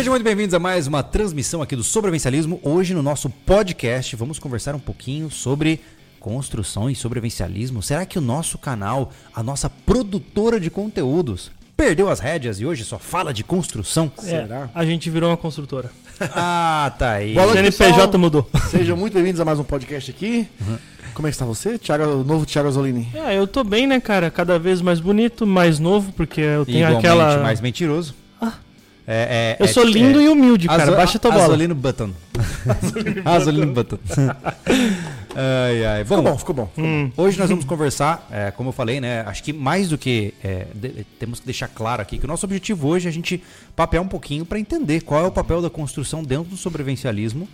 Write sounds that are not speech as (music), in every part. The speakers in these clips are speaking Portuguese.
Sejam muito bem-vindos a mais uma transmissão aqui do Sobrevivencialismo. Hoje no nosso podcast vamos conversar um pouquinho sobre construção e sobrevivencialismo. Será que o nosso canal, a nossa produtora de conteúdos, perdeu as rédeas e hoje só fala de construção? É, Será? a gente virou uma construtora. (laughs) Ah, tá aí. Boa O CNPJ mudou. Sejam muito bem-vindos a mais um podcast aqui. Como é que está você? Thiago, o novo Thiago Azolini. É, eu tô bem, né, cara? Cada vez mais bonito, mais novo, porque eu tenho Igualmente aquela. mais mentiroso. Ah. É, é, Eu é- sou lindo é- e humilde, cara. Azo- Baixa tua bola. Azolino Button. Azolino (laughs) Button. (laughs) ai, ai. Bom, Ficou bom, ficou bom. Hum, Hoje nós vamos conversar, é, como eu falei, né? Acho que mais do que. é, de- temos que deixar claro aqui que o nosso objetivo hoje é a gente papear um pouquinho para entender qual é o papel da construção dentro do sobrevivencialismo.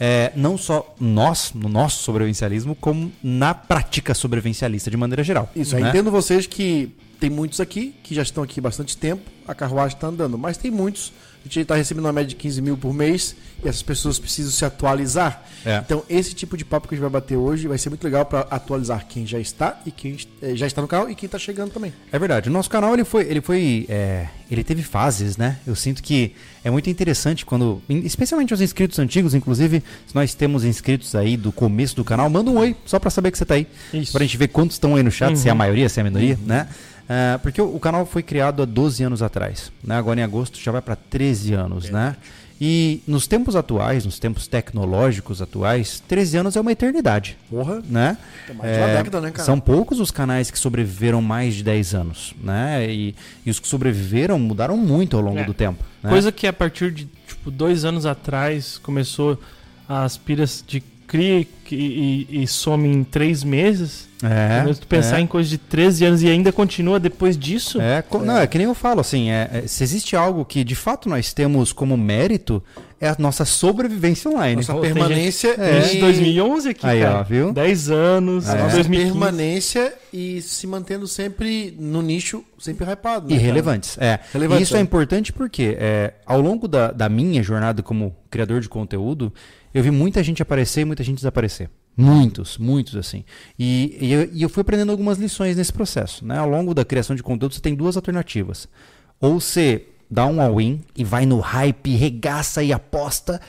é, não só nós, no nosso sobrevivencialismo, como na prática sobrevivencialista de maneira geral. Isso, eu né? entendo vocês que tem muitos aqui que já estão aqui há bastante tempo, a carruagem está andando, mas tem muitos. A gente está recebendo uma média de 15 mil por mês e essas pessoas precisam se atualizar. É. Então, esse tipo de papo que a gente vai bater hoje vai ser muito legal para atualizar quem já está e quem eh, já está no canal e quem está chegando também. É verdade. O nosso canal ele foi, ele foi, é, ele teve fases, né? Eu sinto que é muito interessante quando, especialmente os inscritos antigos, inclusive, se nós temos inscritos aí do começo do canal, manda um oi só pra saber que você tá aí, Isso. pra gente ver quantos estão aí no chat, se é a Uhum. maioria, se é a minoria, né? Ah, porque o, o canal foi criado há 12 anos atrás, né? Agora em agosto já vai pra 13 anos, né? E nos tempos atuais, nos tempos tecnológicos atuais, 13 anos é uma eternidade, Porra, né? é mais de uma década, né, cara? São poucos os canais que sobreviveram mais de 10 anos, né? E, e os que sobreviveram mudaram muito ao longo É. do tempo. Né? Coisa que a partir de, tipo, dois anos atrás começou as piras de cria e, e, e some em três meses. é, Mesmo tu pensar é. em coisa de 13 anos e ainda continua depois disso. É, co- Não, é que nem eu falo, assim, é, é, se existe algo que de fato nós temos como mérito, é a nossa sobrevivência online. Nossa Pô, tem permanência É. Desde 2011 aqui, Aí, cara. ó, viu? 10 anos, A É. nossa 2015. permanência e se mantendo sempre no nicho, sempre hypado. né, E relevantes. É. Relevantes, e isso é, é. importante porque é, ao longo da, da minha jornada como criador de conteúdo, eu vi muita gente aparecer e muita gente desaparecer. Muitos, muitos assim. E, e, eu, e eu fui aprendendo algumas lições nesse processo. Né? Ao longo da criação de conteúdo, você tem duas alternativas. Ou você dá um all-in e vai no hype, regaça e aposta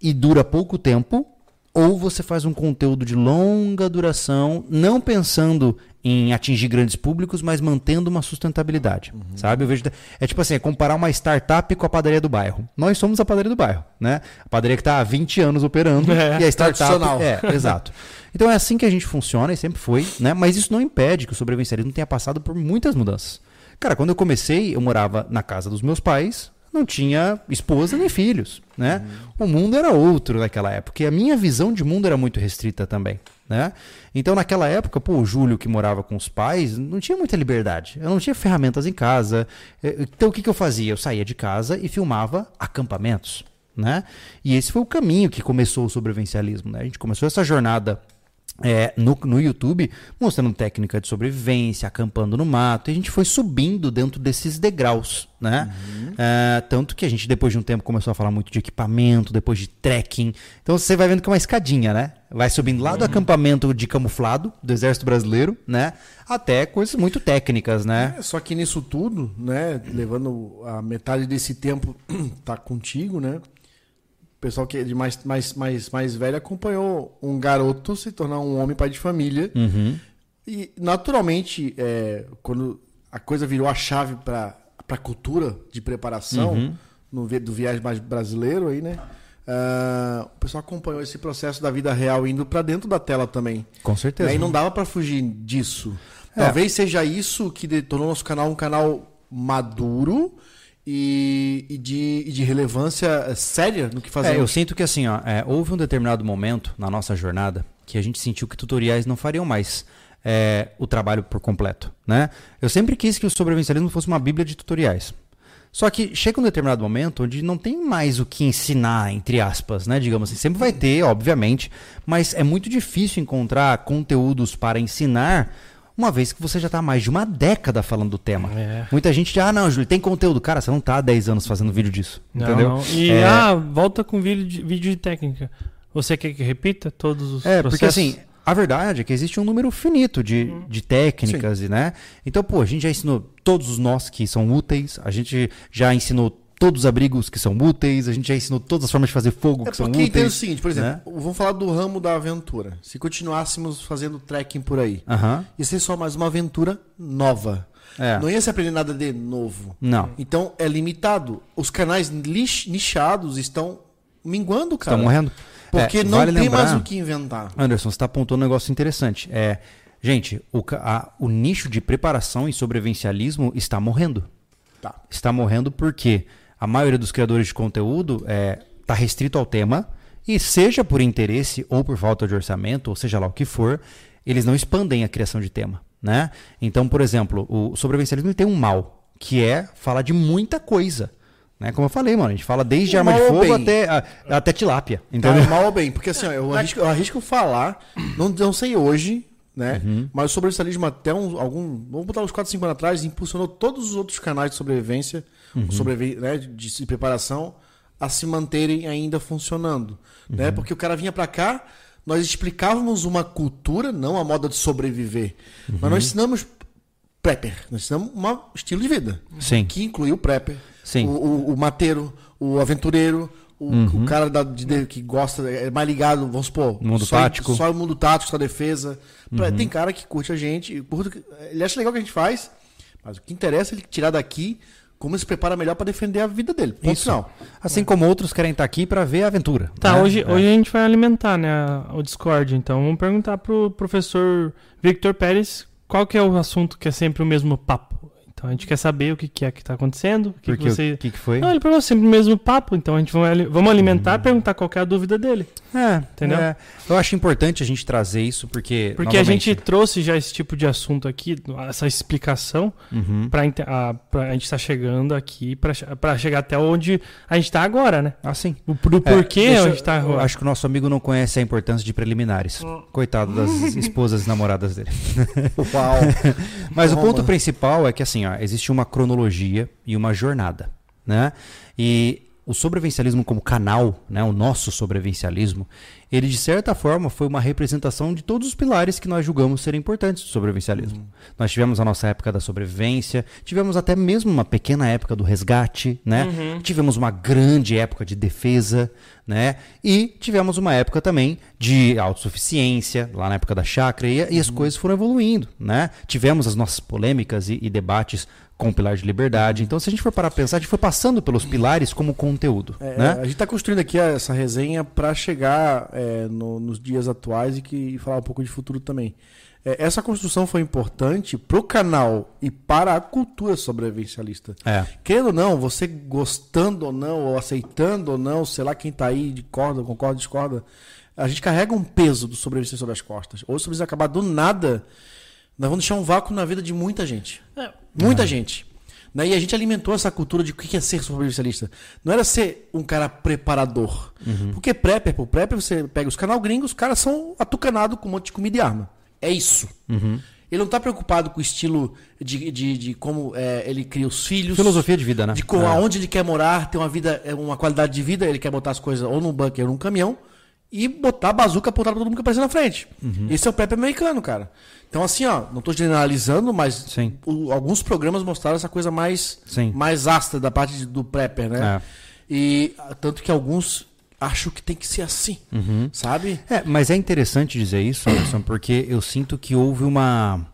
e dura pouco tempo, ou você faz um conteúdo de longa duração, não pensando em atingir grandes públicos, mas mantendo uma sustentabilidade, sabe? Eu vejo é tipo assim, é comparar uma startup com a padaria do bairro. Nós somos a padaria do bairro, né? A padaria que está há 20 anos operando (laughs) É, e a startup é, exato. Então é assim que a gente funciona e sempre foi, né? Mas isso não impede que o sobrevivencialismo tenha passado por muitas mudanças. Cara, quando eu comecei, eu morava na casa dos meus pais, não tinha esposa nem filhos, né? O mundo era outro naquela época e a minha visão de mundo era muito restrita também, né? Então naquela época, pô, o Júlio que morava com os pais não tinha muita liberdade. Eu não tinha ferramentas em casa. Eh, Então o que, que eu fazia? Eu saía de casa e filmava acampamentos, né? E esse foi o caminho que começou o sobrevivencialismo, né? A gente começou essa jornada é, no, no YouTube, mostrando técnica de sobrevivência, acampando no mato, e a gente foi subindo dentro desses degraus, né? É, tanto que a gente, depois de um tempo, começou a falar muito de equipamento, depois de trekking. Então você vai vendo que é uma escadinha, né? Vai subindo lá do acampamento de camuflado do Exército Brasileiro, né? Até coisas muito técnicas, né? É, só que nisso tudo, né, levando a metade desse tempo (clears throat) tá contigo, né? Pessoal que é de mais, mais, mais, mais velho acompanhou um garoto se tornar um homem pai de família. Uhum. E naturalmente, é, quando a coisa virou a chave para a cultura de preparação Uhum. no, do viagem mais brasileiro aí, né? ah, o pessoal acompanhou esse processo da vida real indo para dentro da tela também. Com E certeza. aí não dava pra fugir disso. É. Talvez seja isso que tornou nosso canal um canal maduro e, e de, e de relevância eh, séria no que É, eu sinto que assim, ó, é, houve um determinado momento na nossa jornada que a gente sentiu que tutoriais não fariam mais é, o trabalho por completo, né? Eu sempre quis que o sobrevivencialismo fosse uma bíblia de tutoriais. Só que chega um determinado momento onde não tem mais o que ensinar, entre aspas, né? Digamos assim. Sempre vai ter, obviamente, mas é muito difícil encontrar conteúdos para ensinar, uma vez que você já está há mais de uma década falando do tema. É. Muita gente diz, ah, não, Júlio, tem conteúdo. Cara, você não tá há 10 anos fazendo vídeo disso. Não, entendeu? não. E, É. ah, volta com vídeo de, vídeo de técnica. Você quer que repita todos os É, processos? porque assim, a verdade é que existe um número finito de, de técnicas, e né? Então, pô, a gente já ensinou todos os nós que são úteis, a gente já ensinou todos os abrigos que são úteis, a gente já ensinou todas as formas de fazer fogo É que são porque tem o úteis. seguinte, por exemplo, né? vamos falar do ramo da aventura. Se continuássemos fazendo trekking por aí, Aham. ia ser só mais uma aventura nova. É. Não ia se aprender nada de novo. Não. Então é limitado. Os canais nichados estão minguando, cara. Estão morrendo. Porque É, não vale tem lembrar- mais o que inventar. Anderson, você está apontando um negócio interessante. É, gente, o, a- o nicho de preparação e sobrevivencialismo está morrendo. Tá. Está morrendo porque a maioria dos criadores de conteúdo está restrito ao tema e seja por interesse ou por falta de orçamento, ou seja lá o que for, eles não expandem a criação de tema, né? Então, por exemplo, o sobrevivencialismo tem um mal, que é falar de muita coisa. Né? Como eu falei, mano, a gente fala desde O arma de fogo bem? até, a- até tilápia. Tá, Entendeu? mal ou bem? Porque assim, ó, eu arrisco, eu arrisco falar, não, não sei hoje, né? Uhum. Mas o sobrevivencialismo até um, algum. Vamos botar uns 4, 5 anos atrás, impulsionou todos os outros canais de sobrevivência, Uhum. sobrevi né, de, de preparação, a se manterem ainda funcionando. Né? Uhum. Porque o cara vinha pra cá, nós explicávamos uma cultura, não a moda de sobreviver. Mas Uhum. nós ensinamos prepper, nós ensinamos um estilo de vida. Sim. Que inclui o prepper, Sim. o, o, o mateiro, o aventureiro, o, o cara da- de- que gosta, é mais ligado, vamos supor, Mundo só, tático. Só o mundo tático, só a defesa. Pra- Tem cara que curte a gente, curte- ele acha legal o que a gente faz, mas o que interessa é ele tirar daqui como ele se prepara melhor pra defender a vida dele. Ponto Isso. final. Assim como outros querem estar aqui para ver a aventura. Tá, né? hoje, É. hoje a gente vai alimentar né, o Discord, então vamos perguntar pro professor Victor Pérez qual que é o assunto que é sempre o mesmo papo. Então a gente quer saber o que, que é que tá acontecendo, o que, que você... o que, que foi? Não, ele perguntou sempre o mesmo papo, então a gente vai vamos alimentar e perguntar qual é a dúvida dele. É, Entendeu? é. eu acho importante a gente trazer isso porque. Porque a novamente, gente trouxe já esse tipo de assunto aqui, essa explicação, Uhum. pra, inte- a, pra- a gente tá chegando aqui pra chegar até onde a gente tá agora, né? Ah, sim. O, do É, porquê deixa- a gente tá eu agora. acho que o nosso amigo não conhece a importância de preliminares. Coitado das (laughs) esposas e namoradas dele. Uau. (laughs) Mas o Toma. ponto principal é que assim, ó, existe uma cronologia e uma jornada, né? E o sobrevivencialismo como canal, né, o nosso sobrevivencialismo, ele de certa forma foi uma representação de todos os pilares que nós julgamos serem importantes do sobrevivencialismo. Nós tivemos a nossa época da sobrevivência, tivemos até mesmo uma pequena época do resgate, né? Tivemos uma grande época de defesa, né? E tivemos uma época também de autossuficiência, lá na época da chácara, e, e as coisas foram evoluindo, né? Tivemos as nossas polêmicas e, e debates com o pilar de liberdade. Então, se a gente for parar pra pensar, a gente foi passando pelos pilares como conteúdo, É, né? A gente está construindo aqui essa resenha para chegar é, no- nos dias atuais e, que, e falar um pouco de futuro também. É, essa construção foi importante para o canal e para a cultura sobrevivencialista. É. Querendo ou não, você gostando ou não, ou aceitando ou não, sei lá quem tá aí, discorda, concorda, discorda, a gente carrega um peso do sobrevivência sobre as costas. Ou se você acabar do nada, nós vamos deixar um vácuo na vida de muita gente. Muita gente. Né? E a gente alimentou essa cultura de o que é ser sobrevivencialista. Não era ser um cara preparador. Porque prepper, pô, prepper, você pega os canal gringos, os caras são atucanados com um monte de comida e arma. É isso. Ele não tá preocupado com o estilo de, de, de como é, ele cria os filhos. Filosofia de vida, né? De com, É. aonde ele quer morar, ter uma vida, é, uma qualidade de vida, ele quer botar as coisas ou num bunker ou num caminhão e botar a bazuca apontada pra todo mundo que aparecer na frente. Uhum. Esse é o prep americano, cara. Então, assim, ó, não tô generalizando, mas o- alguns programas mostraram essa coisa mais, Sim. mais ácida da parte de- do prepper, né? É. E ah, tanto que alguns acham que tem que ser assim, Uhum. sabe? É, mas é interessante dizer isso, Anderson, porque eu sinto que houve uma,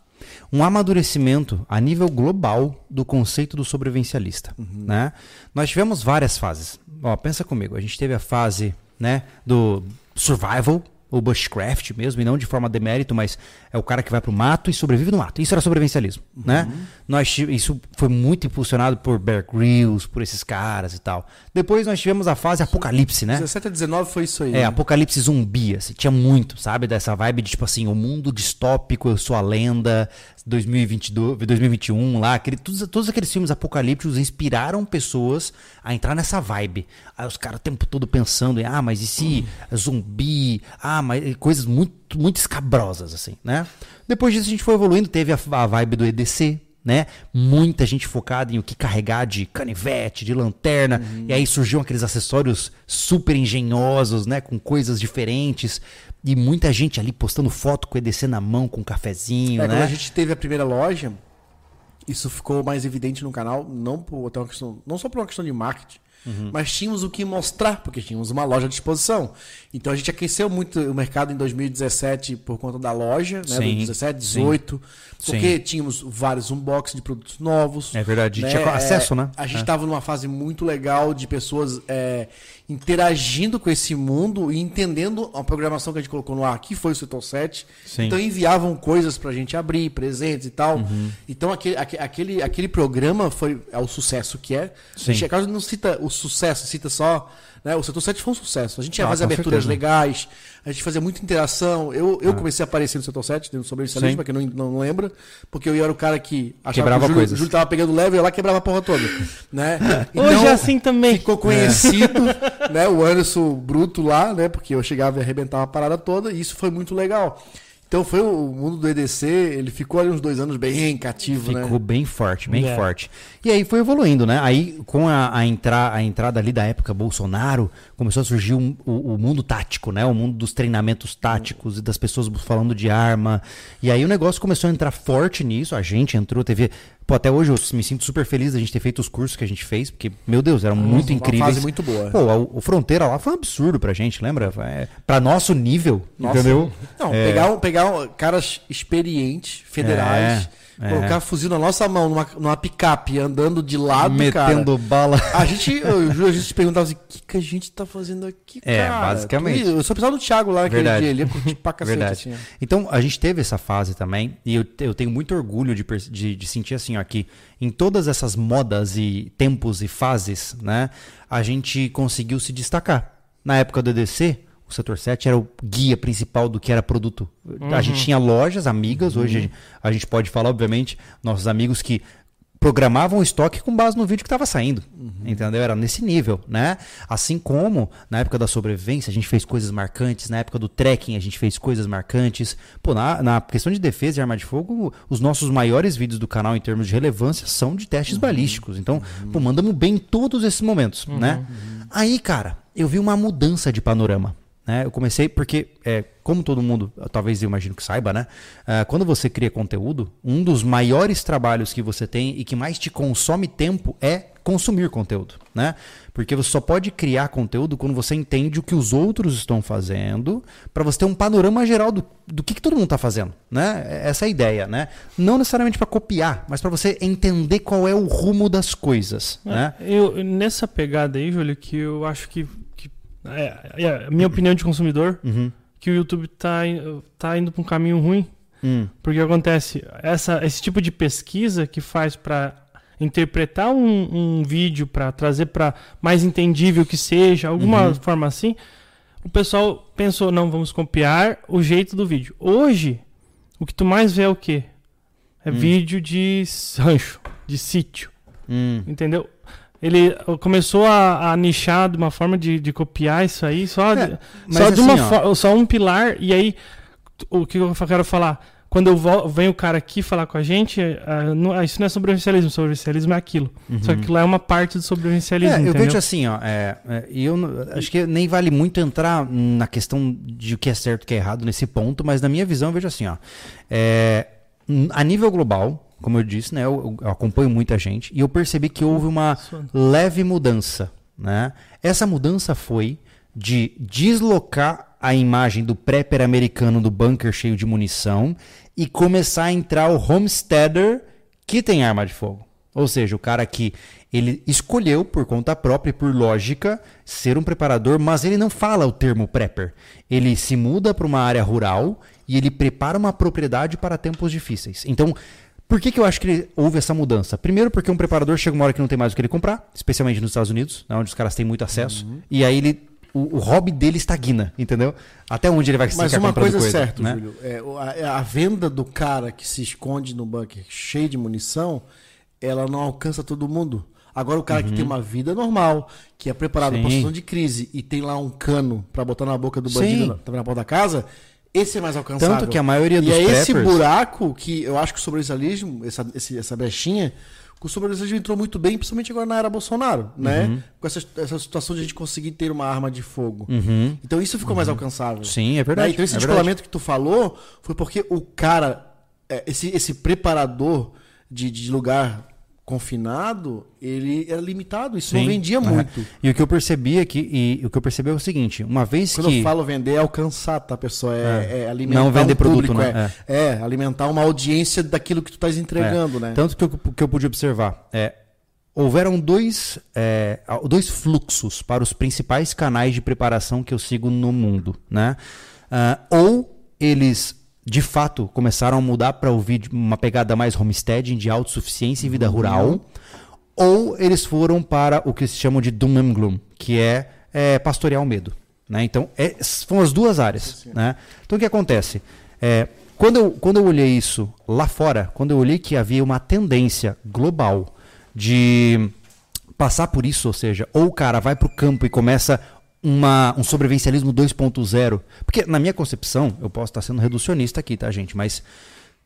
um amadurecimento a nível global do conceito do sobrevivencialista. Né? Nós tivemos várias fases. Ó, pensa comigo, a gente teve a fase né, do survival, ou bushcraft mesmo, e não de forma demérito, mas é o cara que vai pro mato e sobrevive no mato. Isso era sobrevivencialismo, né? Nós, isso foi muito impulsionado por Bear Grylls, por esses caras e tal. Depois nós tivemos a fase apocalipse, né? 17 a 19 foi isso aí. É, né? apocalipse zumbi, assim, tinha muito, sabe? Dessa vibe de, tipo assim, o mundo distópico, eu sou a lenda, 2022, 2021 lá, aquele, todos, todos aqueles filmes apocalípticos inspiraram pessoas a entrar nessa vibe. Aí os caras o tempo todo pensando em, ah, mas e se zumbi, ah, mas coisas muito, muito escabrosas, assim, né? Depois disso a gente foi evoluindo, teve a, a vibe do EDC, né? Muita gente focada em o que carregar de canivete, de lanterna, e aí surgiam aqueles acessórios super engenhosos, né? Com coisas diferentes, e muita gente ali postando foto com o EDC na mão, com um cafezinho, É, quando né? a gente teve a primeira loja, isso ficou mais evidente no canal, não, por, até uma questão, não só por uma questão de marketing, mas tínhamos o que mostrar, porque tínhamos uma loja à disposição. Então a gente aqueceu muito o mercado em 2017 por conta da loja, né? Sim, 2017, 18, porque tínhamos vários unboxings de produtos novos. É verdade, né? tinha acesso, É, né? A gente É. estava numa fase muito legal de pessoas é, interagindo com esse mundo e entendendo a programação que a gente colocou no ar, que foi o Setor 7. Sim. Então enviavam coisas pra gente abrir, presentes e tal. Uhum. Então aquele, aque- aquele, aquele programa foi é o sucesso que é. Sim. A gente, caso não cita o sucesso, cita só. Né, o Setor 7 foi um sucesso. A gente ia Ah, fazer aberturas certeza. legais, a gente fazia muita interação. Eu, eu comecei a aparecer no Setor 7, no sobrevivencialismo, pra quem não, não lembra, porque eu era o cara que achava Quebrava que o Júlio, coisas. o Júlio tava pegando leve, eu ia lá quebrava a porra toda. (laughs) Né? Hoje é assim também. Ficou conhecido, né? O Anderson Bruto lá, né? Porque eu chegava e arrebentava a parada toda, e isso foi muito legal. Então foi o mundo do EDC, ele ficou ali uns dois anos bem cativo, Ficou né? bem forte, bem É. forte. E aí foi evoluindo, né? Aí com a, a, entra, a entrada ali da época Bolsonaro, começou a surgir um- o, o mundo tático, né? O mundo dos treinamentos táticos e das pessoas falando de arma. E aí o negócio começou a entrar forte nisso, a gente entrou, teve... Pô, até hoje eu me sinto super feliz da gente ter feito os cursos que a gente fez, porque, meu Deus, eram muito uma incríveis. fase muito boa. Pô, o, o Fronteira lá foi um absurdo pra gente, lembra? É, pra nosso nível, Nossa. entendeu? Não, É. pegar, pegar caras experientes, federais, É, colocar fuzil na nossa mão, numa, numa picape, andando de lado, Metendo bala. cara. A gente, eu, a gente se perguntava assim, o que, que a gente tá fazendo aqui, É, cara? basicamente. Eu só precisava do Thiago lá naquele Verdade. dia, ele ia curtir pra cacete, Verdade. assim. Então, a gente teve essa fase também, e eu, eu tenho muito orgulho de, de, de sentir assim, ó, que em todas essas modas e tempos e fases, né, a gente conseguiu se destacar. Na época do EDC, o setor 7 era o guia principal do que era produto. A gente tinha lojas, amigas, hoje a gente- pode falar, obviamente, nossos amigos que programavam o estoque com base no vídeo que estava saindo. Entendeu? Era nesse nível, né? Assim como na época da sobrevivência a gente fez coisas marcantes, na época do trekking a gente fez coisas marcantes. Pô, na, na questão de defesa e arma de fogo, os nossos maiores vídeos do canal em termos de relevância são de testes balísticos. Então, pô, mandamos bem em todos esses momentos, né? Aí, cara, eu vi uma mudança de panorama. Né? Eu comecei porque, é, como todo mundo, talvez eu imagino que saiba, né? Ah, quando você cria conteúdo, um dos maiores trabalhos que você tem e que mais te consome tempo é consumir conteúdo, né? Porque você só pode criar conteúdo quando você entende o que os outros estão fazendo, para você ter um panorama geral do, do que, que todo mundo está fazendo, né? Essa é a ideia, né? Não necessariamente para copiar, mas para você entender qual é o rumo das coisas, né? Eu, nessa pegada aí, Júlio, que eu acho que. Que é, é a minha opinião de consumidor, Uhum. que o YouTube tá, tá indo para um caminho ruim. Hum. Porque acontece, essa, esse tipo de pesquisa que faz para interpretar um, um vídeo, para trazer para mais entendível que seja, alguma Uhum. forma assim, o pessoal pensou, não, vamos copiar o jeito do vídeo. Hoje, o que tu mais vê é o quê? É Hum. vídeo de rancho, de sítio. Hum. Entendeu? Ele começou a, a nichar de uma forma de, de copiar isso aí, só, É, só, de uma assim, só um pilar, e aí o que eu quero falar? Quando eu vem o cara aqui falar com a gente, ah, não- ah, isso não é sobrevivencialismo, sobrevivencialismo é aquilo. Só que lá é uma parte do sobrevivencialismo, Uhum. É, eu entendeu? vejo assim, ó, é, é, e eu acho que nem vale muito entrar na questão de o que é certo e o que é errado nesse ponto, mas na minha visão eu vejo assim, ó, é, a nível global, como eu disse, né, eu, eu acompanho muita gente e eu percebi que houve uma leve mudança, né? Essa mudança foi de deslocar a imagem do prepper americano do bunker cheio de munição e começar a entrar o homesteader que tem arma de fogo. Ou seja, o cara que ele escolheu por conta própria e por lógica ser um preparador, mas ele não fala o termo prepper. Ele se muda para uma área rural e ele prepara uma propriedade para tempos difíceis. Então, por que, que eu acho que houve essa mudança? Primeiro, porque um preparador chega uma hora que não tem mais o que ele comprar, especialmente nos Estados Unidos, né, onde os caras têm muito acesso, e aí ele, o, o hobby dele estagna, entendeu? Até onde ele vai Mas ficar uma comprando coisa é certa, né? Júlio. É, a, é a venda do cara que se esconde no bunker cheio de munição, ela não alcança todo mundo. Agora o cara que tem uma vida normal, que é preparado Uhum. Para situação de crise e tem lá um cano para botar na boca do Sim. bandido na, na porta da casa, esse é mais alcançável. Tanto que a maioria e dos é esse preppers- buraco que eu acho que o sobrevivencialismo, essa, esse- essa brechinha, o sobrevivencialismo entrou muito bem, principalmente agora na era Bolsonaro, né? Uhum. Com essa, essa situação de a gente conseguir ter uma arma de fogo. Então isso ficou mais alcançável. Uhum. Sim, é verdade, Né? Então esse é descolamento que tu falou foi porque o cara, é, esse, esse preparador de, de lugar confinado, ele era limitado, isso Sim. não vendia É. muito. E o que eu percebi é que, e, o que eu percebi é o seguinte, uma vez Quando que eu falo vender, é alcançar, tá, pessoa? É, é alimentar Não vender um produto, público, né? É, é, alimentar uma audiência daquilo que tu estás entregando, né? Tanto que eu, que eu pude observar. É, houveram dois, é, dois fluxos para os principais canais de preparação que eu sigo no mundo. Né? Ah, ou eles, de fato, começaram a mudar para ouvir uma pegada mais homesteading, de autossuficiência e vida rural. Ou eles foram para o que se chamam de doom and gloom, que é, é pastorear o medo. Né? Então, é, são as duas áreas. Né? Então, o que acontece? É, quando, eu, quando eu olhei isso lá fora, quando eu olhei que havia uma tendência global de passar por isso, ou seja, ou o cara vai para o campo e começa uma, um sobrevivencialismo 2.0, porque na minha concepção, eu posso estar sendo reducionista aqui, tá, gente? Mas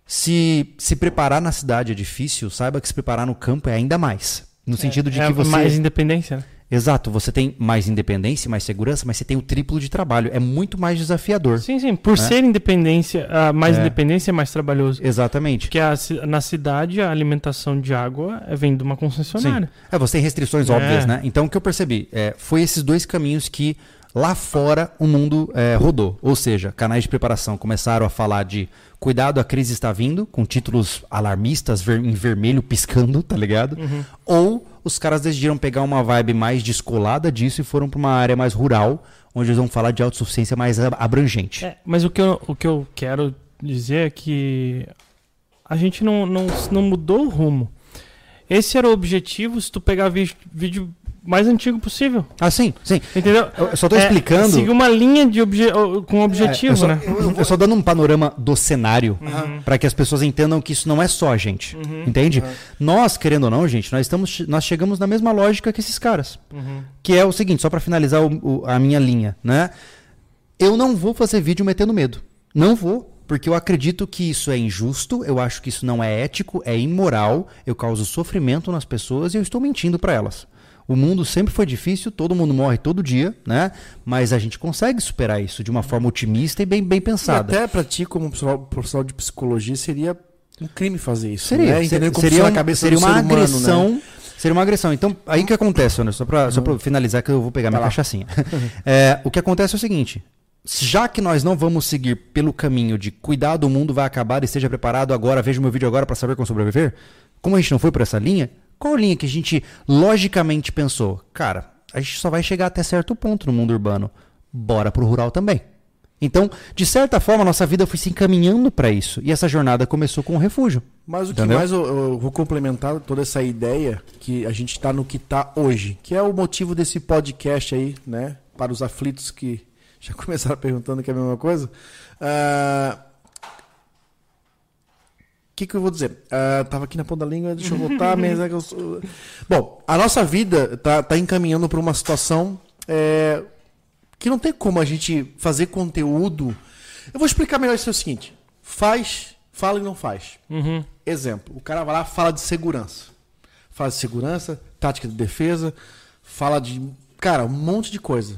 se se preparar na cidade é difícil, saiba que se preparar no campo é ainda mais. No sentido de é que você. mais independência, né? Exato, você tem mais independência, mais segurança, mas você tem o triplo de trabalho. É muito mais desafiador. Sim, sim. Por ser independência, ah, mais É. independência é mais trabalhoso. Exatamente. Porque a na cidade a alimentação de água é- vem de uma concessionária. É, você tem restrições É. óbvias, né? Então o que eu percebi é, foi esses dois caminhos que lá fora o mundo é, rodou. Ou seja, canais de preparação começaram a falar de cuidado, a crise está vindo, com títulos alarmistas ver- em vermelho piscando, tá ligado? Ou os caras decidiram pegar uma vibe mais descolada disso e foram para uma área mais rural, onde eles vão falar de autossuficiência mais ab- abrangente. É, mas o que, eu, o que eu quero dizer é que a gente não, não, não mudou o rumo. Esse era o objetivo se tu pegar vídeo, vídeo mais antigo possível. Ah, sim, sim. Entendeu? Eu só tô É, explicando. Seguir uma linha de obje, com objetivo, eu, só, né? eu, eu só dando um panorama do cenário para que as pessoas entendam que isso não é só a gente, entende? Nós, querendo ou não, gente, nós estamos, nós chegamos na mesma lógica que esses caras, que é o seguinte, só para finalizar o- o- a minha linha, né? Eu não vou fazer vídeo metendo medo, não vou. Porque eu acredito que isso é injusto, eu acho que isso não é ético, é imoral, eu causo sofrimento nas pessoas e eu estou mentindo para elas. O mundo sempre foi difícil, todo mundo morre todo dia, né? Mas a gente consegue superar isso de uma forma otimista e bem, bem pensada. Até pra ti, como profissional, profissional de psicologia, seria um crime fazer isso. Seria, né? ser- Entender como seria, funciona um- seria uma humano, agressão. né? Seria uma agressão. Então, aí o que acontece, Anderson? Só pra, só pra finalizar, que eu vou pegar minha Vai lá. cachaçinha. (laughs) É, o que acontece é o seguinte: já que nós não vamos seguir pelo caminho de cuidado, o mundo vai acabar, esteja preparado agora, veja o meu vídeo agora para saber como sobreviver, como a gente não foi por essa linha, qual linha que a gente logicamente pensou? Cara, a gente só vai chegar até certo ponto no mundo urbano. Bora pro rural também. Então, de certa forma, a nossa vida foi se encaminhando para isso. E essa jornada começou com o refúgio. Mas o que Entendeu? mais eu, eu vou complementar toda essa ideia que a gente está no que está hoje, que é o motivo desse podcast aí, né? Para os aflitos que já (laughs) começaram perguntando que é a mesma coisa. O que, que eu vou dizer? Ah, tava aqui na ponta da língua, deixa eu voltar. (laughs) mas é que eu sou- Bom, a nossa vida tá, tá encaminhando para uma situação é, que não tem como a gente fazer conteúdo. Eu vou explicar melhor isso é o seguinte: faz, fala e não faz. Uhum. Exemplo, o cara vai lá fala de segurança. Fala de segurança, tática de defesa, fala de, cara, um monte de coisa.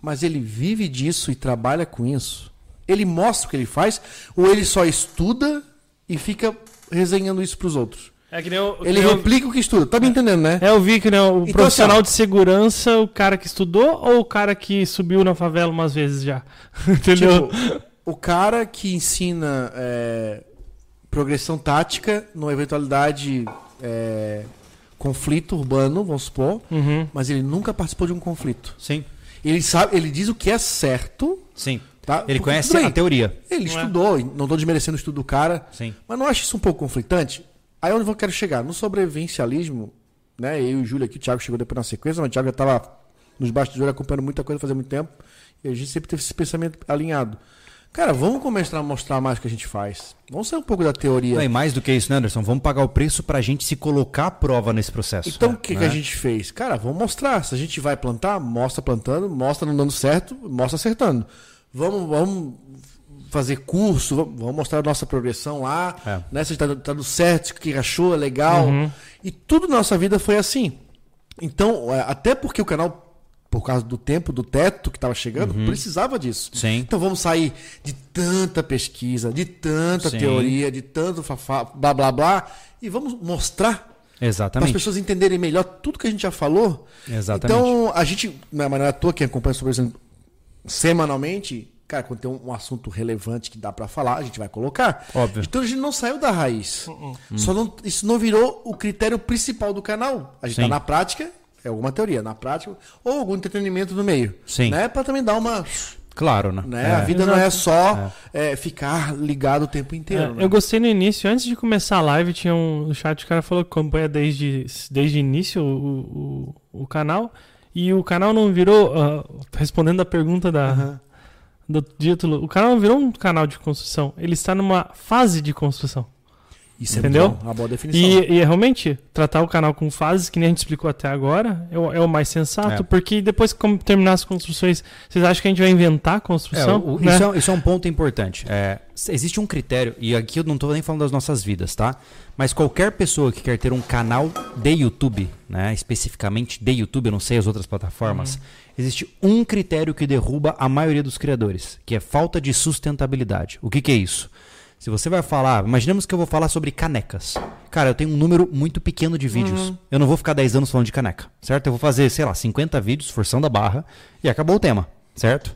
Mas ele vive disso e trabalha com isso. Ele mostra o que ele faz ou ele só estuda e fica resenhando isso pros outros. É que nem o, Ele nem replica o que estuda. Tá me entendendo, né? É, eu vi que né, o Então, profissional assim, de segurança, o cara que estudou ou o cara que subiu na favela umas vezes já? (laughs) Entendeu? Tipo, o cara que ensina é, progressão tática numa eventualidade é, conflito urbano, vamos supor, Uhum. mas ele nunca participou de um conflito. Sim. Ele sabe, ele diz o que é certo, Sim. Tá? Ele conhece a teoria. Ele Não é? estudou, e não estou desmerecendo o estudo do cara, Sim. mas não acho isso um pouco conflitante? Aí onde eu quero chegar? No sobrevivencialismo, né? Eu e o Júlio aqui, o Thiago chegou depois na sequência, mas o Thiago já estava nos bastidores acompanhando muita coisa fazia muito tempo. E a gente sempre teve esse pensamento alinhado. Cara, vamos começar a mostrar mais o que a gente faz. Vamos sair um pouco da teoria. Não, e mais do que isso, né, Anderson? Vamos pagar o preço pra gente se colocar à prova nesse processo. Então, o que, que né? a gente fez? Cara, vamos mostrar. Se a gente vai plantar, mostra plantando, mostra não dando certo, mostra acertando. Vamos, vamos fazer curso, vamos mostrar a nossa progressão lá, É. né? Se está tá dando certo, o que achou, é legal. E tudo na nossa vida foi assim. Então, é, até porque o canal, por causa do tempo, do teto que estava chegando, precisava disso. Sim. Então vamos sair de tanta pesquisa, de tanta Sim. teoria, de tanto fafá, blá blá blá, e vamos mostrar Para as pessoas entenderem melhor tudo que a gente já falou. Exatamente. Então, a gente, na maneira tua, quem acompanha sobre semanalmente, cara, quando tem um, assunto relevante que dá pra falar, a gente vai colocar. Óbvio. Então a gente não saiu da raiz. Uh-uh. Só não, isso não virou o critério principal do canal. A gente Sim. tá na prática, é alguma teoria, na prática, ou algum entretenimento no meio. Sim. Né? Pra também dar uma. Claro, né? Né? É. A vida não é só é, ficar ligado o tempo inteiro. É, né? Eu gostei no início, antes de começar a live, tinha um chat, o cara falou que acompanha desde, desde o início o, o, o canal. E o canal não virou, ah, respondendo a pergunta da, Aham. do título, o canal não virou um canal de construção, ele está numa fase de construção. Isso é Entendeu? bom, uma boa definição. E, e é realmente, tratar o canal com fases, que nem a gente explicou até agora, é o, é o mais sensato, É. porque depois que terminar as construções, vocês acham que a gente vai inventar a É, construção? o- o- né? isso, é, isso é um ponto importante. É, existe um critério, e aqui eu não estou nem falando das nossas vidas, tá? Mas qualquer pessoa que quer ter um canal de YouTube, né, especificamente de YouTube, eu não sei as outras plataformas, existe um critério que derruba a maioria dos criadores, que é falta de sustentabilidade. O que, que é isso? Se você vai falar, imaginemos que eu vou falar sobre canecas. Cara, eu tenho um número muito pequeno de vídeos. Eu não vou ficar 10 anos falando de caneca, certo? Eu vou fazer, sei lá, 50 vídeos, forçando a barra, e acabou o tema, certo?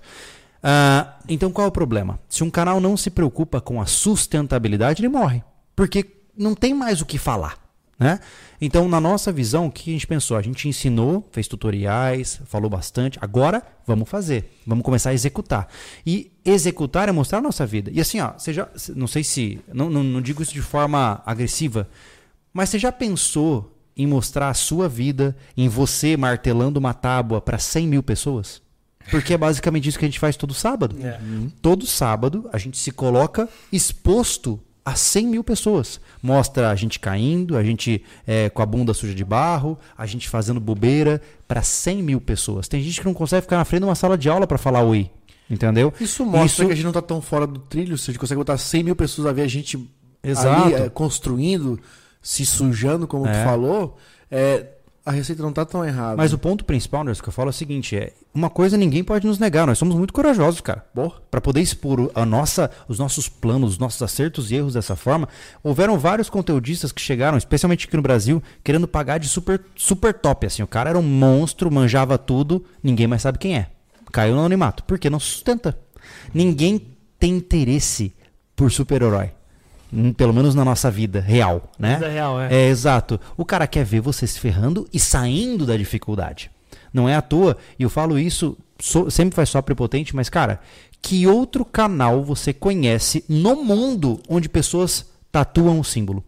Ah, então qual é o problema? Se um canal não se preocupa com a sustentabilidade, ele morre. Porque não tem mais o que falar. Né? Então, na nossa visão, o que a gente pensou? A gente ensinou, fez tutoriais, falou bastante. Agora, vamos fazer. Vamos começar a executar. E executar é mostrar a nossa vida. E assim, ó, você já, não sei se. Não, não, não digo isso de forma agressiva, mas você já pensou em mostrar a sua vida, em você martelando uma tábua para 100 mil pessoas? Porque é basicamente isso que a gente faz todo sábado. É. Todo sábado a gente se coloca exposto a 100 mil pessoas. Mostra a gente caindo, a gente é, com a bunda suja de barro, a gente fazendo bobeira para 100 mil pessoas. Tem gente que não consegue ficar na frente de uma sala de aula para falar oi. Entendeu? Isso mostra Isso- que a gente não tá tão fora do trilho. Se a gente consegue botar 100 mil pessoas a ver a gente Exato. ali é, construindo, se sujando, como É. tu falou, é, a receita não tá tão errada. Mas o ponto principal, Anderson, que eu falo é o seguinte: é uma coisa ninguém pode nos negar. Nós somos muito corajosos, cara. Para poder expor a nossa, os nossos planos, os nossos acertos e erros dessa forma, houveram vários conteudistas que chegaram, especialmente aqui no Brasil, querendo pagar de super, super top. Assim, o cara era um monstro, manjava tudo, ninguém mais sabe quem é. Caiu no anonimato. Porque não sustenta. Ninguém tem interesse por super-herói. Hum, Pelo menos na nossa vida real, né? Vida real, é. É, exato. O cara quer ver você se ferrando e saindo da dificuldade. Não é à toa, e eu falo isso, sempre faz só prepotente, mas cara, que outro canal você conhece no mundo onde pessoas tatuam o símbolo?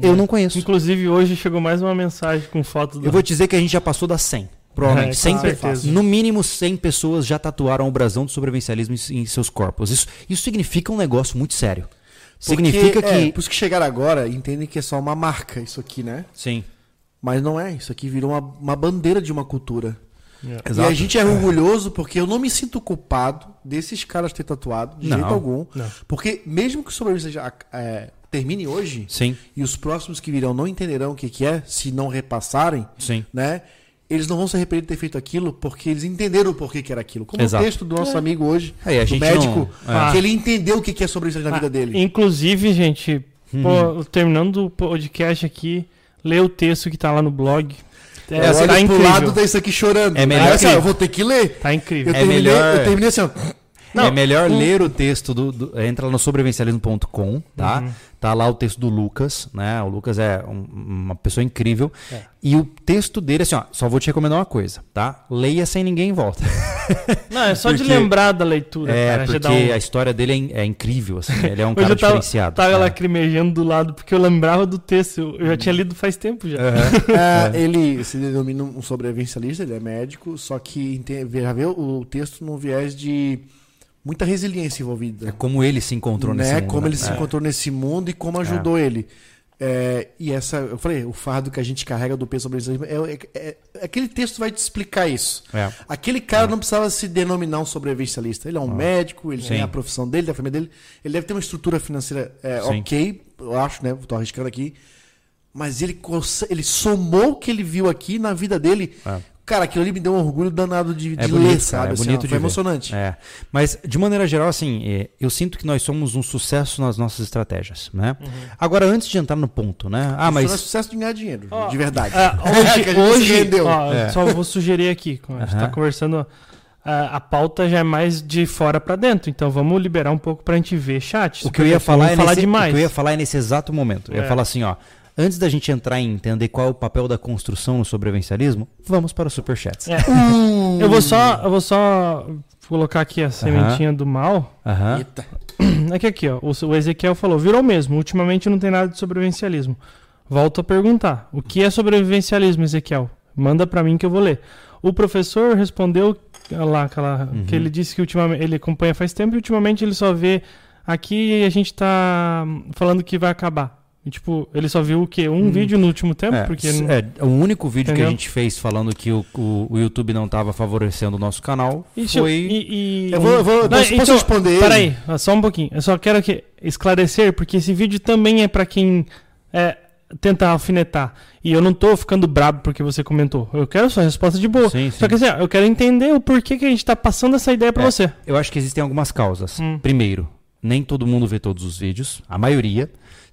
Eu não conheço. Inclusive, hoje chegou mais uma mensagem com foto do. Eu vou te dizer que a gente já passou das 100. Provavelmente. É, 100 com pe- certeza. no mínimo 100 pessoas já tatuaram o brasão do sobrevivencialismo em, em seus corpos. Isso, isso significa um negócio muito sério. Significa Porque, é, que. por isso que chegaram agora entendem que é só uma marca isso aqui, né? Sim. Mas não é. Isso aqui virou uma, uma bandeira de uma cultura. É. Exato. E a gente é orgulhoso porque eu não me sinto culpado desses caras ter tatuado, de Não. jeito algum. Não. Porque mesmo que o sobrevivência já é, termine hoje, Sim. e os próximos que virão não entenderão o que, que é, se não repassarem, Sim. né? Eles não vão se arrepender de ter feito aquilo porque eles entenderam o porquê que era aquilo. Como Exato. o texto do nosso amigo hoje, É, a do gente médico, não- é. que ele entendeu o que que é sobrevivência na vida Ah, dele. Inclusive, gente, Uhum. pô, terminando o podcast aqui, lê o texto que tá lá no blog. É, eu tá pro lado desse aqui chorando. É melhor Aí, assim, que- eu vou ter que ler. Tá incrível. Eu, É terminei, melhor- eu terminei assim, ó. Não, é melhor um- ler o texto do, do- entra lá no sobrevivencialismo.com, tá? Uhum. Tá lá o texto do Lucas, né? O Lucas é um- uma pessoa incrível. É. E o texto dele, assim, ó, só vou te recomendar uma coisa, tá? Leia sem ninguém em volta. (laughs) Não, é só de Porque- lembrar da leitura, é, cara. Porque um... a história dele é, é incrível, assim. Ele é (laughs) um cara eu tava, diferenciado. tava né? lacrimejando do lado, porque eu lembrava do texto. Eu, já tinha lido faz tempo já. (laughs) É, ele se denomina um sobrevivencialista, ele é médico, só que já vê o texto num viés de muita resiliência É envolvida. como ele se encontrou né? nesse mundo. como né? ele se É. encontrou nesse mundo e como ajudou ele. É, e essa, eu falei, o fardo que a gente carrega do peso sobrevivencialismo, é, é- é- aquele texto vai te explicar isso. É. Aquele cara não precisava se denominar um sobrevivencialista. Ele é um médico, ele tem a profissão dele, da família dele. Ele deve ter uma estrutura financeira é, ok, eu acho, né? Tô arriscando aqui. Mas ele, ele somou o que ele viu aqui na vida dele É. Cara, aquilo ali me deu um orgulho danado de, de É bonito, ler, sabe? cara, é assim, bonito ó, de foi ver. emocionante. É. Mas, de maneira geral, assim, é, eu sinto que nós somos um sucesso nas nossas estratégias, né? Agora, antes de entrar no ponto, né? Ah, Isso não é mas... sucesso de ganhar dinheiro, Ó, de verdade. (laughs) A hoje, hoje rendeu. ó, É. só vou sugerir aqui, como a gente Aham. tá conversando, a, a pauta já é mais de fora pra dentro, então vamos liberar um pouco pra gente ver chat. O que eu ia porque falar, é falar nesse, demais. O que eu ia falar é nesse exato momento. Eu ia É. falar assim, ó. Antes da gente entrar em entender qual é o papel da construção no sobrevivencialismo, vamos para os superchats. É. Eu vou só, eu vou só colocar aqui a sementinha do mal. Aham. Eita. (clears throat) É que aqui, ó, o, o Ezequiel falou, virou mesmo. Ultimamente não tem nada de sobrevivencialismo. Volto a perguntar, o que é sobrevivencialismo, Ezequiel? Manda pra mim que eu vou ler. O professor respondeu lá aquela, Uhum. que ele disse que ultimamente ele acompanha faz tempo e ultimamente ele só vê aqui a gente tá falando que vai acabar. E, tipo, ele só viu o quê? Um Hum. vídeo no último tempo, É, porque não- é, o único vídeo que Entendeu? a gente fez falando que o, o, o YouTube não estava favorecendo o nosso canal Isso, foi. e, e- Eu vou, eu vou, Não, posso, posso então, responder ele? Peraí, só um pouquinho. Eu só quero que esclarecer, porque esse vídeo também é pra quem é, tenta alfinetar. E eu não tô ficando brabo porque você comentou. Eu quero sua resposta de boa. Sim, Só sim. que assim, eu quero entender o porquê que a gente tá passando essa ideia pra É. você. Eu acho que existem algumas causas. Hum. Primeiro, nem todo mundo vê todos os vídeos, a maioria.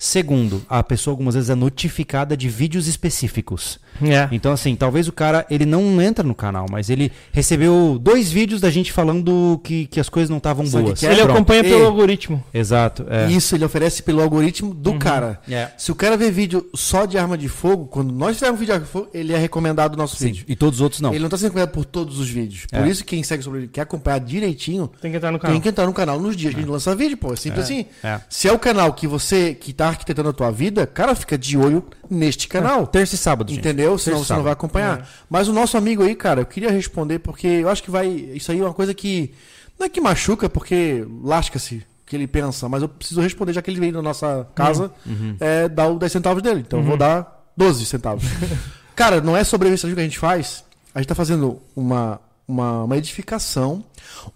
Segundo, a pessoa algumas vezes é notificada de vídeos específicos. É. Então, assim, talvez o cara, ele não entra no canal, mas ele recebeu dois vídeos da gente falando que, que as coisas não estavam boas. que é? Ele Pronto. acompanha pelo algoritmo. Exato. É. Isso ele oferece pelo algoritmo do cara. É. Se o cara vê vídeo só de arma de fogo, quando nós fizermos vídeo de arma de fogo, ele é recomendado o nosso Sim. vídeo. E todos os outros não. Ele não está sendo recomendado por todos os vídeos. Por É. isso, quem segue sobre ele quer acompanhar direitinho, Tem que entrar no canal. tem que entrar no canal nos dias que a gente lança vídeo, pô. É simples assim. É. Se é o canal que você que tá arquitetando a tua vida, cara, fica de olho neste canal. Terça e sábado, gente. Entendeu? Senão Terça você não vai acompanhar. Mas o nosso amigo aí, cara, eu queria responder porque eu acho que vai. Isso aí é uma coisa que. Não é que machuca, porque lasca-se o que ele pensa, mas eu preciso responder, já que ele veio na nossa casa, Uhum. é, dar o 10 centavos dele. Então eu vou dar 12 centavos. (laughs) cara, não é sobre isso que a gente faz. A gente tá fazendo uma, uma, uma edificação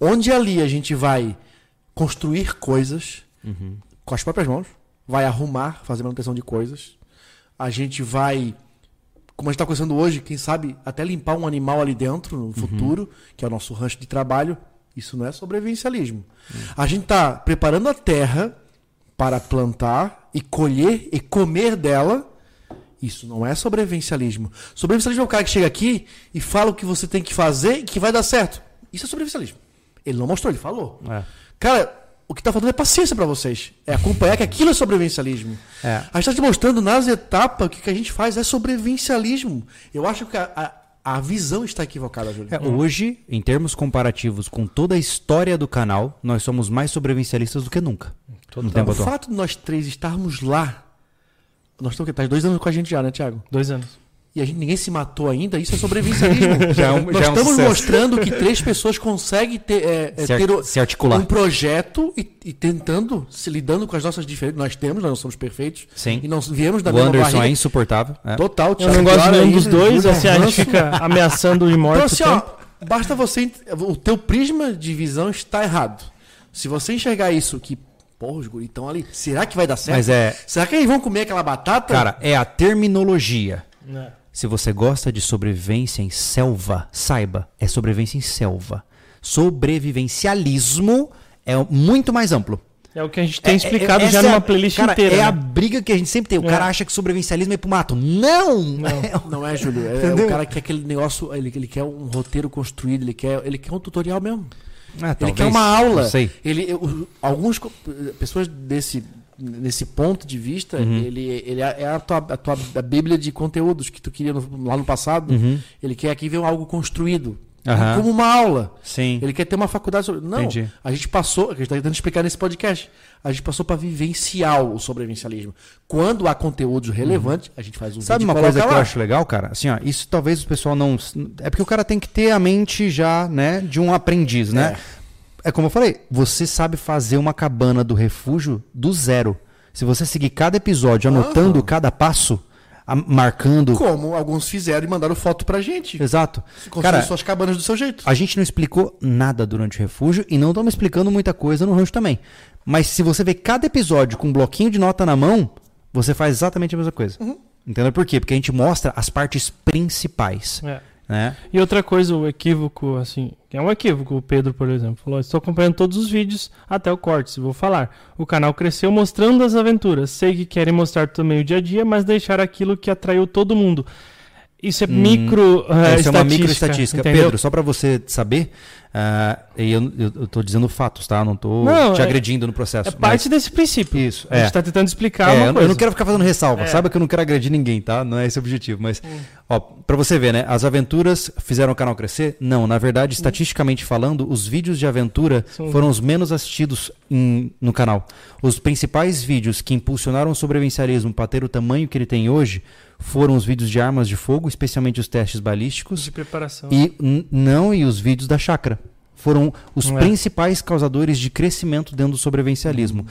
onde ali a gente vai construir coisas Uhum. com as próprias mãos, vai arrumar, fazer manutenção de coisas. A gente vai, como a gente está conversando hoje, quem sabe até limpar um animal ali dentro no futuro, que é o nosso rancho de trabalho. Isso não é sobrevivencialismo. A gente está preparando a terra para plantar e colher e comer dela. Isso não é sobrevivencialismo. Sobrevivencialismo é o cara que chega aqui e fala o que você tem que fazer e que vai dar certo. Isso é sobrevivencialismo. Ele não mostrou, ele falou. É. Cara, o que tá faltando é paciência pra vocês. É acompanhar que aquilo é sobrevivencialismo. É. A gente tá te mostrando nas etapas que o que a gente faz é sobrevivencialismo. Eu acho que a, a, a visão está equivocada, Júlio. É, hoje, em termos comparativos com toda a história do canal, nós somos mais sobrevivencialistas do que nunca. No tempo o atual. fato de nós três estarmos lá. Nós estamos aqui, tá dois anos com a gente já, né, Thiago? Dois anos. E a gente ninguém se matou ainda, isso é sobrevivencialismo. (laughs) Já é um- nós já é um estamos mostrando que três pessoas conseguem ter, é, é, Se, ter o- se articular. um projeto e, e tentando, se lidando com as nossas diferenças. Nós temos, nós não somos perfeitos. Sim. E não viemos da O mesma Anderson barriga. é insuportável. é. Total, Eu não gosto de nenhum dos dois, assim, a gente fica ameaçando de morte Então, o assim, ó, basta você. O teu prisma de visão está errado. Se você enxergar isso, que, porra, os guris estão ali, será que vai dar certo? Mas é, Será que eles vão comer aquela batata? cara, é a terminologia. É. Se você gosta de sobrevivência em selva, saiba, é sobrevivência em selva. Sobrevivencialismo é muito mais amplo. É o que a gente tem É- explicado é- já é numa a- playlist cara, inteira. É a né? briga que a gente sempre tem. O É. cara acha que sobrevivencialismo é ir pro mato. Não! Não é, Júlio. É, é Entendeu? o cara que quer aquele negócio. Ele, ele quer um roteiro construído, ele quer, ele quer um tutorial mesmo. Ah, Ele talvez, quer uma aula. Não sei. Ele, eu- alguns pessoas desse nesse ponto de vista, Uhum. ele, ele é é a tua, a tua a bíblia de conteúdos que tu queria no- lá no passado. Uhum. Ele quer aqui ver algo construído. Aham. Como uma aula. Sim. Ele quer ter uma faculdade sobre. Não, Entendi. a gente passou, a gente está tentando explicar nesse podcast. A gente passou para vivenciar o sobrevivencialismo. Quando há conteúdos relevantes, a gente faz um Sabe uma coisa que coloca eu lá. acho legal, cara? Assim, ó, isso talvez o pessoal não. É porque o cara tem que ter a mente já, né, de um aprendiz, né? É, como eu falei, você sabe fazer uma cabana do refúgio do zero. Se você seguir cada episódio anotando cada passo, a- marcando. Como alguns fizeram e mandaram foto pra gente. Exato. Construir Cara, suas cabanas do seu jeito. a gente não explicou nada durante o refúgio e não estamos explicando muita coisa no rancho também. Mas se você vê cada episódio com um bloquinho de nota na mão, você faz exatamente a mesma coisa. Entendeu por quê? Porque a gente mostra as partes principais. É. né? E outra coisa, o equívoco, assim, é um equívoco, o Pedro, por exemplo, falou: estou acompanhando todos os vídeos até o corte, vou falar. O canal cresceu mostrando as aventuras. Sei que querem mostrar também o dia a dia, mas deixar aquilo que atraiu todo mundo. Isso é Hum, micro uh, Essa é uma microestatística. entendeu? Pedro, só para você saber, e eu, tô dizendo fatos, tá? Não Não, te é- agredindo no processo. É parte desse princípio. mas- Isso, A é. gente tá tentando explicar É, uma eu- coisa. eu não quero ficar fazendo ressalva. É. Saiba que eu não quero agredir ninguém, tá? Não é esse o objetivo. Mas, ó, pra você ver, né? As aventuras fizeram o canal crescer? Não, na verdade, estatisticamente falando, os vídeos de aventura foram os menos assistidos em- no canal. Os principais vídeos que impulsionaram o sobrevivencialismo para ter o tamanho que ele tem hoje foram os vídeos de armas de fogo, especialmente os testes balísticos, De preparação. e não e os vídeos da chácara. Foram os É. principais causadores de crescimento dentro do sobrevivencialismo.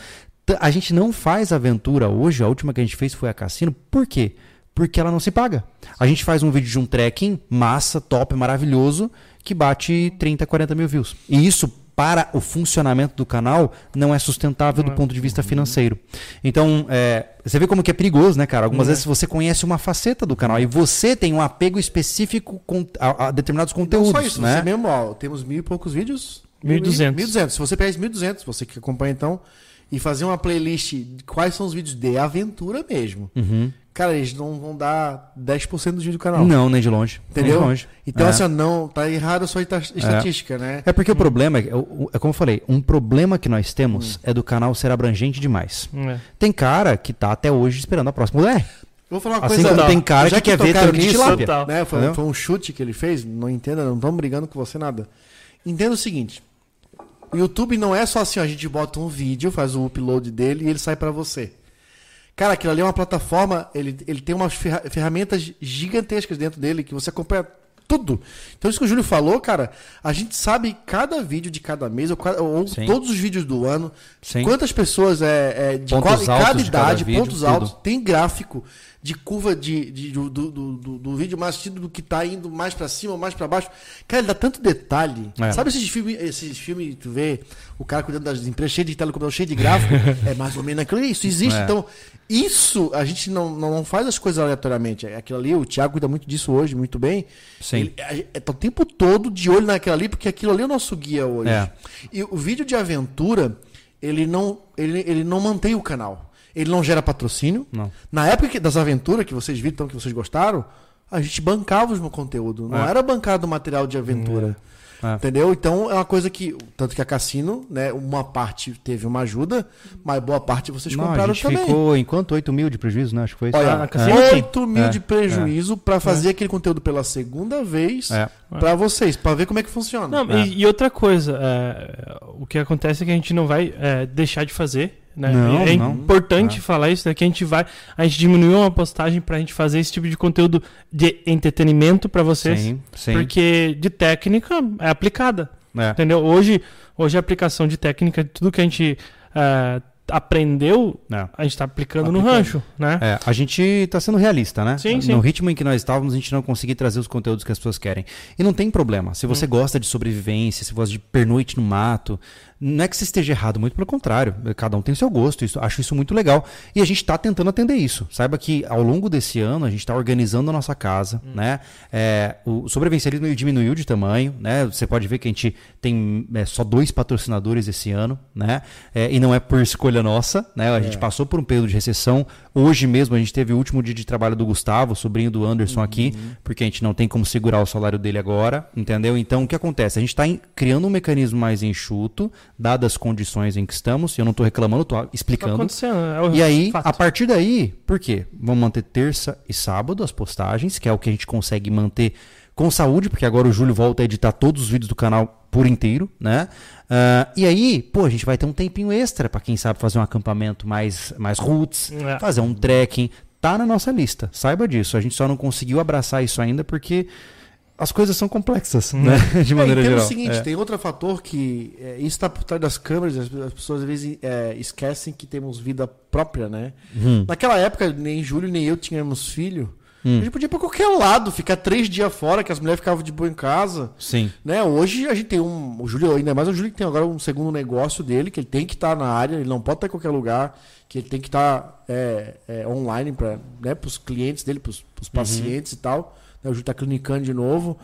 T- A gente não faz aventura hoje, a última que a gente fez foi a cassino. Por quê? Porque ela não se paga. A gente faz um vídeo de um trekking, massa, top, maravilhoso, que bate 30, 40 mil views. E isso, para o funcionamento do canal, não é sustentável do Não é. ponto de vista financeiro. Então, é, você vê como que é perigoso, né, cara? Algumas É. vezes você conhece uma faceta do canal e você tem um apego específico a, a determinados Não conteúdos, só isso, né? mesmo, ó, temos mil e poucos vídeos. 1.200. 1.200. Se você pegar esses 1.200, você que acompanha então, e fazer uma playlist de quais são os vídeos de aventura mesmo. Uhum. Cara, eles não vão dar 10% dos vídeos do canal. Não, nem de longe. Entendeu? Nem de longe. Então, é. assim, não, tá errado a sua esta- estatística, né? É porque o problema, é, o- é como eu falei, um problema que nós temos é do canal ser abrangente demais. É. Tem cara que tá até hoje esperando a próxima DR. Vou falar uma Assim coisa. como tem cara já que quer ver tanque de tilápia. Né? Foi, foi um chute que ele fez. Não entenda, não estamos brigando com você nada. Entenda o seguinte: o YouTube não é só assim, ó, a gente bota um vídeo, faz o upload dele e ele sai pra você. Cara, aquilo ali é uma plataforma, ele, ele tem umas ferra- ferramentas gigantescas dentro dele que você acompanha tudo. Então, isso que o Júlio falou, cara, a gente sabe cada vídeo de cada mês, ou, ou todos os vídeos do ano, Sim. quantas pessoas é, é de Pontos qual, em altos cada de cada idade, vídeo, pontos tudo. altos, tem gráfico de curva de, de- do, do, do, do- vídeo mais assistido do que tá indo mais pra cima ou mais pra baixo. Cara, ele dá tanto detalhe. É. Sabe esses filmes, esses filmes, tu vê o cara cuidando das empresas cheio de telecomputador, cheio de gráfico? (laughs) é mais ou menos aquilo. Isso existe. É. Então, isso a gente não, não, faz as coisas aleatoriamente. É Aquilo ali, o Thiago cuida muito disso hoje, muito bem. Sim. Ele, é, é, tá o tempo todo de olho naquilo ali, porque aquilo ali é o nosso guia hoje. É. E o vídeo de aventura, ele não, ele, ele não mantém o canal. Ele não gera patrocínio. Não. Na época que- das aventuras que vocês viram, então, que vocês gostaram, a gente bancava o conteúdo. Não É. era bancado o material de aventura. É. Entendeu? Então é uma coisa que. Tanto que a Cassino, né? Uma parte teve uma ajuda, mas boa parte vocês Não, a compraram gente também. ficou em quanto? 8 mil de prejuízo, né? Acho que foi isso. Olha, Ah, a é. sim. 8 mil É. de prejuízo pra fazer aquele conteúdo pela segunda vez É. pra vocês, pra ver como é que funciona. Não, É. e, e outra coisa, é, o que acontece é que a gente não vai é, deixar de fazer. Né? Não, é não. importante É. falar isso, né? que a gente vai. A gente diminuiu uma postagem pra gente fazer esse tipo de conteúdo de entretenimento pra vocês. Sim, sim. Porque de técnica é aplicada. É. Entendeu? Hoje, hoje a aplicação de técnica, tudo que a gente é, aprendeu, É. a gente está aplicando no Aplicando. rancho, né? É, a gente está sendo realista, né? Sim, no sim. ritmo em que nós estávamos, a gente não conseguia trazer os conteúdos que as pessoas querem. E não tem problema. Se Hum. você gosta de sobrevivência, se você gosta de pernoite no mato, não é que você esteja errado, muito pelo contrário. Cada um tem o seu gosto. Isso, acho isso muito legal. E a gente está tentando atender isso. Saiba que ao longo desse ano a gente está organizando a nossa casa, Hum. né? É, o sobrevivencialismo diminuiu de tamanho, né? Você pode ver que a gente tem é, só dois patrocinadores esse ano, né? É, e não é por escolha nossa, né? A gente passou por um período de recessão. Hoje mesmo a gente teve o último dia de trabalho do Gustavo, sobrinho do Anderson aqui, porque a gente não tem como segurar o salário dele agora, entendeu? Então o que acontece? A gente está criando um mecanismo mais enxuto, dadas as condições em que estamos, e eu não estou reclamando, estou Tá explicando. acontecendo. É E aí, fato. a partir daí, por quê? Vamos manter terça e sábado as postagens, que é o que a gente consegue manter com saúde, porque agora o Júlio volta a editar todos os vídeos do canal por inteiro, né? Ah, e aí, pô, a gente vai ter um tempinho extra para quem sabe fazer um acampamento mais, mais roots, É. fazer um trekking. Tá na nossa lista, saiba disso. A gente só não conseguiu abraçar isso ainda porque as coisas são complexas, né? (laughs) De É, maneira e geral. o seguinte, É. tem outro fator que é, isso está por trás das câmeras, as, as pessoas às vezes é, esquecem que temos vida própria, né? Hum. Naquela época, nem Júlio nem eu tínhamos filho. Hum. A gente podia ir pra qualquer lado, ficar três dias fora, que as mulheres ficavam de boa em casa. Sim. Né? Hoje a gente tem um. O Júlio, ainda mais o Júlio que tem agora um segundo negócio dele, que ele tem que estar na área, ele não pode estar em qualquer lugar, que ele tem que estar é, é, online para né, os clientes dele, para os pacientes e tal. né, o Júlio está clinicando de novo.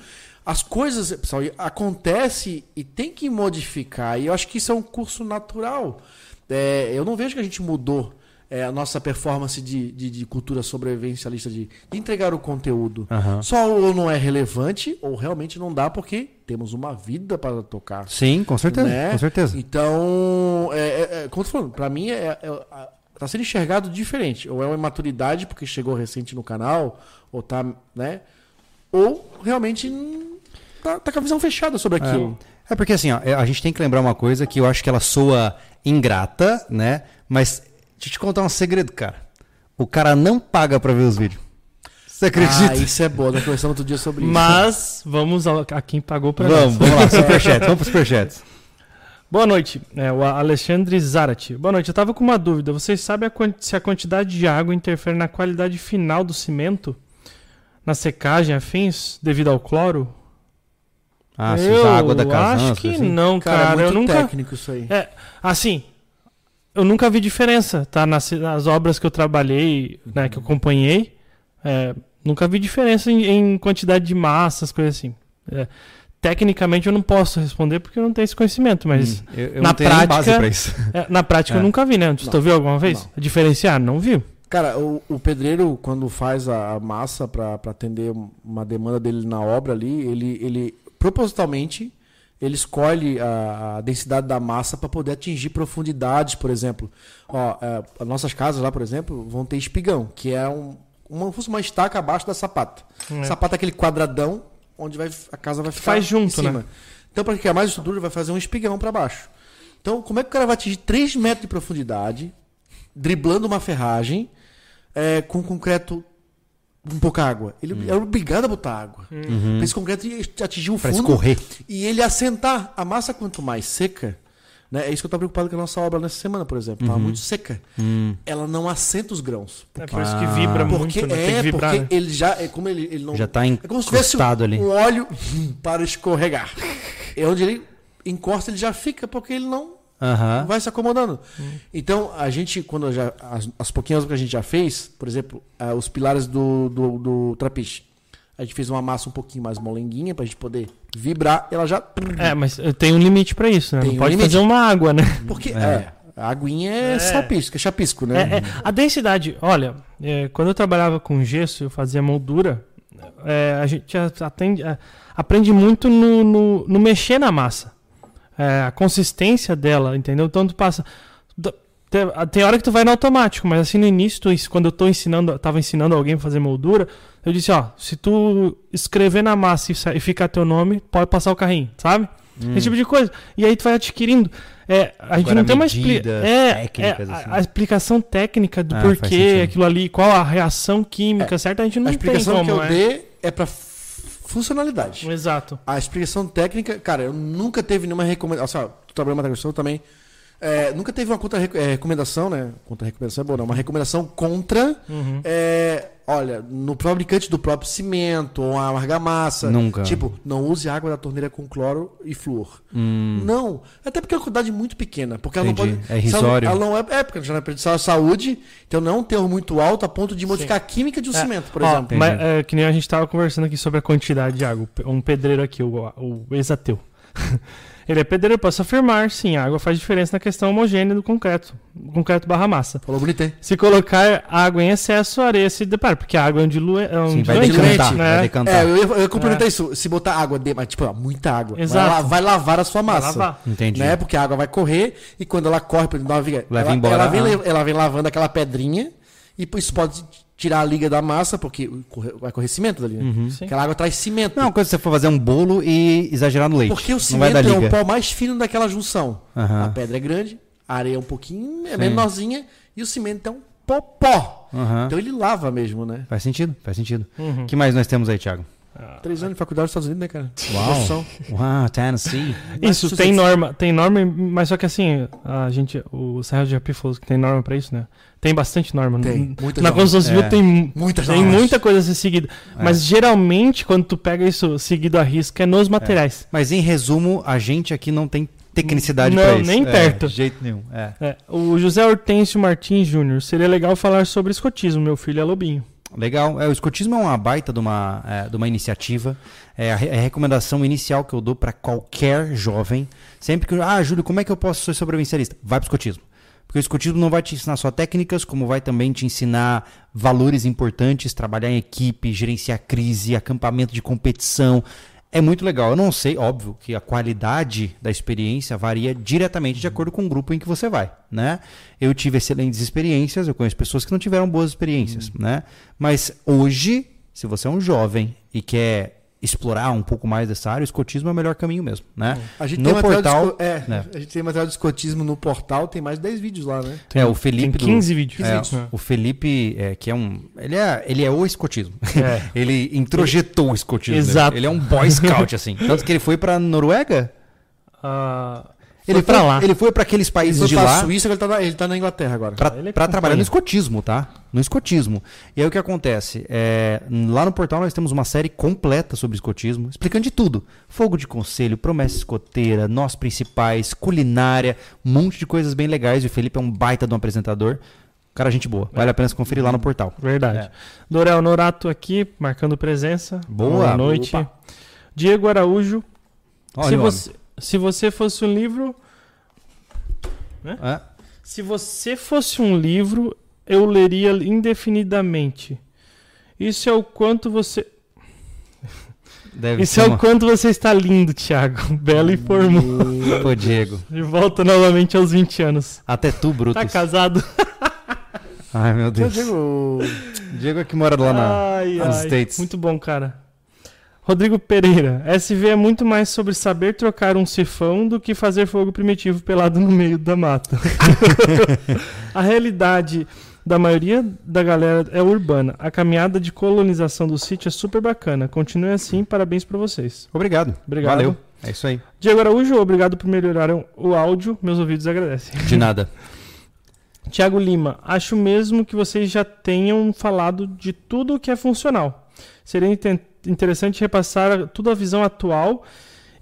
As coisas, pessoal, acontece e tem que modificar. E eu acho que isso é um curso natural. É, eu não vejo que a gente mudou é, a nossa performance de, de, de cultura sobrevivencialista de, de, entregar o conteúdo. Aham. Só ou não é relevante ou realmente não dá porque temos uma vida para tocar. Sim, com certeza. Né? Com certeza. Então, é, é, é, como tô falando, pra mim é, é, é- tá sendo enxergado diferente. Ou é uma imaturidade porque chegou recente no canal, ou tá, né? Ou realmente tá, tá com a visão fechada sobre aquilo. É porque assim, ó, a gente tem que lembrar uma coisa que eu acho que ela soa ingrata, né? Mas deixa eu te contar um segredo, cara. O cara não paga pra ver os vídeos. Você acredita? Ah, isso é bom. Nós conversamos outro dia sobre isso. Mas vamos ao- a quem pagou pra vamos, nós. vamos lá, (laughs) superchat, vamos pro superchat. Boa noite, é o Alexandre Zarate. Boa noite, eu tava com uma dúvida. Vocês sabem a se a quantidade de água interfere na qualidade final do cimento? Na secagem, afins, devido ao cloro? Ah, se eu usa água da casa. acho que não, Cara, cara. é eu muito nunca. técnico isso aí. É, assim, eu nunca vi diferença, tá? Nas, nas obras que eu trabalhei, né, que eu acompanhei, é, nunca vi diferença em, em quantidade de massas, coisas assim. É, tecnicamente eu não posso responder porque eu não tenho esse conhecimento, mas eu, eu na não tenho nem base prática- é, na prática eu É. nunca vi, né? Tu Não. viu alguma vez? Diferenciar? Não viu. Cara, o, o pedreiro, quando faz a, a massa para atender uma demanda dele na obra ali, ele, ele propositalmente ele escolhe a, a densidade da massa para poder atingir profundidades, por exemplo. Ó, é, as nossas casas lá, por exemplo, vão ter espigão, que é um, uma, uma estaca abaixo da sapata. É. Sapata é aquele quadradão onde vai, a casa vai ficar Faz junto, em cima. né? Então, para criar mais estrutura, vai fazer um espigão para baixo. Então, como é que o cara vai atingir 3 metros de profundidade, driblando uma ferragem, é, com concreto com pouca água? Ele Hum. é obrigado a botar água. Uhum. Pra esse concreto atingir o Pra fundo escorrer. e ele assentar. A massa, quanto mais seca, né, é isso que eu estava preocupado com a nossa obra nessa semana, por exemplo. Estava muito seca. Hum. Ela não assenta os grãos. É por isso que vibra Porque muito, né? Tem que é, vibrar, porque né? ele já é como ele, ele não Já tá é como se tivesse encostado ali. um óleo (laughs) para escorregar. É onde ele encosta, ele já fica porque ele não Aham. vai se acomodando. Então, a gente, quando já. As, as pouquinhas que a gente já fez, por exemplo, ah, os pilares do, do, do trapiche. A gente fez uma massa um pouquinho mais molenguinha pra gente poder vibrar. Ela já. É, mas tem um limite pra isso, né? Tem Não um pode limite. fazer uma água, né? Porque, é. a aguinha é, sapisco, é chapisco, né? É, é, a densidade, olha, é, quando eu trabalhava com gesso, eu fazia moldura, é, a gente atende- a- aprende muito no, no- no mexer na massa. É, a consistência dela, entendeu? Então tu passa. Tem, hora que tu vai no automático, mas assim no início, tu quando eu tô ensinando, tava ensinando alguém a fazer moldura, eu disse, ó, se tu escrever na massa e, e ficar teu nome, pode passar o carrinho, sabe? Esse tipo de coisa. E aí tu vai adquirindo. É, a gente Agora, não tem uma expli- medidas é, é, a- assim. a, explicação técnica do Ah, porquê aquilo ali, qual a reação química, certo? A gente não a tem explicação como, que eu né? é pra f- funcionalidade. Exato. A explicação técnica, cara, eu nunca teve nenhuma recomendação. Assim, tu trabalhou em também. É, nunca teve uma contra recomendação, né? Contra recomendação é boa, não. Uma recomendação contra. Uhum. é, olha, no fabricante do próprio cimento ou a argamassa. Nunca. Tipo, não use água da torneira com cloro e flúor. Hum. Não. Até porque é uma quantidade muito pequena. Porque ela Entendi. não pode. É irrisório. Ela não é, é porque já não é prejudicial à saúde. Então não é um termo muito alto a ponto de modificar a química de um É, cimento, por Ó, exemplo. mas, é, que nem a gente tava conversando aqui sobre a quantidade de água. Um pedreiro aqui, o, o ex-ateu. (laughs) Ele é pedreiro, eu posso afirmar, sim, a água faz diferença na questão homogênea do concreto. Concreto barra massa. Falou bonito, hein? Se colocar água em excesso, a areia se depara, porque a água é um, dilue, é um Sim, vai diluente, decantar. né? Vai decantar. É, eu ia, eu ia complementar isso. Se botar água, de, mas, tipo, muita água. Vai, Exato. la- vai lavar a sua Vai massa. lavar. Entendi. Né? Porque a água vai correr e quando ela corre, por exemplo, ela, ela, embora ela, vem, a- le- ela vem lavando aquela pedrinha e isso pode tirar a liga da massa, porque vai correr cimento dali. Né? Sim. Aquela água traz cimento. Não, quando você for fazer um bolo e exagerar no leite. porque o não vai cimento é o pó mais fino daquela junção. Aham. A pedra é grande, a areia é um pouquinho é menorzinha e o cimento é um popó. Aham. Então ele lava mesmo, né? Faz sentido, faz sentido. O Uhum. que mais nós temos aí, Thiago? Três anos de faculdade nos Estados Unidos, né, cara? Uau. Uau, Tennessee. (laughs) Isso, tem norma, tem norma, mas só que assim, a gente, o Serra de Japi falou que tem norma pra isso, né? Tem bastante norma. Tem, muitas Na construção civil É. tem, Muitas tem normas. muita coisa a ser seguida. É. Mas geralmente, quando tu pega isso seguido a risca, é nos materiais. Mas em resumo, a gente aqui não tem tecnicidade Não, pra isso. nem É, perto. De jeito nenhum. É. É, o José Hortêncio Martins Júnior, seria legal falar sobre escotismo, meu filho é lobinho. Legal. É, o escotismo é uma baita de uma, é, de uma iniciativa. É a, re- a recomendação inicial que eu dou para qualquer jovem. Sempre que. Ah, Júlio, como é que eu posso ser sobrevivencialista? Vai pro escotismo. Porque o escotismo não vai te ensinar só técnicas, como vai também te ensinar valores importantes, trabalhar em equipe, gerenciar crise, acampamento de competição. É muito legal. Eu não sei, óbvio, que a qualidade da experiência varia diretamente de acordo com o grupo em que você vai, né? Eu tive excelentes experiências, eu conheço pessoas que não tiveram boas experiências, né? Mas hoje, se você é um jovem e quer explorar um pouco mais dessa área, o escotismo é o melhor caminho mesmo, né? A gente, no tem material de portal, esco- é, né? a gente tem material de escotismo no portal, tem mais de 10 vídeos lá, né? É, o Tem Felipe do- 15 vídeos. É, vídeos, né? o Felipe, é, que é um. Ele é, ele é o escotismo. É. (laughs) ele introjetou o escotismo. né? Exato. Ele é um boy scout, assim. (laughs) Tanto que ele foi pra Noruega. Ah, Ele foi pra lá. Ele foi pra aqueles Ele países de lá. Suíça, ele tá, na, ele tá na Inglaterra agora. Pra, pra acompanha. trabalhar no escotismo, tá? No escotismo. E aí o que acontece? É, lá no portal nós temos uma série completa sobre escotismo, explicando de tudo. Fogo de conselho, promessa escoteira, nós principais, culinária, um monte de coisas bem legais. E o Felipe é um baita de um apresentador. Cara, gente boa. Vale a pena se conferir lá no portal. Verdade. É. Dorel Norato aqui, marcando presença. Boa. Boa noite. Opa. Diego Araújo. Olha se, o homem. Se você fosse um livro. É. Se você fosse um livro, eu leria indefinidamente. Isso é o quanto você. Deve Isso ser é uma... o quanto você está lindo, Thiago. (laughs) Belo e formoso. Pô, Diego. De volta novamente aos 20 anos. Até tu, Brutus. Tá casado? (laughs) Ai, meu Eu Deus. digo, Diego é que mora lá na... ai, nos ai. States. Muito bom, cara. Rodrigo Pereira. SV é muito mais sobre saber trocar um sifão do que fazer fogo primitivo pelado no meio da mata. (laughs) a realidade da maioria da galera é urbana. A caminhada de colonização do sítio é super bacana. Continue assim, parabéns pra vocês. Obrigado. Obrigado. Valeu. É isso aí. Diego Araújo, obrigado por melhorar o áudio. Meus ouvidos agradecem. De nada. (laughs) Tiago Lima, acho mesmo que vocês já tenham falado de tudo o que é funcional. Seria interessante repassar toda a visão atual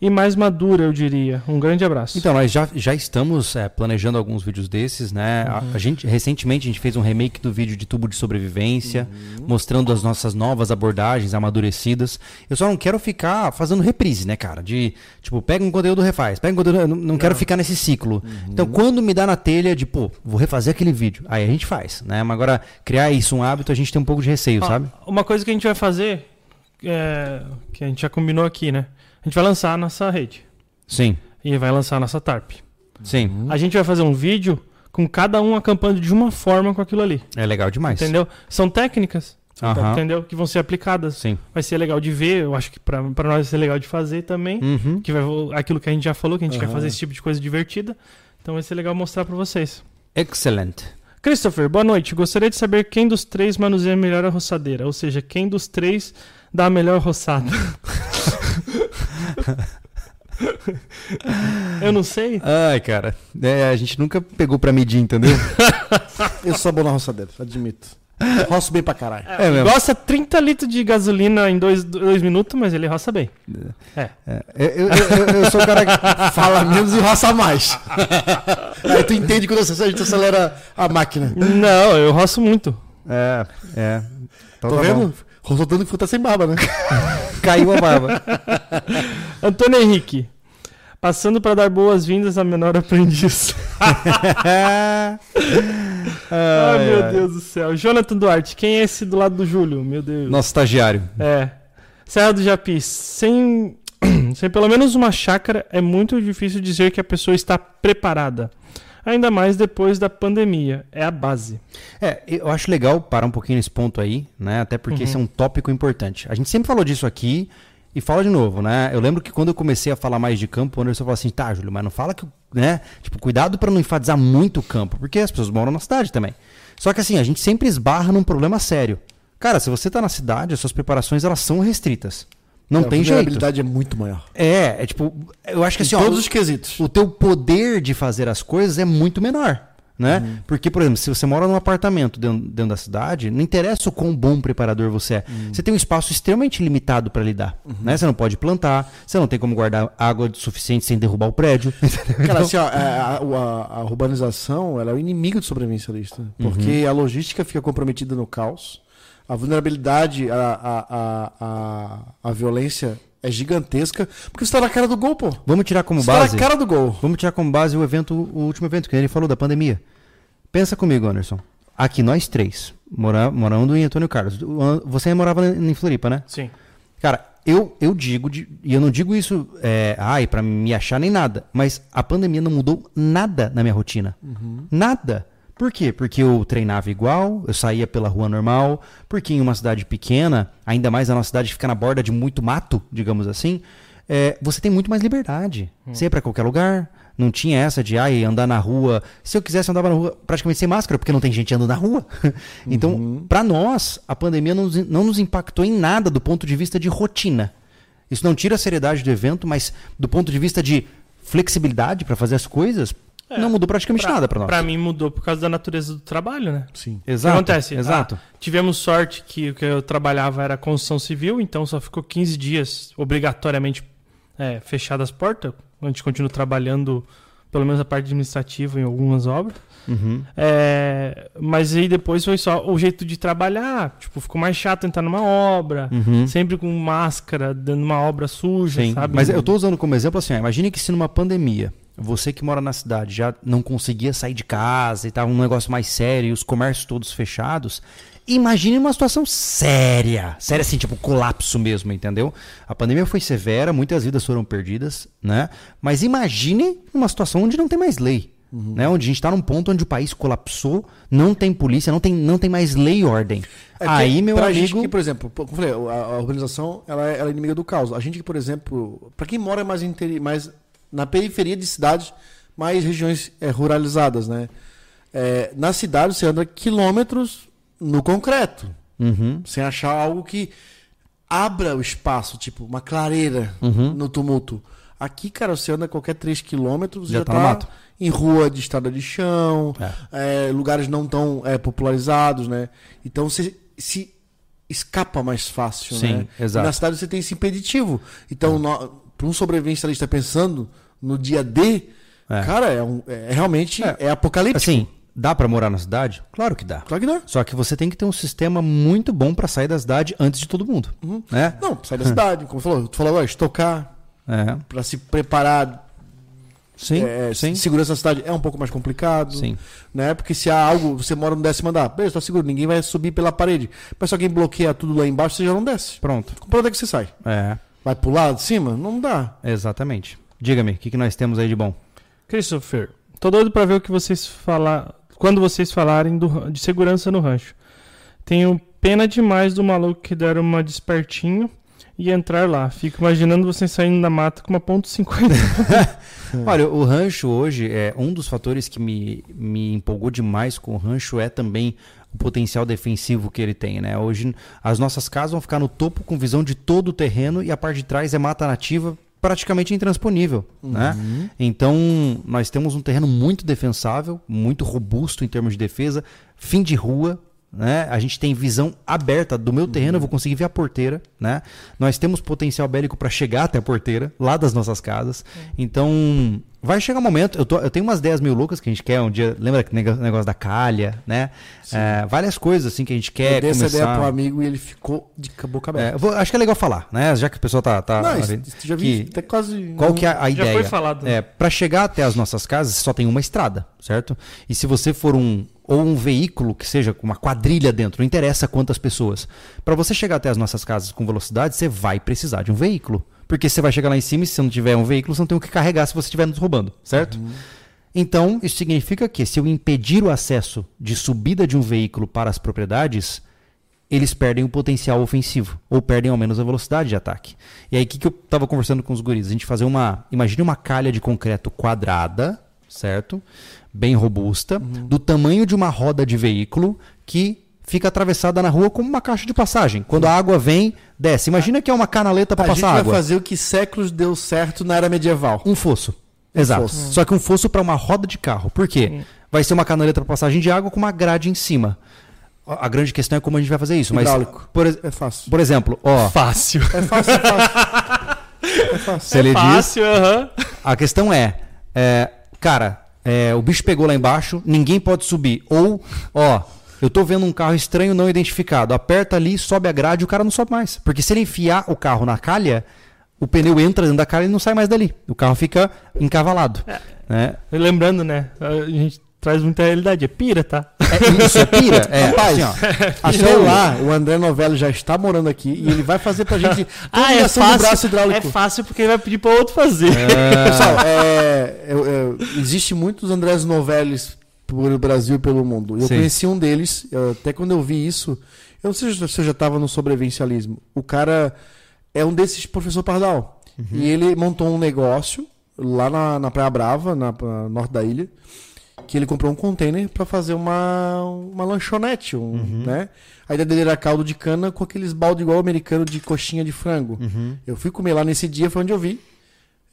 e mais madura, eu diria. Um grande abraço. Então, nós já, já estamos é, planejando alguns vídeos desses, né? A- A, gente, recentemente a gente fez um remake do vídeo de tubo de sobrevivência, mostrando as nossas novas abordagens amadurecidas. Eu só não quero ficar fazendo reprise, né, cara? De, tipo, pega um conteúdo, refaz, pega um conteúdo, não, não quero ficar nesse ciclo. Então, quando me dá na telha de, pô, vou refazer aquele vídeo, aí a gente faz, né? Mas agora, criar isso um hábito, a gente tem um pouco de receio, Ah, sabe? Uma coisa que a gente vai fazer, é, que a gente já combinou aqui, né? A gente vai lançar a nossa rede Sim, e vai lançar a nossa TARP. sim. A gente vai fazer um vídeo com cada um acampando de uma forma com aquilo ali. É legal demais. Entendeu? São técnicas, Aham. entendeu? Que vão ser aplicadas. Sim. Vai ser legal de ver, eu acho que pra, pra nós vai ser legal de fazer também. Uhum. Que vai aquilo que a gente já falou, que a gente quer fazer esse tipo de coisa divertida. Então vai ser legal mostrar pra vocês. Excelente. Christopher, boa noite. Gostaria de saber quem dos três manuseia melhor a roçadeira, ou seja, quem dos três dá a melhor roçada. Eu não sei. Ai, cara. É, a gente nunca pegou pra medir, entendeu? (laughs) eu sou bom na roçadeira, admito. Roço bem pra caralho. É mesmo. Gosta 30 litros de gasolina em 2 minutos, mas ele roça bem. É, eu, eu- eu- eu sou o cara que Fala menos e roça mais. (laughs) Aí tu entende quando você- a gente acelera a máquina. Não, eu roço muito. É, é. Então Tô tá vendo? bom. Roçou tanto que tá sem barba, né? (laughs) Caiu a barba. Antônio Henrique. Passando para dar boas-vindas à menor aprendiz. (laughs) Ai, meu Deus do céu. Jonathan Duarte, quem é esse do lado do Júlio? Meu Deus. Nosso estagiário. É. Serra do Japi, sem, (clears throat) sem pelo menos uma chácara, é muito difícil dizer que a pessoa está preparada. Ainda mais depois da pandemia. É a base. É, eu acho legal parar um pouquinho nesse ponto aí, né? Até porque esse é um tópico importante. A gente sempre falou disso aqui e fala de novo, né? Eu lembro que quando eu comecei a falar mais de campo, o Anderson falou assim, tá, Júlio, mas não fala que, né? Tipo, cuidado pra não enfatizar muito o campo, porque as pessoas moram na cidade também. Só que assim, a gente sempre esbarra num problema sério. Cara, se você tá na cidade, as suas preparações elas são restritas. Não a tem jeito. vulnerabilidade é muito maior. É, é tipo, eu acho que Em assim, ó, todos os quesitos. o teu poder de fazer as coisas é muito menor. Né? Porque, por exemplo, se você mora num apartamento dentro, dentro da cidade, não interessa o quão bom preparador você é. Você tem um espaço extremamente limitado para lidar. Né? Você não pode plantar, você não tem como guardar água suficiente sem derrubar o prédio. (laughs) Cara, assim, ó, é, a, a- a urbanização ela é o inimigo do sobrevivencialista. Porque a logística fica comprometida no caos, a vulnerabilidade, a, a, a, a, a violência é gigantesca, porque você tá na cara do gol, pô. Vamos tirar como Você tá base. na cara do gol. Vamos tirar como base o evento, o último evento que ele falou da pandemia. Pensa comigo, Anderson. Aqui nós três, mora, morando em Antônio Carlos. Você morava em Floripa, né? Sim. Cara, eu, eu digo, e eu não digo isso, é, ai, pra me achar nem nada, mas a pandemia não mudou nada na minha rotina. Nada. Por quê? Porque eu treinava igual, eu saía pela rua normal, porque em uma cidade pequena, ainda mais a nossa cidade fica na borda de muito mato, digamos assim, é, você tem muito mais liberdade. Você ia pra qualquer lugar, não tinha essa de ai, andar na rua. Se eu quisesse, eu andava na rua praticamente sem máscara, porque não tem gente andando na rua. (laughs) então, pra nós, a pandemia não nos, não nos impactou em nada do ponto de vista de rotina. Isso não tira a seriedade do evento, mas do ponto de vista de flexibilidade pra fazer as coisas, não mudou praticamente nada pra nós. Pra mim mudou por causa da natureza do trabalho, né? Sim. O que Exato. acontece? Exato. Ah, tivemos sorte que o que eu trabalhava era construção civil, então só ficou 15 dias obrigatoriamente é, fechadas as portas. A gente continua trabalhando, pelo menos a parte administrativa, em algumas obras. Uhum. É, mas aí depois foi só o jeito de trabalhar. Tipo, ficou mais chato entrar numa obra, Uhum. sempre com máscara, dando uma obra suja, Sim, sabe? mas eu tô usando como exemplo assim, imagine que se numa pandemia, você que mora na cidade já não conseguia sair de casa e tava um negócio mais sério, e os comércios todos fechados, imagine uma situação séria, séria assim, tipo colapso mesmo, entendeu? A pandemia foi severa, muitas vidas foram perdidas, né? Mas imagine uma situação onde não tem mais lei. Né, onde a gente está num ponto onde o país colapsou, não tem polícia, não tem, não tem mais lei e ordem. É Aí, meu pra amigo. gente que, por exemplo, como falei, a, a urbanização ela é, ela é inimiga do caos. A gente que, por exemplo, para quem mora mais, interi- mais na periferia de cidades, mais regiões é, ruralizadas, né? É, na cidade você anda quilômetros no concreto, Uhum, sem achar algo que abra o espaço, tipo uma clareira Uhum. no tumulto. Aqui, cara, você anda qualquer 3 quilômetros Já já, tá tá, no em rua de estrada de chão, é, lugares não tão é, popularizados, né? Então você se escapa mais fácil, Sim, né? exato. E na cidade você tem esse impeditivo. Então, para um sobrevivencialista pensando no dia D, É. cara, é, um- é realmente É. é, apocalíptico. Assim, dá pra morar na cidade? Claro que dá. Claro que não. Só que você tem que ter um sistema muito bom pra sair da cidade antes de todo mundo. Né? Não, sai da cidade, como falou, tu falou agora, estocar, É. para se preparar Sim, É, sim. Segurança na cidade é um pouco mais complicado. Sim. Né? Porque se há algo, você mora no décimo andar, beleza, tá seguro, ninguém vai subir pela parede. Mas se alguém bloqueia tudo lá embaixo, você já não desce. Pronto. Pra onde é que você sai? É, Vai pular de cima? Não dá. exatamente. Diga-me, o que, que nós temos aí de bom? Christopher, tô doido pra ver o que vocês falar quando vocês falarem do de segurança no rancho. Tenho pena demais do maluco que deram uma despertinho e entrar lá. Fico imaginando vocês saindo da mata com uma ponto .50. (laughs) Olha, o rancho hoje, é um dos fatores que me, me empolgou demais com o rancho é também o potencial defensivo que ele tem, né? Hoje as nossas casas vão ficar no topo com visão de todo o terreno e a parte de trás é mata nativa praticamente intransponível, né? Então, nós temos um terreno muito defensável, muito robusto em termos de defesa, fim de rua, né? A gente tem visão aberta do meu terreno, eu vou conseguir ver a porteira, né? Nós temos potencial bélico para chegar até a porteira, lá das nossas casas. Então, vai chegar um momento, eu, tô- eu tenho umas 10 mil loucas que a gente quer um dia, lembra que negócio da calha, né? É, várias coisas assim que a gente eu quer dei essa ideia pro começar. amigo e ele ficou de boca É, aberta. eu vou- acho que é legal falar, né? Já que a pessoa tá, tá não, isso, isso já vi que- até quase. qual que é a Já ideia? foi falado. É, para chegar até as nossas casas, só tem uma estrada, certo? E se você for um ou um veículo que seja com uma quadrilha dentro, não interessa quantas pessoas. Para você chegar até as nossas casas com velocidade, você vai precisar de um veículo, porque você vai chegar lá em cima e se não tiver um veículo, você não tem o que carregar se você estiver nos roubando, certo? Então, isso significa que se eu impedir o acesso de subida de um veículo para as propriedades, eles perdem o potencial ofensivo, ou perdem ao menos a velocidade de ataque. E aí, o que, que eu estava conversando com os guris? A gente fazer uma. Imagine uma calha de concreto quadrada, certo? Bem robusta, do tamanho de uma roda de veículo que fica atravessada na rua como uma caixa de passagem. Quando a água vem, desce. Imagina que é uma canaleta para A gente passar vai água. fazer o que séculos deu certo na era medieval. Um fosso. Exato. fosso. Só que um fosso para uma roda de carro. Por quê? Vai ser uma canaleta para passagem de água com uma grade em cima. A grande questão é como a gente vai fazer isso. Mas, Hidráulico. por, ex- É fácil. por exemplo, ó, (laughs) Fácil. É fácil, é fácil. (laughs) É fácil. diz, Fácil, aham. a questão é, é, cara, é, o bicho pegou lá embaixo, ninguém pode subir. Ou, ó, Eu tô vendo um carro estranho não identificado. Aperta ali, sobe a grade, o cara não sobe mais. Porque se ele enfiar o carro na calha, o pneu entra dentro da calha e não sai mais dali. O carro fica encavalado. É. Né? E Lembrando, né? A gente traz muita realidade. É pira, tá? É, isso é pira? (laughs) É, Rapaz, assim, ó. (laughs) Até lá, o André Novello já está morando aqui e ele vai fazer pra gente toda a ligação do braço hidráulico. é fácil porque ele vai pedir pra outro fazer. Pessoal, é, eu- existe muitos Andrés Novelis pelo Brasil e pelo mundo. Eu Sim. conheci um deles, até quando eu vi isso, eu não sei se eu já estava no sobrevivencialismo. O cara é um desses professor Pardal. E ele montou um negócio lá na, na Praia Brava, na, na norte da ilha, que ele comprou um container para fazer uma, uma lanchonete, um, né? A ideia dele era caldo de cana com aqueles balde igual americano de coxinha de frango. Eu fui comer lá nesse dia, foi onde eu vi.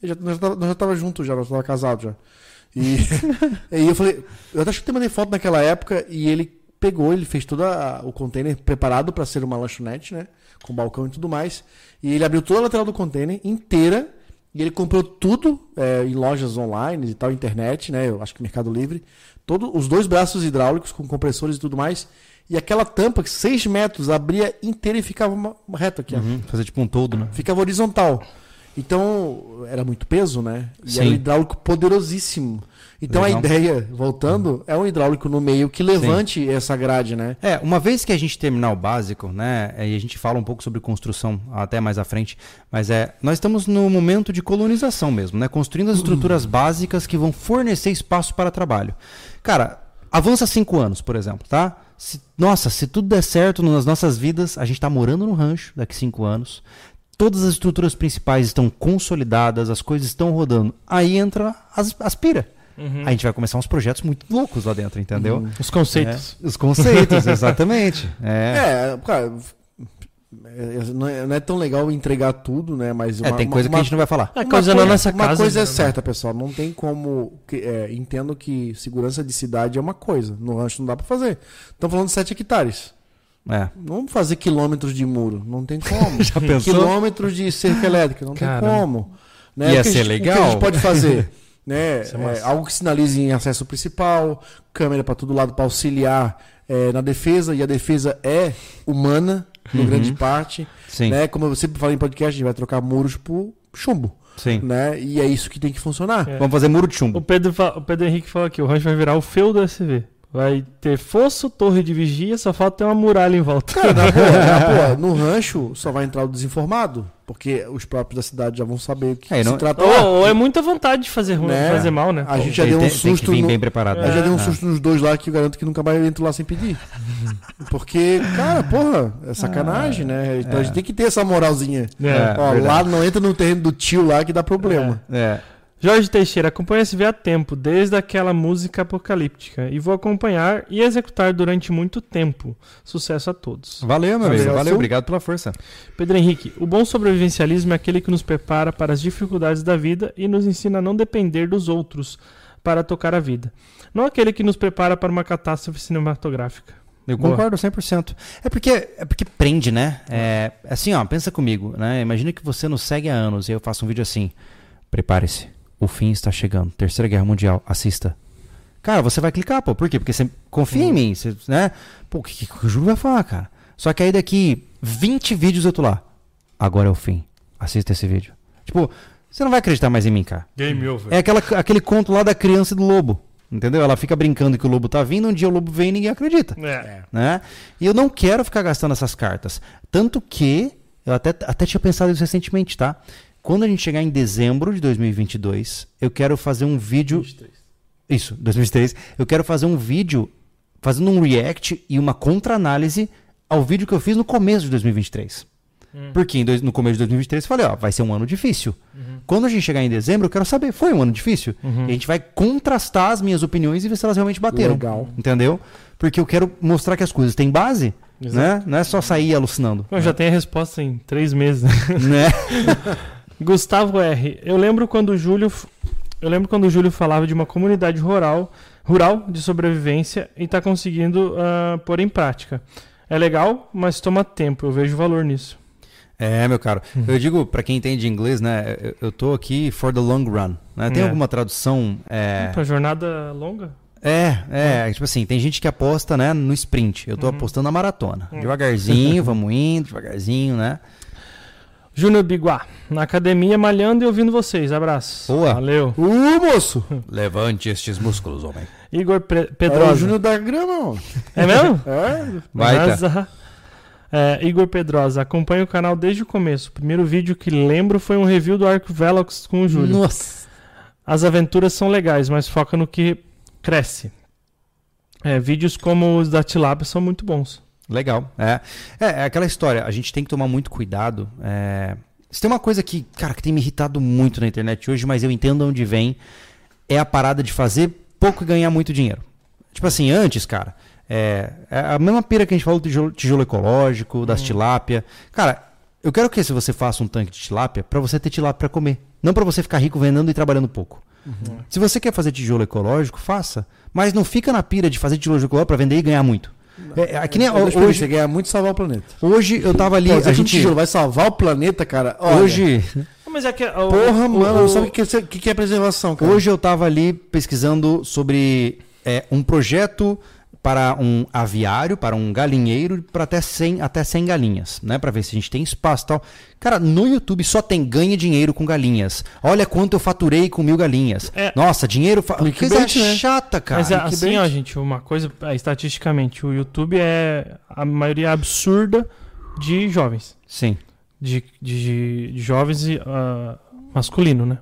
Eu já, nós, já tava, nós já tava juntos já, nós tava casados já. (laughs) E aí eu falei, eu até acho que eu te mandei foto naquela época e ele pegou, ele fez todo a- o container preparado para ser uma lanchonete, né? Com balcão e tudo mais. E ele abriu toda a lateral do container inteira e ele comprou tudo é, em lojas online e tal, internet, né? Eu acho que Mercado Livre. Todo, os dois braços hidráulicos com compressores e tudo mais. E aquela tampa, que 6 metros, abria inteira e ficava uma, uma reta aqui. Uhum, fazer tipo um todo, né? Ficava horizontal. Então, era muito peso, né? E Sim. era um hidráulico poderosíssimo. Então Legal. a ideia, voltando, é um hidráulico no meio que levante essa grade, né? É, uma vez que a gente terminar o básico, né, e a gente fala um pouco sobre construção até mais à frente, mas é, nós estamos no momento de colonização mesmo, né, construindo as estruturas básicas que vão fornecer espaço para trabalho. Cara, avança cinco anos, por exemplo, tá? Se- nossa, se tudo der certo nas nossas vidas, a gente está morando no rancho daqui cinco anos, todas as estruturas principais estão consolidadas, as coisas estão rodando, aí entra as, as pira. A gente vai começar uns projetos muito loucos lá dentro, entendeu? Os conceitos. É, os conceitos, (laughs) exatamente. É. É, cara, é, não, é, não é tão legal entregar tudo, né? Mas É, uma- tem uma- coisa que uma- a gente não vai falar. Uma coisa na nossa uma casa. coisa é né? certa, pessoal. Não tem como. que- é, entendo que segurança de cidade é uma coisa. No rancho não dá pra fazer. Estamos falando de 7 hectares. É. Não vamos fazer quilômetros de muro. Não tem como. (laughs) Já pensou? Quilômetros de cerca elétrica. Não Caramba. tem como. Né? Ia O que ser gente- O legal. que a gente pode fazer? (laughs) né? É É, algo que sinalize em acesso principal, câmera para todo lado para auxiliar é, na defesa. E a defesa é humana, Uhum. em grande parte. Sim. Né? Como eu sempre falo em podcast, a gente vai trocar muros por chumbo. Sim. Né? E é isso que tem que funcionar. É. Vamos fazer muro de O chumbo. Pedro, fa- o Pedro Henrique falou aqui, o rancho vai virar o feu do SV. Vai ter fosso, torre de vigia, só falta ter uma muralha em volta. Cara, na boa, na (laughs) boa, no rancho só vai entrar o desinformado, porque os próprios da cidade já vão saber o que É, se não- trata Ou, é muita vontade de fazer, ruim, Né? fazer mal, né? A gente já Tem- deu um tem- tem que susto vir bem preparado. Eu já dei um Ah. susto nos dois lá que eu garanto que nunca mais entro lá sem pedir. (laughs) Porque, cara, porra, é sacanagem, né? Então a gente tem que ter essa moralzinha. É. Ó, verdade. lá não entra no terreno do tio lá que dá problema. É. Jorge Teixeira, acompanha esse há tempo, desde aquela música apocalíptica, e vou acompanhar e executar durante muito tempo. Sucesso a todos. Valeu, meu Valeu, amigo. Valeu, obrigado pela força. Pedro Henrique, o bom sobrevivencialismo é aquele que nos prepara para as dificuldades da vida e nos ensina a não depender dos outros para tocar a vida. Não aquele que nos prepara para uma catástrofe cinematográfica. Eu Boa. concordo 100%. É porque, é porque prende, né? É, assim, ó, pensa comigo, né? Imagina que você nos segue há anos e eu faço um vídeo assim. Prepare-se. O fim está chegando. Terceira Guerra Mundial. Assista. Cara, você vai clicar, pô. Por quê? Porque você confia em mim, você, né? Pô, o que, que o Júlio vai falar, cara? Só que aí daqui 20 vídeos eu tô lá. Agora é o fim. Assista esse vídeo. Tipo, você não vai acreditar mais em mim, cara. Game over. É aquela, aquele conto lá da criança e do lobo. Entendeu? Ela fica brincando que o lobo tá vindo, um dia o lobo vem e ninguém acredita É. né? E eu não quero ficar gastando essas cartas. Tanto que, eu até, até tinha pensado isso recentemente, tá? Quando a gente chegar em dezembro de 2022, eu quero fazer um vídeo. Isso, 2023. Eu quero fazer um vídeo fazendo um react e uma contra-análise ao vídeo que eu fiz no começo de 2023. Porque em dois- no começo de 2023 eu falei, ó, vai ser um ano difícil. Quando a gente chegar em dezembro, eu quero saber, foi um ano difícil? E a gente vai contrastar as minhas opiniões e ver se elas realmente bateram. Legal. Entendeu? Porque eu quero mostrar que as coisas têm base, né? Não é só sair alucinando. Eu já tenho a resposta em três meses. né? (laughs) Gustavo R. Eu lembro quando o Júlio. Eu lembro quando o Júlio falava de uma comunidade rural, rural de sobrevivência e está conseguindo ah, pôr em prática. É legal, mas toma tempo. Eu vejo valor nisso. É, meu caro. Eu digo, pra quem entende inglês, né? Eu, eu tô aqui for the long run. Né? Tem É. alguma tradução? É, Pra jornada longa? É, é, tipo assim, tem gente que aposta, né, no sprint. Eu tô apostando na maratona. Devagarzinho, (laughs) vamos indo, devagarzinho, né? Júnior Biguá, na academia, malhando e ouvindo vocês. Abraço. Boa. Valeu. Uh, moço! Levante estes músculos, homem. Igor Pre- É o Pedrosa. Júnior da Grama, mano. É mesmo? (laughs) É? Vai, tá. Arrasa. É, Igor Pedrosa, acompanho o canal desde o começo. O primeiro vídeo que lembro foi um review do Arco Velox com o Júlio. Nossa. As aventuras são legais, mas foca no que cresce. É, vídeos como os da Tilapia são muito bons. Legal. É. é, é aquela história, a gente tem que tomar muito cuidado. É... Se tem uma coisa que, cara, que tem me irritado muito na internet hoje, mas eu entendo onde vem, é a parada de fazer pouco e ganhar muito dinheiro. Tipo assim, antes, cara, é, é a mesma pira que a gente falou do tijolo, tijolo ecológico, das tilápia. Cara, eu quero que se você faça um tanque de tilápia, pra você ter tilápia pra comer. Não pra você ficar rico vendendo e trabalhando pouco. Se você quer fazer tijolo ecológico, faça. Mas não fica na pira de fazer tijolo ecológico pra vender e ganhar muito. É, é que nem, hoje, Você ganha muito salvar o planeta. Hoje eu tava ali. Pô, a gente, tijolo vai salvar o planeta, cara. Olha, hoje, Mas é que. o- Porra, o- mano, o- sabe o que, é- que que é preservação, cara? hoje eu tava ali pesquisando sobre é, um projeto para um aviário, para um galinheiro, para até 100, até 100 galinhas, né? Para ver se a gente tem espaço e tal. Cara, no YouTube só tem ganha dinheiro com galinhas. Olha quanto eu faturei com mil galinhas. É. Nossa, dinheiro. Fa... Coisa Clickbait, né? chata, cara. Mas é, Que assim, ó, gente, uma coisa, é, estatisticamente, o YouTube é a maioria absurda de jovens. Sim. De, de, de jovens e, ah, masculino, né?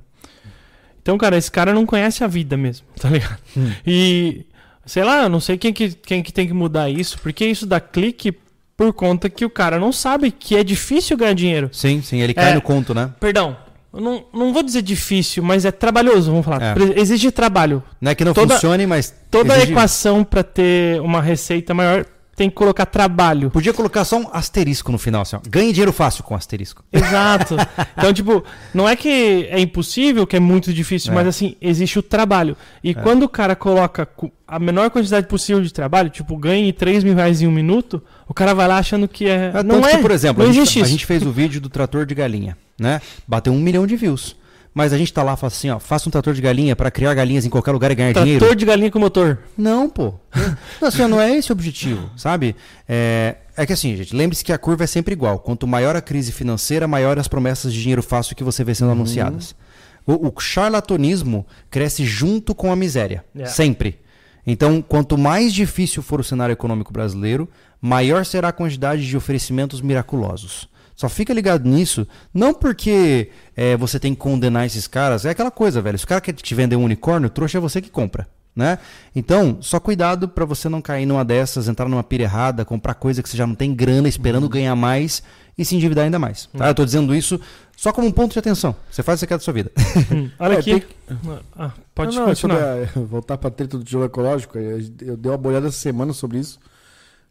Então, cara, esse cara não conhece a vida mesmo, tá ligado? Hum. E, sei lá, eu não sei quem que, quem que tem que mudar isso, porque isso dá clique por conta que o cara não sabe que é difícil ganhar dinheiro. Sim, sim, ele cai É. no conto, né? Perdão, não, não vou dizer difícil, mas é trabalhoso, vamos falar. É. Exige trabalho. Não é que não Toda- funcione, mas. Toda a exige- equação para ter uma receita maior tem que colocar trabalho. Podia colocar só um asterisco no final, assim, ó. Ganhe dinheiro fácil com asterisco. Exato. (laughs) Então, tipo, não é que é impossível, que é muito difícil, É. mas assim, existe o trabalho. E quando o cara coloca a menor quantidade possível de trabalho, tipo, ganhe 3 mil reais em um minuto, o cara vai lá achando que é. É, não é. que, por exemplo, não a, gente, existe a gente fez o vídeo do trator de galinha, né? Bateu um milhão de views. Mas a gente tá lá e fala assim, ó, faça um trator de galinha para criar galinhas em qualquer lugar e ganhar Trator dinheiro. de galinha com motor. Não, pô. (laughs) Não, assim, não é esse o objetivo, sabe? É, é que assim, gente, lembre-se que a curva é sempre igual. Quanto maior a crise financeira, maior as promessas de dinheiro fácil que você vê sendo anunciadas. O, o charlatanismo cresce junto com a miséria. Yeah. Sempre. Então, quanto mais difícil for o cenário econômico brasileiro, maior será a quantidade de oferecimentos miraculosos. Só fica ligado nisso, não porque é, você tem que condenar esses caras, é aquela coisa, velho. Se o cara quer te vender um unicórnio, trouxa é você que compra. Né? Então, só cuidado para você não cair numa dessas, entrar numa pira errada, comprar coisa que você já não tem grana, esperando ganhar mais e se endividar ainda mais. Tá? Eu tô dizendo isso só como um ponto de atenção. Você faz o que você quer da sua vida. Hum, (laughs) Olha É, aqui. tem Ah, pode não, não, continuar. sobre a- voltar pra treta do tijolo ecológico, eu, eu dei uma olhada essa semana sobre isso.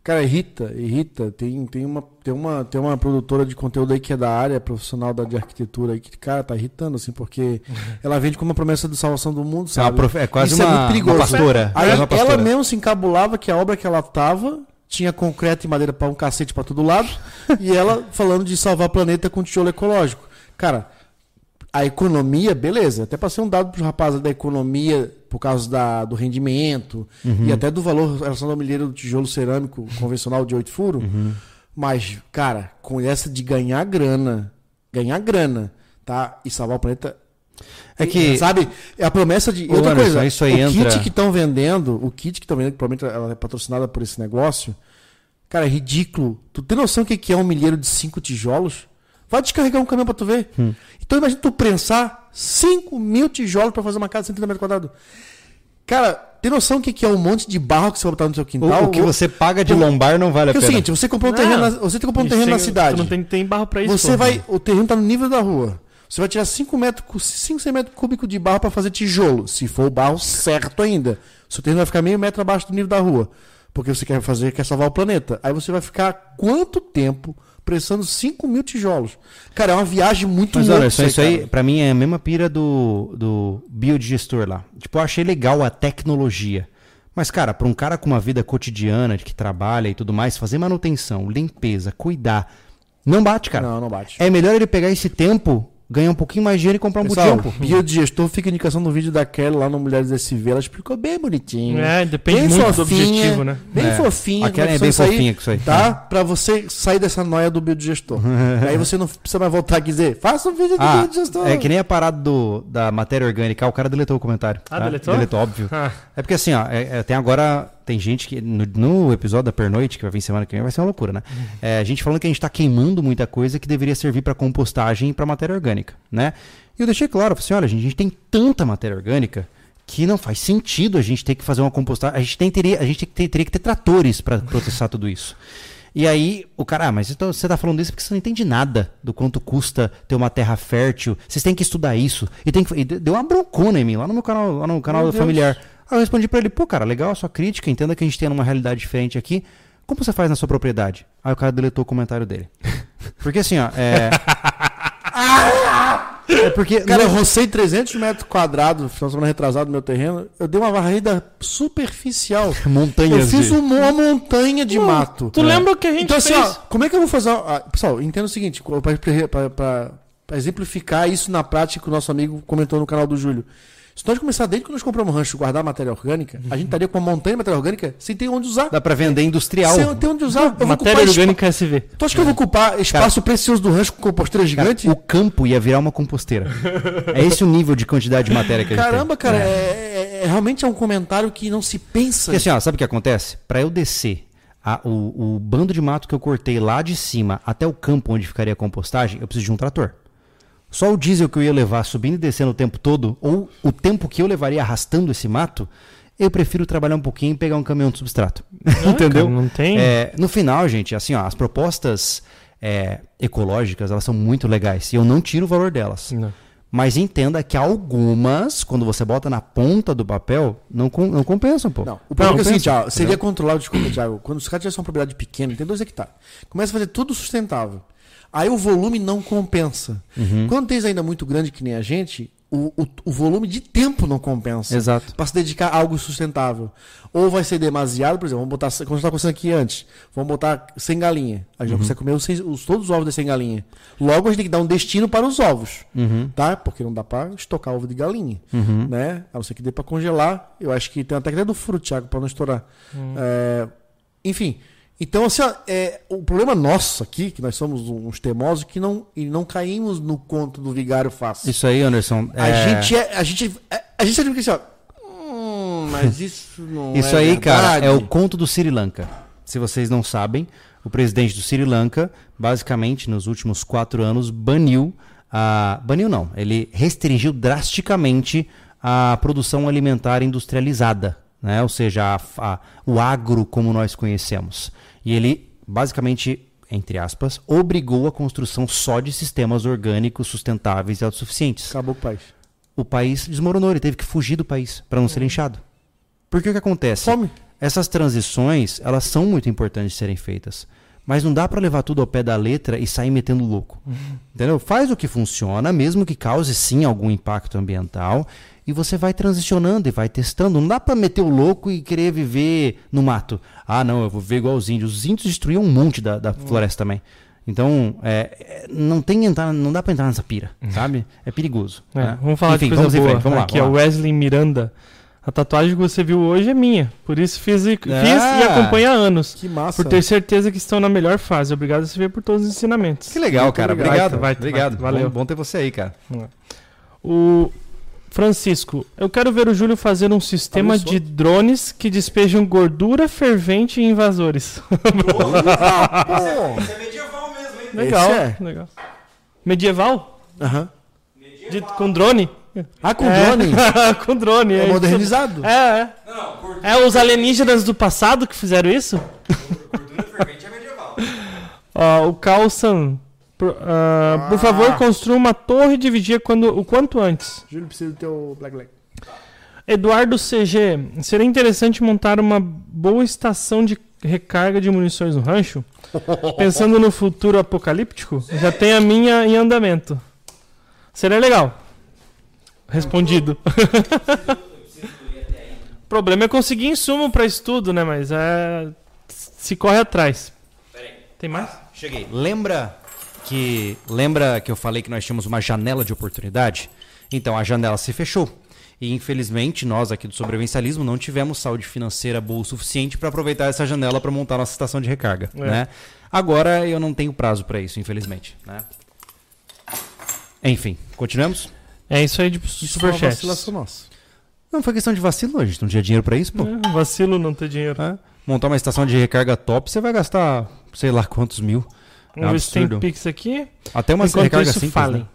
Cara, irrita, irrita. Tem, tem, uma, tem, uma, tem uma produtora de conteúdo aí que é da área profissional da, de arquitetura aí que, cara, tá irritando, assim, porque (laughs) ela vende como uma promessa de salvação do mundo, É, uma sabe? profe- é quase Isso é uma, muito perigoso. uma pastora. Aí É uma pastora. ela mesmo se encabulava que a obra que ela tava tinha concreto e madeira pra um cacete pra todo lado, (laughs) e ela falando de salvar o planeta com tijolo ecológico. Cara, a economia, beleza, até passei um dado pro rapaz da economia por causa da, do rendimento Uhum. e até do valor relacionado ao milheiro do tijolo cerâmico convencional de 8 furos. Uhum. Mas, cara, com essa de ganhar grana, ganhar grana, tá? E salvar o planeta. É que- Sabe? É a promessa de. Ô, outra Anderson, coisa, isso aí o entra- kit que estão vendendo, o kit que estão vendendo, que provavelmente ela é patrocinada por esse negócio, cara, é ridículo. Tu tem noção do que que é um milheiro de cinco tijolos? Vai descarregar um caminhão pra tu ver. Hum. Então imagina tu prensar 5 mil tijolos pra fazer uma casa de 130 metros quadrados. Cara, tem noção do que que é um monte de barro que você vai botar no seu quintal? O, o que você paga de lombar não vale a Porque é o pena. seguinte, você comprou um Não. terreno, na, você comprou um terreno na tem- cidade. Não tem, tem barro pra isso. Você pô. vai, o terreno tá no nível da rua. Você vai tirar 5 metros, 5, 6 metros cúbicos de barro para fazer tijolo, se for o barro certo ainda. Seu terreno vai ficar meio metro abaixo do nível da rua, porque você quer fazer, quer salvar o planeta. Aí você vai ficar quanto tempo pressando 5 mil tijolos? Cara, é uma viagem muito Mas olha, isso, isso aí, cara. pra mim, é a mesma pira do, do biodigestor lá. Tipo, eu achei legal a tecnologia. Mas, cara, pra um cara com uma vida cotidiana, de que trabalha e tudo mais, fazer manutenção, limpeza, cuidar, não bate, cara. Não, não bate. É melhor ele pegar esse tempo ganhar um pouquinho mais de dinheiro e comprar um Pessoal, pô. biodigestor fica a indicação do vídeo da Kelly lá no Mulheres SV. Ela explicou bem bonitinho. É, depende bem muito do fofinha, objetivo, né? Bem É. fofinha. A Kelly como é bem fofinha com isso aí. Tá? Pra você sair dessa noia do biodigestor. (laughs) aí você não precisa mais voltar e dizer, faça um vídeo do Ah, biodigestor. é que nem a parada do, da matéria orgânica. Ah, O cara deletou o comentário. Ah, tá? deletou? Deletou, óbvio. Ah, É porque assim, ó, é- é, tem agora. Tem gente que. No, no episódio da pernoite, que vai vir semana que vem, vai ser uma loucura, né? É, a gente falando que a gente tá queimando muita coisa que deveria servir pra compostagem e pra matéria orgânica, né? E eu deixei claro, eu falei assim: olha, gente, a gente tem tanta matéria orgânica que não faz sentido a gente ter que fazer uma compostagem. A gente, tem, teria, a gente tem que ter- teria que ter tratores pra processar tudo isso. E aí, o cara, ah, mas então você tá falando isso porque você não entende nada do quanto custa ter uma terra fértil. Vocês têm que estudar isso. E tem que. e deu uma broncona em mim lá no meu canal, lá no canal Meu Deus. Aí eu respondi pra ele, pô, cara, legal a sua crítica, entenda que a gente tem uma realidade diferente aqui. Como você faz na sua propriedade? Aí o cara deletou o comentário dele. (laughs) Porque assim, ó, é. (laughs) é porque. Cara, eu rocei 300 metros quadrados, final de semana retrasado no meu terreno. Eu dei uma varrida superficial. (laughs) Eu montanhas. fiz de- um- uma montanha de mato. Tu lembra o que a gente Então, assim, fez? ó, como é que eu vou fazer. ah, pessoal, entenda o seguinte: para exemplificar isso na prática que o nosso amigo comentou no canal do Júlio. Se nós começar desde que nós compramos um rancho guardar matéria orgânica, a gente estaria com uma montanha de matéria orgânica sem ter onde usar. Dá pra vender industrial. Sem ter onde usar. Eu Matéria espa- orgânica SV. Tu acha que eu vou ocupar espaço precioso do rancho com composteira Cara, gigante? o campo ia virar uma composteira. é esse o nível de quantidade de matéria que a gente tem. Caramba, cara, é, é- é- realmente é um comentário que não se pensa. Porque assim, ó, sabe o que acontece? Pra eu descer a- o, o bando de mato que eu cortei lá de cima até o campo onde ficaria a compostagem, eu preciso de um trator. Só o diesel que eu ia levar subindo e descendo o tempo todo, ou o tempo que eu levaria arrastando esse mato, eu prefiro trabalhar um pouquinho e pegar um caminhão de substrato. Entendeu? cara, não tem. É, no final, gente, assim, ó, as propostas é, ecológicas, elas são muito legais. E eu não tiro o valor delas. Não. Mas entenda que algumas, quando você bota na ponta do papel, não, com- não compensam, pô. Não, o problema é o seguinte, ó, seria controlado, desculpa, Thiago, quando os caras tivessem uma propriedade pequena, tem dois hectares, começa a fazer tudo sustentável. Aí o volume não compensa. Uhum. Quando tens ainda muito grande que nem a gente, o, o, o volume de tempo não compensa. Exato. Para se dedicar a algo sustentável. Ou vai ser demasiado, por exemplo, vamos botar, como a gente estava conversando aqui antes, vamos botar 100 galinhas. A gente Uhum. consegue comer os, seis- os- todos os ovos das 100 galinhas. Logo a gente tem que dar um destino para os ovos. Uhum. Tá? Porque não dá para estocar ovo de galinha. Né? A não ser que dê para congelar. Eu acho que tem até que ter do fruto, Thiago, para não estourar. É, enfim. Então, assim, ó, é, o problema nosso aqui, que nós somos uns teimosos, que não, e não caímos no conto do vigário fácil. Isso aí, Anderson. A é- gente é. A gente, é- a gente admite assim, ó. Hum, mas isso não Isso é aí, cara, verdade." é o conto do Sri Lanka. Se vocês não sabem, o presidente do Sri Lanka, basicamente, nos últimos quatro anos, baniu a. Baniu não, ele restringiu drasticamente a produção alimentar industrializada, né? Ou seja, a- a- o agro como nós conhecemos. E ele, basicamente, entre aspas, obrigou a construção só de sistemas orgânicos sustentáveis e autossuficientes Acabou o país. o país desmoronou, ele teve que fugir do país para não ser linchado. Porque o que acontece? Fome. Essas transições, elas são muito importantes de serem feitas. Mas não dá para levar tudo ao pé da letra e sair metendo louco. Entendeu? Faz o que funciona, mesmo que cause sim algum impacto ambiental, e você vai transicionando e vai testando. Não dá para meter o louco e querer viver no mato. Ah, não, eu vou viver igual os índios. Os índios destruíam um monte da, da floresta também. Então, é, é, não, tem entrar, não dá para entrar nessa pira, sabe? É perigoso. É, né? Vamos falar Enfim, de coisa boa. frente, vamos lá, Aqui vamos é lá. Wesley Miranda. A tatuagem que você viu hoje é minha. Por isso fiz e, fiz Ah! e acompanho há anos. Que massa. Por ter certeza que estão na melhor fase. Obrigado a CV por todos os ensinamentos. Que legal, Muito cara. obrigado. Obrigado. Vai, vai, obrigado. vai. Valeu. Bom, bom ter você aí, cara. O Francisco, eu quero ver o Júlio fazer um sistema de drones que despejam gordura fervente em invasores. (laughs) Isso é medieval mesmo, hein? legal, Esse é. legal. Medieval? aham. De- com drone? Ah, com É. drone? (laughs) com drone. É isso. modernizado? É, é. Não, gordura, É os alienígenas do passado que fizeram isso? gordura fervente é medieval. Ó, o Carlson, por, ah, por favor, construa uma torre de vigia quando, o quanto antes. Júlio precisa do teu Black Black. Eduardo CG, seria interessante montar uma boa estação de recarga de munições no rancho? Pensando no futuro apocalíptico? Já tem a minha em andamento. Seria legal. Respondido. o problema é conseguir insumo para estudo, né? Mas é. Se corre atrás. Tem mais? Cheguei. Lembra que lembra que eu falei que nós tínhamos uma janela de oportunidade? Então a janela se fechou. E infelizmente nós aqui do sobrevivencialismo não tivemos saúde financeira boa o suficiente para aproveitar essa janela para montar nossa estação de recarga, É. né? Agora eu não tenho prazo para isso, infelizmente, né? Enfim, continuamos? É isso aí de superchat. Não foi questão de vacilo, a gente não tinha dinheiro para isso, pô. É, vacilo não ter dinheiro. É. Montar uma estação de recarga top, você vai gastar sei lá quantos mil. É Vamos ver se tem. Pix aqui. Até uma Enquanto recarga isso, simples, falem. né?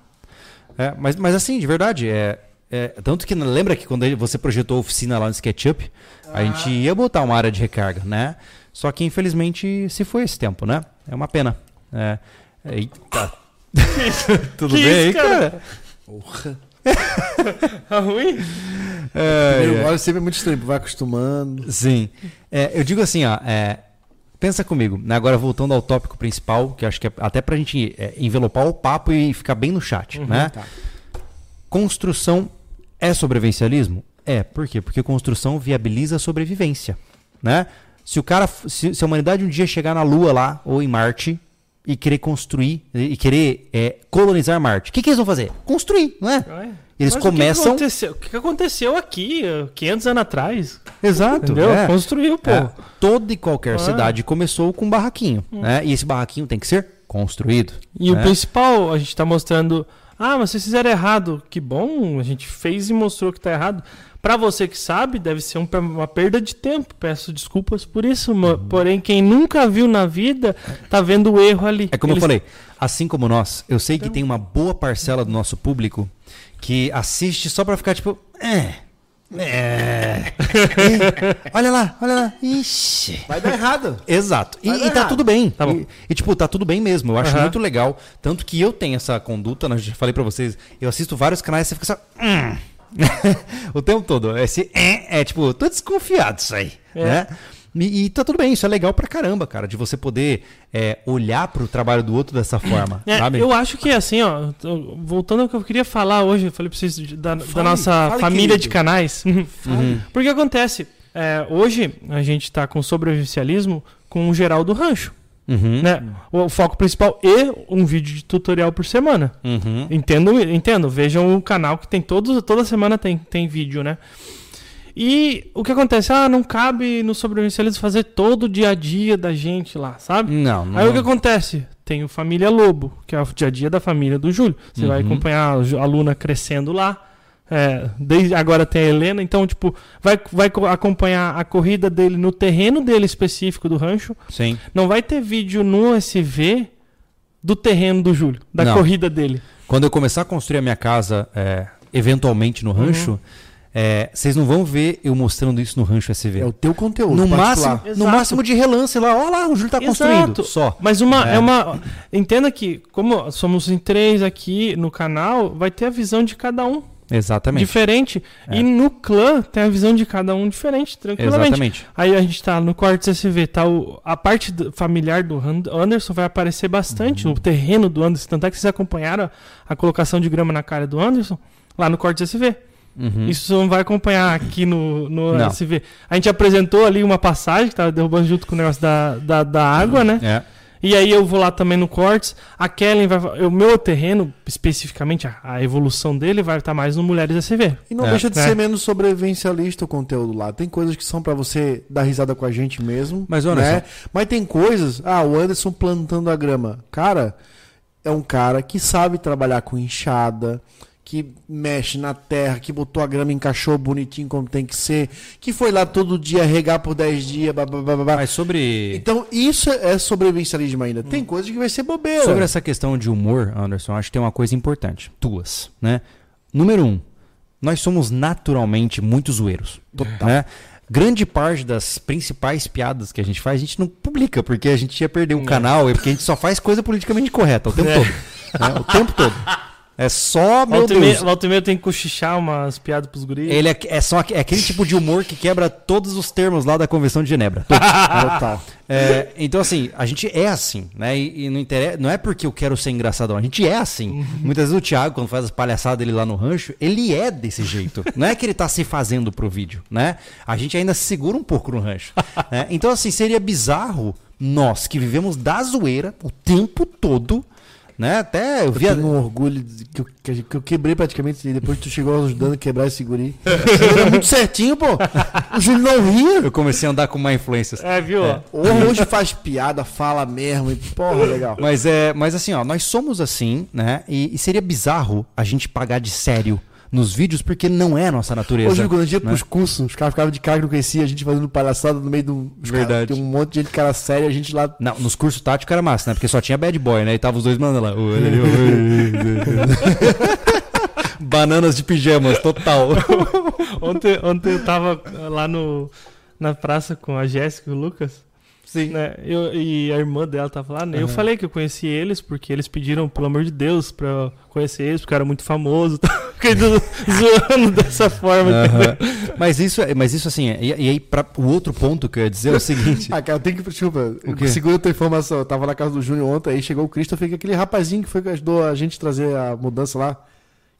É, mas, mas assim, de verdade, é, é, tanto que lembra que quando você projetou a oficina lá no SketchUp, a gente ia botar uma área de recarga, né? Só que infelizmente se foi esse tempo, né? É uma pena. É, eita. (laughs) Tudo Que bem aí, isso, cara? cara? Porra. (laughs) Tá ruim? É, Primeiro é. gole sempre é muito estranho, vai acostumando. Sim. É, eu digo assim, ó, é, pensa comigo, né, agora voltando ao tópico principal, que acho que é até pra gente é, envelopar o papo e ficar bem no chat, né? tá. Construção é sobrevivencialismo? É, por quê? Porque construção viabiliza a sobrevivência, né? Se o cara, se, se a humanidade um dia chegar na Lua lá ou em Marte e querer construir e querer é, colonizar Marte, o que, que eles vão fazer? Construir, não é? Eles Mas começam- O que, aconteceu? o que que aconteceu aqui, eh, 500 anos atrás? Exato. Entendeu? é. Construiu, pô. É, toda e qualquer Ah. cidade começou com um barraquinho, né? E esse barraquinho tem que ser construído. E o né? principal, a gente tá mostrando. Ah, mas vocês fizeram errado. Que bom, a gente fez e mostrou que tá errado. Pra você que sabe, deve ser um uma perda de tempo. Peço desculpas por isso. Uhum. Porém, quem nunca viu na vida, tá vendo o erro ali. É como eu Eles- falei, assim como nós, eu sei que Então- tem uma boa parcela do nosso público que assiste só pra ficar tipo, é. É. (laughs) é, olha lá, olha lá. Ixi. Vai dar errado. Exato. E, e tá errado. tudo bem. Tá bom. E, e, tipo, tá tudo bem mesmo. Eu acho Aham. muito legal. Tanto que eu tenho essa conduta, né, eu já falei pra vocês, eu assisto vários canais e você fica só. "Hum." (laughs) o tempo todo. Esse é, é tipo, tô desconfiado disso aí. É. Né? E, e tá tudo bem, isso é legal pra caramba, cara, de você poder é, olhar pro trabalho do outro dessa forma, É, sabe? eu acho que assim, ó, voltando ao que eu queria falar hoje, eu falei pra vocês da, da Fale, nossa fale, família querido. de canais. (laughs) Uhum. Porque acontece, é, hoje a gente tá com sobrevivencialismo com o geral do rancho, Uhum. né? O, foco principal e um vídeo de tutorial por semana. Uhum. Entendo, entendo. Vejam o canal que tem todos, toda semana tem, tem vídeo, né? E o que acontece? Ah, não cabe no sobrevivencialismo fazer todo o dia a dia da gente lá, sabe? Não, não. Aí o que acontece? Tem o Família Lobo, que é o dia a dia da família do Júlio. Você vai Uhum. acompanhar a Luna crescendo lá. É, desde agora tem a Helena, então, tipo, vai, vai co- acompanhar a corrida dele no terreno dele específico do rancho. Sim. Não vai ter vídeo no SV do terreno do Júlio, da Não. corrida dele. Quando eu começar a construir a minha casa, é, eventualmente no rancho, é, vocês não vão ver eu mostrando isso no rancho SV. É o teu conteúdo. no, máximo, no máximo de relance lá, olha lá, o Júlio tá Exato. construindo. Só. Mas uma É. é. uma. Entenda que, como somos em três aqui no canal, vai ter a visão de cada um Exatamente. diferente. É. E no clã tem a visão de cada um diferente, tranquilamente. Exatamente. Aí a gente tá no quarto SV, tá o, a parte do- familiar do Anderson vai aparecer bastante, Uhum. o terreno do Anderson. Tanto é que vocês acompanharam a, a colocação de grama na cara do Anderson lá no corte SV. Uhum. Isso você não vai acompanhar aqui no, no Não. SV. A gente apresentou ali uma passagem que tava derrubando junto com o negócio da, da, da água, né? É. E aí eu vou lá também no Cortes. A Kellen vai. O meu terreno, especificamente, a, a evolução dele vai estar mais no Mulheres SV. E não É. deixa de É. ser menos sobrevivencialista o conteúdo lá. Tem coisas que são pra você dar risada com a gente mesmo. Mas, olha né? Mas tem coisas. Ah, o Anderson plantando a grama. Cara, é um cara que sabe trabalhar com enxada, que mexe na terra, que botou a grama, encaixou bonitinho como tem que ser, que foi lá todo dia regar por 10 dias, babá. Mas sobre, Então, isso é sobrevivencialismo ainda. Tem coisa que vai ser bobeira. sobre essa questão de humor, Anderson, acho que tem uma coisa importante. Duas, né? Número um, nós somos naturalmente muito zoeiros. Né? Grande parte das principais piadas que a gente faz, a gente não publica, porque a gente ia perder o canal, é porque a gente só faz coisa politicamente correta o tempo É. todo. né? O tempo todo. (laughs) É só, meu Volta meia, Deus. volta e meia tenho que cochichar umas piadas pros guris. Ele é, é só é aquele tipo de humor que quebra todos os termos lá da Convenção de Genebra. (laughs) É, então, assim, a gente é assim, né? E, e não, interessa, não é porque eu quero ser engraçadão, a gente é assim. Muitas vezes o Thiago, quando faz as palhaçadas dele lá no rancho, ele é desse jeito. Não é que ele tá se fazendo pro vídeo, né? A gente ainda se segura um pouco no rancho. né? Então, assim, seria bizarro nós que vivemos da zoeira o tempo todo. Né? Até eu Eu via... tenho um orgulho de- que eu, que eu quebrei praticamente e depois tu chegou ajudando a quebrar esse guri. (laughs) Era muito certinho, pô. O Júlio não ria. Eu comecei a andar com má influências. É, viu? ó? Hoje faz piada, fala mesmo. E, porra, legal. Mas é, mas assim, ó, nós somos assim, né? E, e seria bizarro a gente pagar de sério nos vídeos porque não é a nossa natureza. Júlio, quando a gente ia né? pros cursos, os caras ficavam de cara que não conhecia, a gente fazendo palhaçada no meio do. os Verdade. Tem um monte de gente cara séria, a gente lá. Não, nos cursos táticos era massa, né? Porque só tinha bad boy, né? E tava os dois mandando lá. Bananas de pijamas, total. (laughs) Ontem, ontem eu tava lá no, na praça com a Jéssica e o Lucas. Sim. Né? Eu, e a irmã dela tava lá, né? Eu falei que eu conheci eles porque eles pediram, pelo amor de Deus, pra eu conhecer eles, porque eu era muito famoso. (laughs) Tá? Fiquei do- (laughs) zoando dessa forma. Aham. Mas isso, é- mas isso assim, e, e aí pra, o outro ponto que eu ia dizer é o seguinte. (laughs) Ah, cara, tem que. Desculpa, segura a tua informação. Eu tava na casa do Júnior ontem, aí chegou o Christopher, que é aquele rapazinho que foi que ajudou a gente a trazer a mudança lá,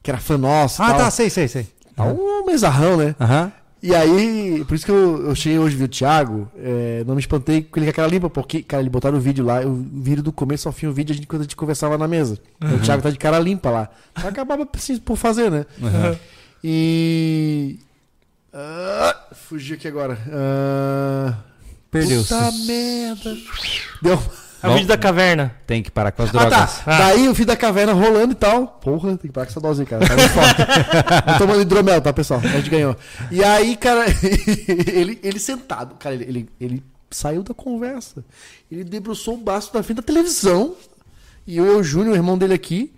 que era fã nosso. ah, tal. tá, sei, sei, sei. Tá um mesarrão, né? Aham. E aí, por isso que eu, eu cheguei hoje vi o Thiago, é, não me espantei com ele com a cara limpa, porque, cara, ele botaram o vídeo lá, o vídeo do começo ao fim, o vídeo a gente, quando a gente conversava na mesa. O Thiago tá de cara limpa lá. Acabava assim, por fazer, né? aham. E. Fugi aqui agora. Ah, Perdeu-se. Puta merda. Deu. É o vídeo da caverna. Tem que parar com as Ah, drogas. tá. Daí o fio da caverna rolando e tal. Porra, tem que parar com essa dose cara. Tá muito forte. (laughs) Tô tomando hidromel, tá, pessoal? A gente ganhou. E aí, cara, (laughs) ele, ele sentado, cara, ele, ele, ele saiu da conversa. Ele debruçou o baço da frente da televisão. E eu e o Júnior, o irmão dele aqui.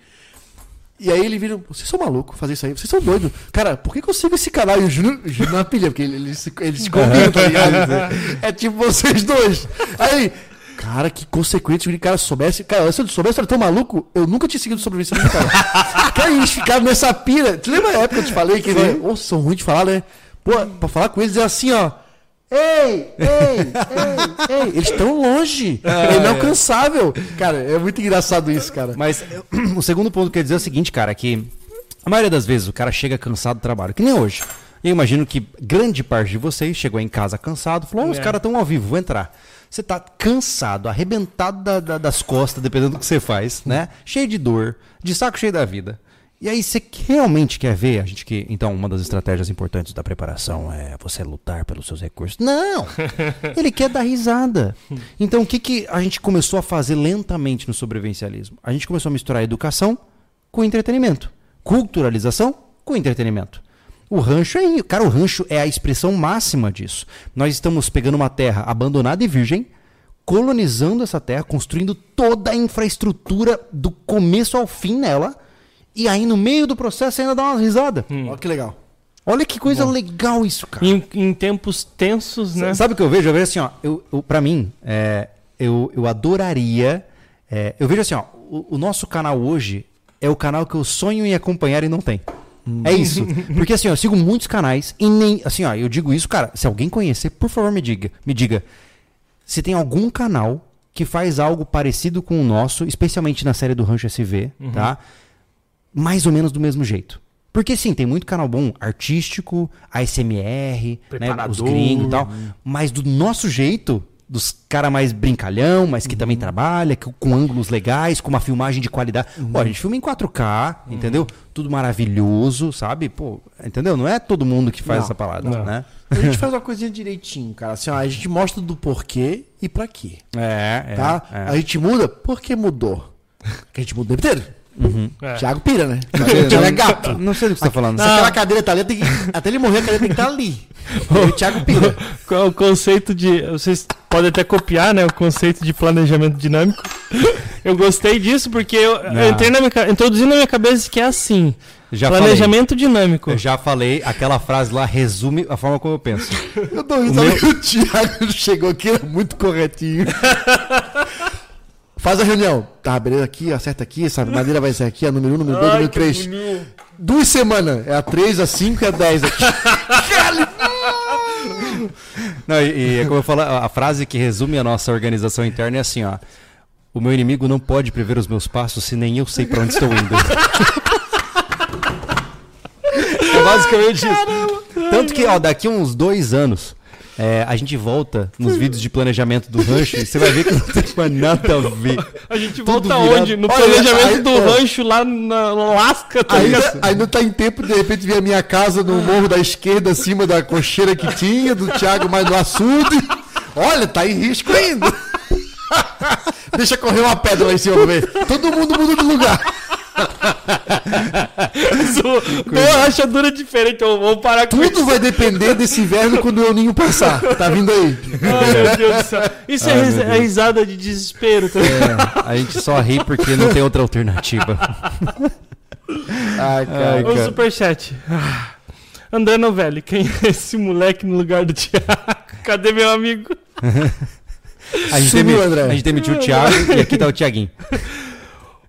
E aí ele vira, vocês são malucos fazer isso aí, vocês são doidos. Cara, por que, que eu sigo esse canal? E o Júnior, na pilha, porque ele- eles se, eles se combinam, tá ligado? (laughs) É tipo vocês dois. Aí, cara, que consequente, o cara soubesse. Cara, se eu soubesse, eu era tão maluco, eu nunca tinha seguido sobrevivência cara. (laughs) cara, eles ficaram nessa pilha. Tu lembra a época que eu te falei que eles. Ô, são ruins de falar, né? Pô, pra falar com eles é assim, ó. Ei, ei, ei, ei. Eles estão longe. é inalcançável. Cara, é muito engraçado isso, cara. Mas eu- o segundo ponto que eu ia dizer é o seguinte, cara, que a maioria das vezes o cara chega cansado do trabalho, que nem hoje. Eu imagino que grande parte de vocês chegou em casa cansado, falou, "Ó, os É. caras estão ao vivo, vou entrar. Você tá cansado, arrebentado da- da- das costas, dependendo do que você faz, né? Cheio de dor, de saco cheio da vida. E aí você realmente quer ver, a gente que, então, uma das estratégias importantes da preparação é você lutar pelos seus recursos. Não! (laughs) Ele quer dar risada. Então, o que, que a gente começou a fazer lentamente no sobrevivencialismo? A gente começou a misturar educação com entretenimento. Culturalização com entretenimento. O rancho é, cara, o rancho é a expressão máxima disso. Nós estamos pegando uma terra abandonada e virgem, colonizando essa terra, construindo toda a infraestrutura do começo ao fim nela, e aí no meio do processo ainda dá uma risada. Olha que legal. Olha que coisa legal isso, cara. Em, em tempos tensos, né? Sabe o que eu vejo? Eu vejo assim, ó. Eu, eu, pra mim, é, eu, eu adoraria. é, eu vejo assim, ó. O, o nosso canal hoje é o canal que eu sonho em acompanhar e não tem. É isso. Porque assim, ó, eu sigo muitos canais e nem. Assim, ó, eu digo isso, cara. Se alguém conhecer, por favor, me diga. Me diga. Se tem algum canal que faz algo parecido com o nosso, especialmente na série do Rancho SV, tá? Mais ou menos do mesmo jeito. Porque sim, tem muito canal bom, artístico, ASMR, né, os gringos e tal. Mas do nosso jeito, dos cara mais brincalhão, mas que também trabalha, que- com ângulos legais, com uma filmagem de qualidade. Pô, a gente filma em 4K, entendeu? Tudo maravilhoso, sabe? Pô, entendeu? Não é todo mundo que faz Não, essa parada, não. né? A gente (laughs) faz uma coisinha direitinho, cara. Assim, ó, a gente mostra do porquê e pra quê. É, é. tá? é. A gente muda porque mudou. Porque a gente muda o tempo inteiro. É. Thiago pira, né? Não, Thiago é gato. Não sei do que você tá falando. Se aquela cadeira tá ali, tem que- até ele morrer, a cadeira tem que estar ali. E aí o Thiago pira. Qual é o conceito de. Vocês podem até copiar, né? O conceito de planejamento dinâmico. Eu gostei disso porque eu, eu Não. entrei na minha, introduzi na minha cabeça que é assim. Já planejamento dinâmico. Eu já falei, aquela frase lá resume a forma como eu penso. Eu tô rindo, O sabe que o Thiago (laughs) chegou aqui, era muito corretinho. (laughs) Faz a reunião. Tá, beleza, aqui, acerta aqui, essa madeira vai ser aqui, a número 1, número 2, número 3. Duas semanas. É a 3, a 5 e a 10 aqui. (laughs) Não, e, e é como eu falo, a frase que resume a nossa organização interna é assim, ó. O meu inimigo não pode prever os meus passos se nem eu sei pra onde estou indo. (laughs) é basicamente isso. Tanto que, ó, daqui uns dois anos, É, a gente volta nos vídeos de planejamento do rancho e você vai ver que não tem mais nada a ver. A gente Tudo volta virado. onde? No Olha, planejamento aí- do é. rancho lá na Alasca, tá? Ainda, ainda tá em tempo, de repente, ver a minha casa no morro da esquerda, acima da cocheira que tinha, do Thiago mais no açude. Olha, tá em risco ainda. (laughs) Deixa correr uma pedra lá em cima pra ver. Todo mundo muda de lugar. Duas rachaduras diferentes. Eu vou parar com Tudo vai depender desse inverno quando o Ninho passar. Tá vindo aí. Ai, meu Deus do céu. Isso é, Ai, ris- é risada de desespero. Tá? É, a gente só ri porque não tem outra alternativa. Ai, cara. Ai, O cara. superchat. Ah. André Novelli, quem é esse moleque no lugar do Thiago? Cadê meu amigo? A gente, Sumiu, demi- André. a gente demitiu o Thiago e aqui tá o Thiaguinho.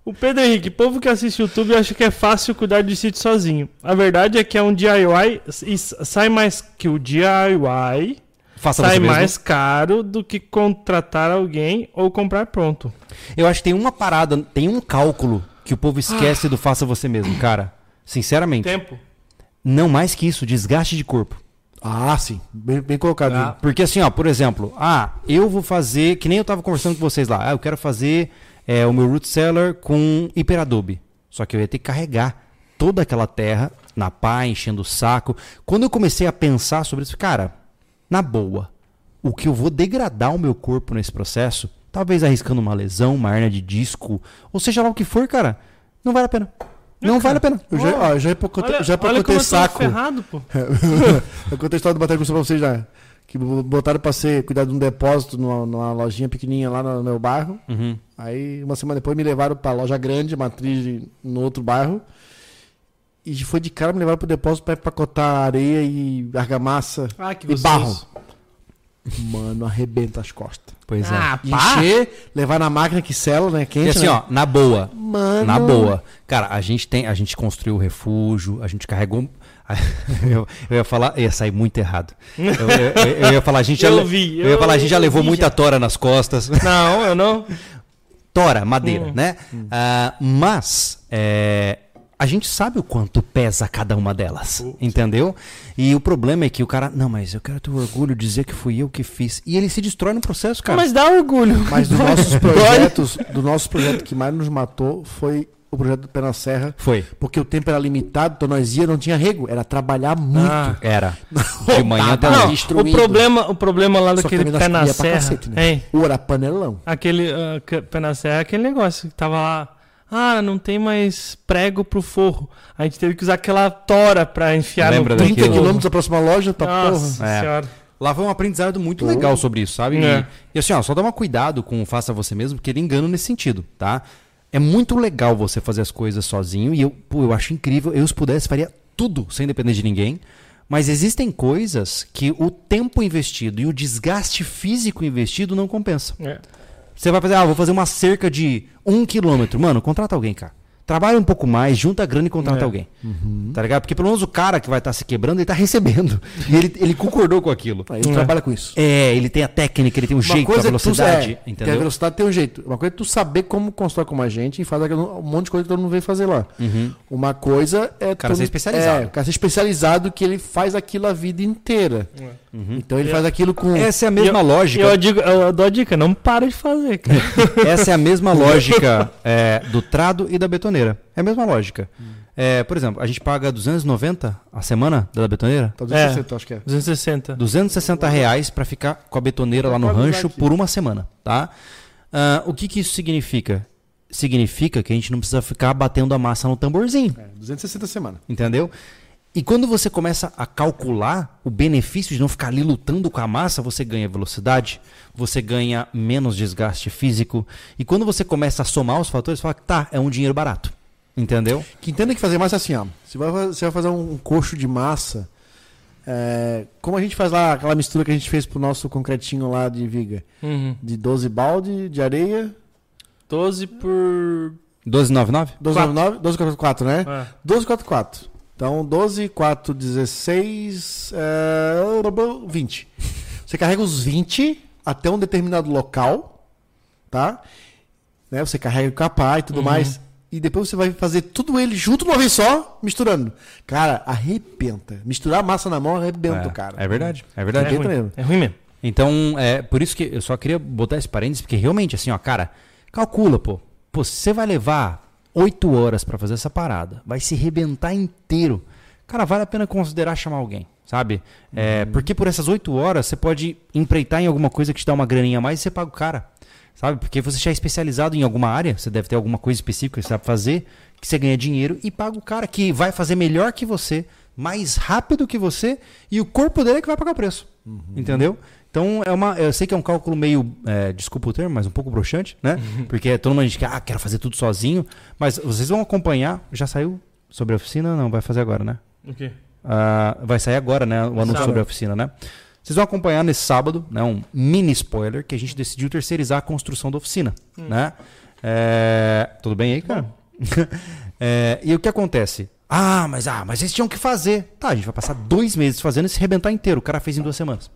O Pedro Henrique, povo que assiste YouTube acha que é fácil cuidar de sítio sozinho. A verdade é que é um DIY e sai mais que o DIY Faça sai mesmo. mais caro do que contratar alguém ou comprar pronto. Eu acho que tem uma parada, tem um cálculo que o povo Ah. esquece do faça você mesmo, cara. Sinceramente. Tempo. Não mais que isso, desgaste de corpo. Ah, sim. Bem, bem colocado. Ah. Porque assim, ó, por exemplo, ah, eu vou fazer, que nem eu tava conversando com vocês lá, ah, eu quero fazer é, o meu root cellar com hiperadobe. Só que eu ia ter que carregar toda aquela terra na pá, enchendo o saco. Quando eu comecei a pensar sobre isso, cara, na boa, o que eu vou degradar o meu corpo nesse processo, talvez arriscando uma lesão, uma hernia de disco, ou seja lá o que for, cara, não vale a pena. Não vale a pena. Eu já, ó, já, empacotei- Olha, já olha como empacotei eu tô saco. ferrado, pô. (laughs) eu contei a história do batalha com pra vocês já. Que botaram pra ser cuidar de um depósito numa, numa lojinha pequenininha lá no meu bairro. Uhum. Aí, uma semana depois, me levaram pra loja grande, matriz de- no outro bairro. E foi de cara me levaram pro depósito pra empacotar areia e argamassa Ah, e barro. Mano, arrebenta as costas. Pois é. Ah. Encher, levar na máquina que sela, né? Quente, E assim, né? ó, na boa, Mano. Na boa. Cara, a gente tem, a gente construiu o refúgio, a gente carregou. (laughs) Eu, eu ia falar, ia sair muito errado. Eu, eu- eu ia falar, a gente já, Eu vi, eu ia falar, a gente já levou vi muita já. tora nas costas. (laughs) Não, eu não. Tora, madeira, Hum. né? Ah, mas é, a gente sabe o quanto pesa cada uma delas, entendeu? E o problema é que o cara, não, mas eu quero ter orgulho de dizer que fui eu que fiz. E ele se destrói no processo, cara. Mas dá orgulho. Mas dos (laughs) nossos projetos, do nosso projeto que mais nos matou foi o projeto do Pé na Serra. Foi. Porque o tempo era limitado, então nós ia, não tinha rego. Era trabalhar muito. Ah. Era. (laughs) De manhã até Tá Não, o problema, o problema lá daquele pé na serra. cacete, né? Hein? Ou era panelão. Aquele ah, que- pé na serra é aquele negócio que tava lá. Ah, não tem mais prego pro forro. A gente teve que usar aquela tora pra enfiar Lembra no 30 daquilo? quilômetros da próxima loja, tá Nossa porra. É. senhora. Lá foi um aprendizado muito legal sobre isso, sabe? E- É. E, assim, ó, só toma cuidado com o faça você mesmo, porque ele engana nesse sentido, tá? É muito legal você fazer as coisas sozinho e eu, pô, eu acho incrível. Eu, se pudesse, faria tudo sem depender de ninguém. Mas existem coisas que o tempo investido e o desgaste físico investido não compensa. É. Você vai fazer, ah, vou fazer uma cerca de um quilômetro. Mano, contrata alguém, cara. Trabalha um pouco mais, junta a grana e contrata É. alguém. Tá ligado? Porque pelo menos o cara que vai estar se quebrando, ele tá recebendo. (laughs) E ele, ele concordou com aquilo. Aí ele É. trabalha com isso. É, ele tem a técnica, ele tem o jeito, a é velocidade, é, Tem a entendeu? velocidade tem um jeito. Uma coisa é tu saber como constrói como a gente e faz aquilo- um monte de coisa que todo mundo vem fazer lá. Uma coisa é. Uhum. cara ser especializado. É, o cara ser especializado que ele faz aquilo a vida inteira. Então ele É. faz aquilo com. Essa é a mesma eu- lógica. Eu, digo, eu dou a dica, não para de fazer, cara. (laughs) Essa é a mesma (laughs) lógica é, do trado e da betoneira. É a mesma lógica. É, por exemplo, a gente paga 290 a semana da betoneira? Tá É. 260, acho que é. 260. 260 reais para ficar com a betoneira lá no rancho por uma semana, tá? Ah, o que, que isso significa? Significa que a gente não precisa ficar batendo a massa no tamborzinho. É, 260 semana. Entendeu? E quando você começa a calcular o benefício de não ficar ali lutando com a massa, você ganha velocidade, você ganha menos desgaste físico. E quando você começa a somar os fatores, você fala, tá, é um dinheiro barato. Entendeu? Que entenda que fazer massa é assim, ó. Você vai, você vai fazer um coxo de massa. é, como a gente faz lá, aquela mistura que a gente fez pro nosso concretinho lá de viga. Uhum. De 12 balde de areia. 12 por. 12,99? 12,99, 12,44, né? É. 12,44. Então, 12, 4, 16, é, 20. Você carrega os 20 até um determinado local, tá? Né? Você carrega o capá e tudo mais. e depois você vai fazer tudo ele junto de uma vez só, misturando. Cara, arrebenta. Misturar massa na mão arrebenta, é, cara. é verdade, é É verdade. Arrebenta ruim. mesmo. é ruim mesmo. Então, é por isso que eu só queria botar esse parênteses, porque realmente, assim, ó, cara, calcula, pô. Pô, se você vai levar oito horas pra fazer essa parada, vai se rebentar inteiro. Cara, vale a pena considerar chamar alguém, sabe? É, Porque por essas oito horas você pode empreitar em alguma coisa que te dá uma graninha a mais e você paga o cara. Sabe? Porque você já é especializado em alguma área, você deve ter alguma coisa específica que você sabe fazer, que você ganha dinheiro e paga o cara que vai fazer melhor que você, mais rápido que você, e o corpo dele é que vai pagar o preço. Entendeu? Então é uma. Eu sei que é um cálculo meio. é, desculpa o termo, mas um pouco broxante, né? Porque todo mundo diz que ah, quero fazer tudo sozinho. Mas vocês vão acompanhar. Já saiu sobre a oficina? Não, vai fazer agora, né? O quê? Ah, vai sair agora, né? O anúncio Sábado. sobre a oficina, né? Vocês vão acompanhar nesse sábado, né? Um mini spoiler que a gente decidiu terceirizar a construção da oficina, né? É, Tudo bem aí, cara? (laughs) É, e o que acontece? Ah, mas ah, mas vocês tinham que fazer. Tá, a gente vai passar dois meses fazendo e se rebentar inteiro. O cara fez em duas semanas,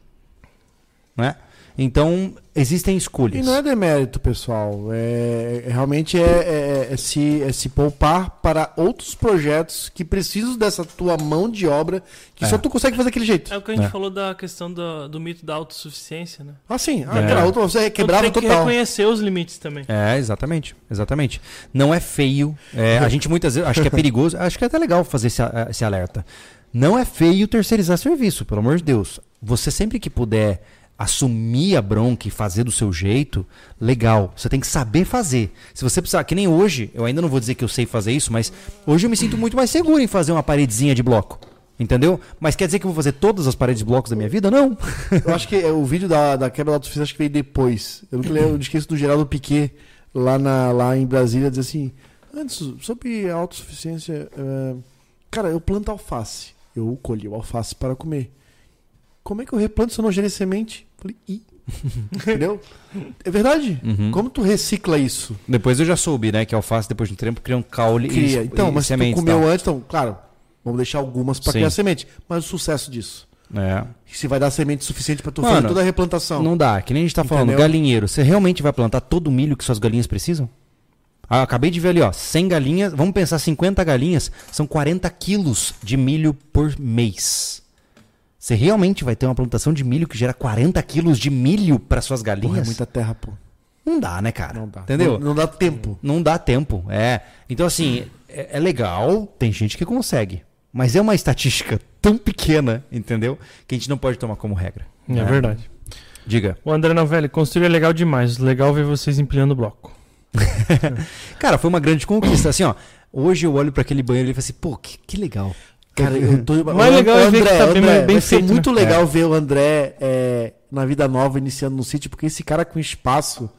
né? Então existem escolhas. E não é demérito, pessoal. É, é- realmente é, é- é se, é se poupar para outros projetos que precisam dessa tua mão de obra que É. só tu consegue fazer daquele jeito. É o que a gente É. falou da questão do, do mito da autossuficiência, né? Ah, sim. Ah, É. outra você quebrava tu tem que total. reconhecer os limites também. É, exatamente, exatamente. Não é feio. é, a gente muitas vezes acho que é perigoso. (laughs) Acho que é até legal fazer esse, esse alerta. Não é feio terceirizar serviço, pelo amor de Deus. Você sempre que puder assumir a bronca e fazer do seu jeito, legal. Você tem que saber fazer. Se você precisar, que nem hoje, eu ainda não vou dizer que eu sei fazer isso, mas hoje eu me sinto muito mais seguro em fazer uma paredezinha de bloco. Entendeu? Mas quer dizer que eu vou fazer todas as paredes de blocos da minha vida? Não. (laughs) Eu acho que é, o vídeo da, da quebra da autossuficiência acho que veio depois. Eu nunca lembro, eu esqueço do Geraldo Piquet lá, na, lá em Brasília, dizer assim: Antes, sobre a autossuficiência, eh, cara, eu planto alface. Eu colhi o alface para comer. Como é que eu replanto se eu não gerei semente? Falei, ih. (laughs) Entendeu? É verdade. Uhum. Como tu recicla isso? Depois eu já soube, né, que alface depois de um tempo cria um caule Cria. e Então, e mas se tu e comeu tal. antes, então, claro, vamos deixar algumas para criar semente. Mas o sucesso disso? É. Se vai dar semente suficiente para tu Mano, fazer toda a replantação. Não dá, que nem a gente tá falando, Entendeu? galinheiro. Você realmente vai plantar todo o milho que suas galinhas precisam? Ah, acabei de ver ali, ó, 100 galinhas, vamos pensar 50 galinhas, são 40 quilos de milho por mês. Você realmente vai ter uma plantação de milho que gera 40 quilos de milho para suas galinhas? Porra, é muita terra, pô. Não dá, né, cara? Não dá. Entendeu? Não, não dá tempo. Não dá tempo, é. Então, assim, é, é legal, tem gente que consegue. Mas é uma estatística tão pequena, entendeu? Que a gente não pode tomar como regra. É, né? verdade. Diga. O André Novelli, construir é legal demais. Legal ver vocês empilhando o bloco. (laughs) Cara, foi uma grande conquista. Assim, ó. Hoje eu olho pra aquele banheiro e falo assim, pô, que, que legal. Cara, eu tô. (laughs) Mais legal é ver que tá bem- bem vai ser feito, né? muito legal É. ver o André é, na vida nova iniciando no sítio, porque esse cara com espaço.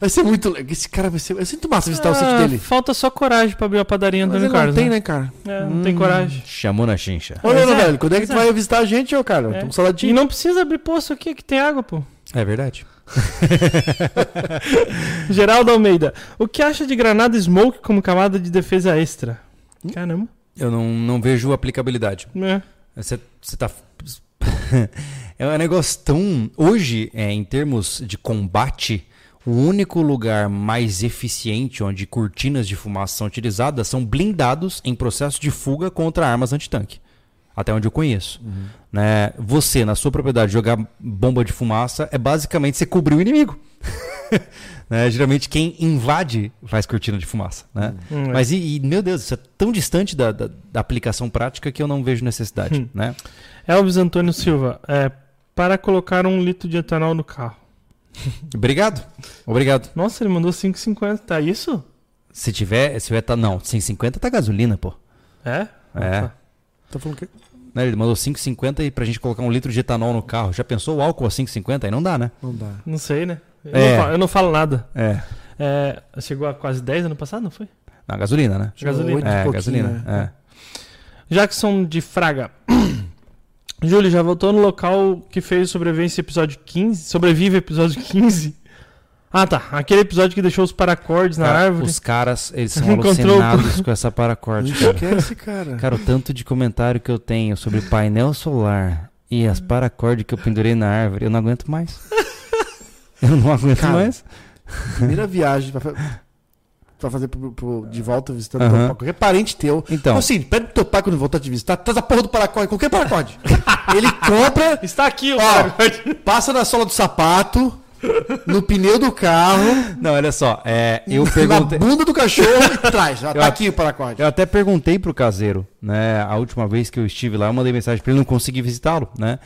Vai ser muito legal. Esse cara vai ser. Eu sinto massa visitar o sítio Ah, dele. Falta só coragem pra abrir a padaria Antônio ele não Carlos. tem, né? né, cara? É, não tem coragem. Chamou na chincha. Olha, Mas é, velho, quando é que tu é. vai visitar a gente, ô, cara? É. Saudade de E não precisa abrir poço aqui que tem água, pô. É verdade. (laughs) Geraldo Almeida, o que acha de granada smoke como camada de defesa extra? Caramba. Eu não, não vejo aplicabilidade. É. Você, você tá. (laughs) é um negócio tão. Hoje, é, em termos de combate, o único lugar mais eficiente onde cortinas de fumaça são utilizadas são blindados em processo de fuga contra armas antitanque. Até onde eu conheço. Né? Você, na sua propriedade, jogar bomba de fumaça é basicamente você cobrir o inimigo. (laughs) Né? Geralmente quem invade faz cortina de fumaça. Né? Hum, é. Mas, e, e, meu Deus, isso é tão distante da, da, da aplicação prática que eu não vejo necessidade. Hum. Né? Elvis Antônio Silva, é, para colocar um litro de etanol no carro. (laughs) Obrigado. Obrigado. Nossa, ele mandou 5,50. Tá isso? Se tiver, se tiver, tá, não, 150 tá gasolina, pô. É? É. tá. Tá falando que. Né, Ele mandou 5,50 e pra gente colocar um litro de etanol no carro. Já pensou o álcool a 5,50? Aí não dá, né? Não dá. Não sei, né? Eu, É. não, falo, eu não falo nada. É. É, chegou a quase 10 ano passado, não foi? Na gasolina, né? Gasolina. Oito e É, pouquinho, gasolina. né? É. Jackson de Fraga. (clears throat) Júlio, já voltou no local que fez o Sobrevivência episódio 15? Sobrevive episódio 15? Ah, tá. Aquele episódio que deixou os paracordes na Cara, árvore. Os caras, eles (laughs) são Encontrou- alucinados com essa paracorde, cara. esquece, cara. Cara, o tanto de comentário que eu tenho sobre painel solar e as paracordes que eu pendurei na árvore, eu não aguento mais. (laughs) (laughs) Eu não aguento Cara, mais. Primeira viagem. vai fa- pra fazer pro, pro- de volta visitando teu pai, qualquer parente teu. Então. assim, pede pro teu pai quando voltar te visitar, traz a porra do paracorde, qualquer paracorde. (laughs) Ele compra, Está aqui o ó, passa na sola do sapato, no pneu do carro, Não, olha só, é, eu na perguntei. bunda do cachorro e (laughs) traz. Já tá aqui o paracorde. Eu até perguntei pro caseiro, né? A última vez que eu estive lá, eu mandei mensagem pra ele, não consegui visitá-lo, né?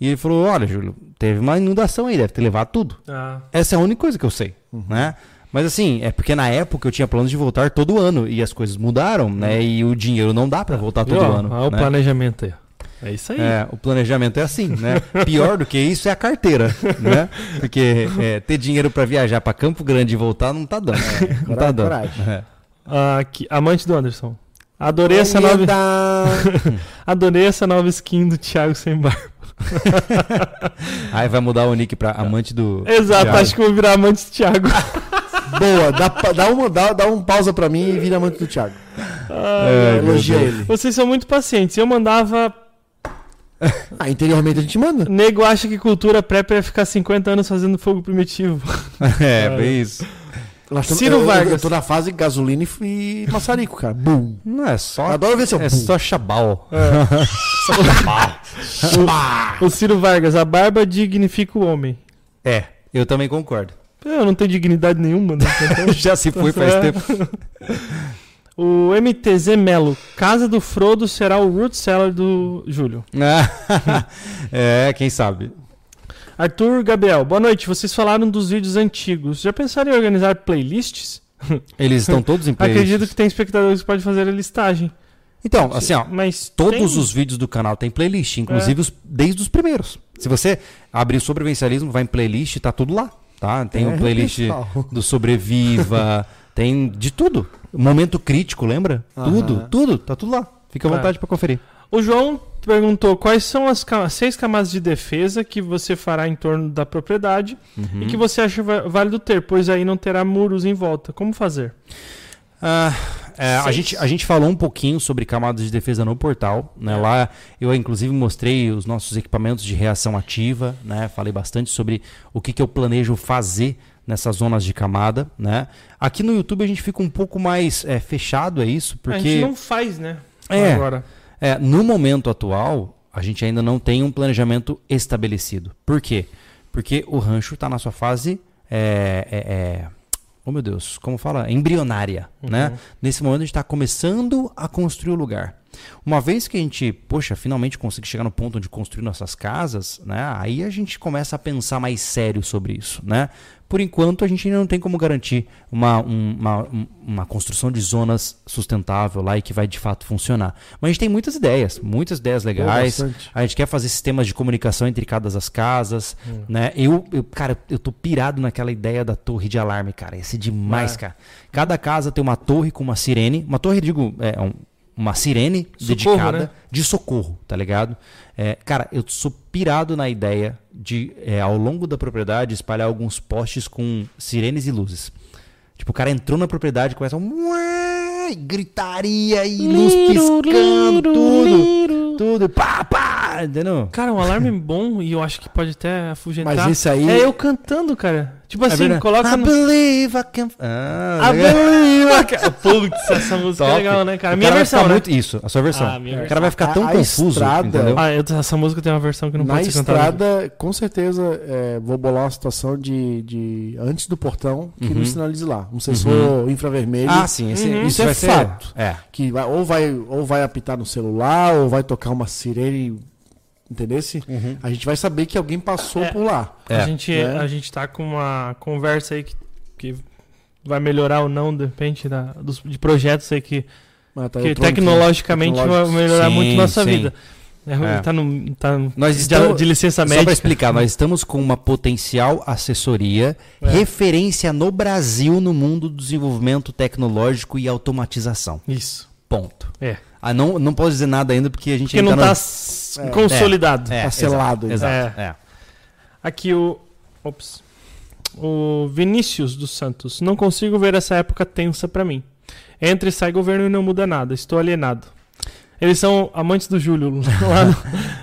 E ele falou: Olha, Júlio, teve uma inundação aí, deve ter levado tudo. Ah, Essa é a única coisa que eu sei, né? Mas assim, é porque na época eu tinha planos de voltar todo ano e as coisas mudaram, né? E o dinheiro não dá pra voltar todo viu? ano. Olha o né? planejamento aí. É isso aí. É, o planejamento é assim, né? Pior do que isso é a carteira, né? Porque é, ter dinheiro pra viajar pra Campo Grande e voltar não tá dando. não tá dando. coragem. É. Ah, amante do Anderson. Adorei essa Olha nova, (laughs) adorei essa nova skin do Thiago sem barba. (laughs) Aí vai mudar o nick pra amante do. Exato, Thiago. acho que eu vou virar amante do Thiago. (laughs) Boa, dá, dá, uma, dá, dá um pausa pra mim e vira amante do Thiago. Ai, meu Elogia ele. Vocês são muito pacientes. Eu mandava. (laughs) Ah, interiormente a gente manda. Nego acha que cultura prep é ficar 50 anos fazendo fogo primitivo. É, bem isso. Nós estamos- Ciro eu, eu- Vargas. Eu tô na fase gasolina e, e maçarico, cara. Bum. Não é só. Adoro ver seu É bum. só chabal. (laughs) O Ciro Vargas, a barba dignifica o homem. É, eu também concordo. Eu não tenho dignidade nenhuma, né? (laughs) Já se foi faz É. tempo. (laughs) O MTZ Melo, Casa do Frodo será o root cellar do Júlio. é, quem sabe. Arthur Gabriel, boa noite. Vocês falaram dos vídeos antigos. Já pensaram em organizar playlists? (laughs) Eles estão todos em playlist. (laughs) Acredito que tem espectadores que podem fazer a listagem. Então, assim, ó. Mas Todos tem- os vídeos do canal tem playlist, inclusive os- desde os primeiros. Se você abrir o sobrevivencialismo, vai em playlist, tá tudo lá. Tá? Tem É, o playlist pessoal. do Sobreviva, (laughs) tem de tudo. Momento crítico, lembra? Aham. Tudo, tudo, tá tudo lá. Fica à É. vontade pra conferir. O João perguntou quais são as cam- seis camadas de defesa que você fará em torno da propriedade Uhum. e que você acha válido ter, pois aí não terá muros em volta. Como fazer? Ah, é, a, gente, a gente falou um pouquinho sobre camadas de defesa no portal. Né? É. Lá eu, inclusive, mostrei os nossos equipamentos de reação ativa. Né? Falei bastante sobre o que, que eu planejo fazer nessas zonas de camada. Né? Aqui no YouTube a gente fica um pouco mais é, fechado, é isso, A gente porque não faz, né? É. Agora. É, no momento atual a gente ainda não tem um planejamento estabelecido. Por quê? Porque o rancho está na sua fase. É, é, é, oh meu Deus, como fala? Embrionária. Né? Nesse momento a gente está começando a construir o lugar. Uma vez que a gente, poxa, finalmente conseguir chegar no ponto de construir nossas casas, né? Aí a gente começa a pensar mais sério sobre isso, né? Por enquanto a gente ainda não tem como garantir uma, um- uma, um- uma construção de zonas sustentável lá e que vai de fato funcionar. Mas a gente tem muitas ideias, muitas ideias legais. A gente quer fazer sistemas de comunicação entre cada as casas, né? Eu, eu, cara, eu tô pirado naquela ideia da torre de alarme, cara. Esse é demais, É. cara. Cada casa tem uma torre com uma sirene. Uma torre, digo, é um- uma sirene Socorro, dedicada né? de socorro, tá ligado? É, cara, eu sou pirado na ideia de, é, ao longo da propriedade, espalhar alguns postes com sirenes e luzes. Tipo, o cara entrou na propriedade e começa um... ué, gritaria e luz piscando, tudo. Tudo, pá, pá, entendeu? Cara, um alarme bom e eu acho que pode até afugentar. Mas esse aí. É eu cantando, cara. Tipo É assim, verdade. coloca I no. believe I can... Ah, A legal. believe- (laughs) Putz, essa música é Top. legal, né, cara? O Minha vai versão, né? muito- Isso, a sua versão. Ah, minha o cara vai ficar tão A- a confuso, estrada- entendeu? Ah, eu- essa música tem uma versão que não na pode ser cantada. estrada, com certeza, é, vou bolar uma situação de, de antes do portão que Uhum. nos sinalize lá. Um sensor infravermelho Ah, sim, esse, Uhum. isso Isso é vai ser... fato. É. que vai, ou, vai, ou vai apitar no celular, ou vai tocar uma sirene, entendesse? A gente vai saber que alguém passou É. por lá. É. A, gente, Né? a gente tá com uma conversa aí que, que vai melhorar ou não, de repente, da, dos, de projetos aí que, Mas tá que tecnologicamente vai melhorar Sim, muito nossa sim. vida. É, É. Tá no, tá Nós de, estamos- de licença Só para médica. explicar, nós estamos com uma potencial assessoria, É. referência no Brasil no mundo do desenvolvimento tecnológico e automatização. Isso. Ponto. É. Ah, não, não posso dizer nada ainda porque a gente Porque ainda não no- tá s- É. consolidado. É, Tá selado, Exato. exato, é. Aqui o. Ops. O Vinícius dos Santos. Não consigo ver essa época tensa pra mim. Entra e sai governo e não muda nada. Estou alienado. Eles são amantes do Júlio (laughs) lá no,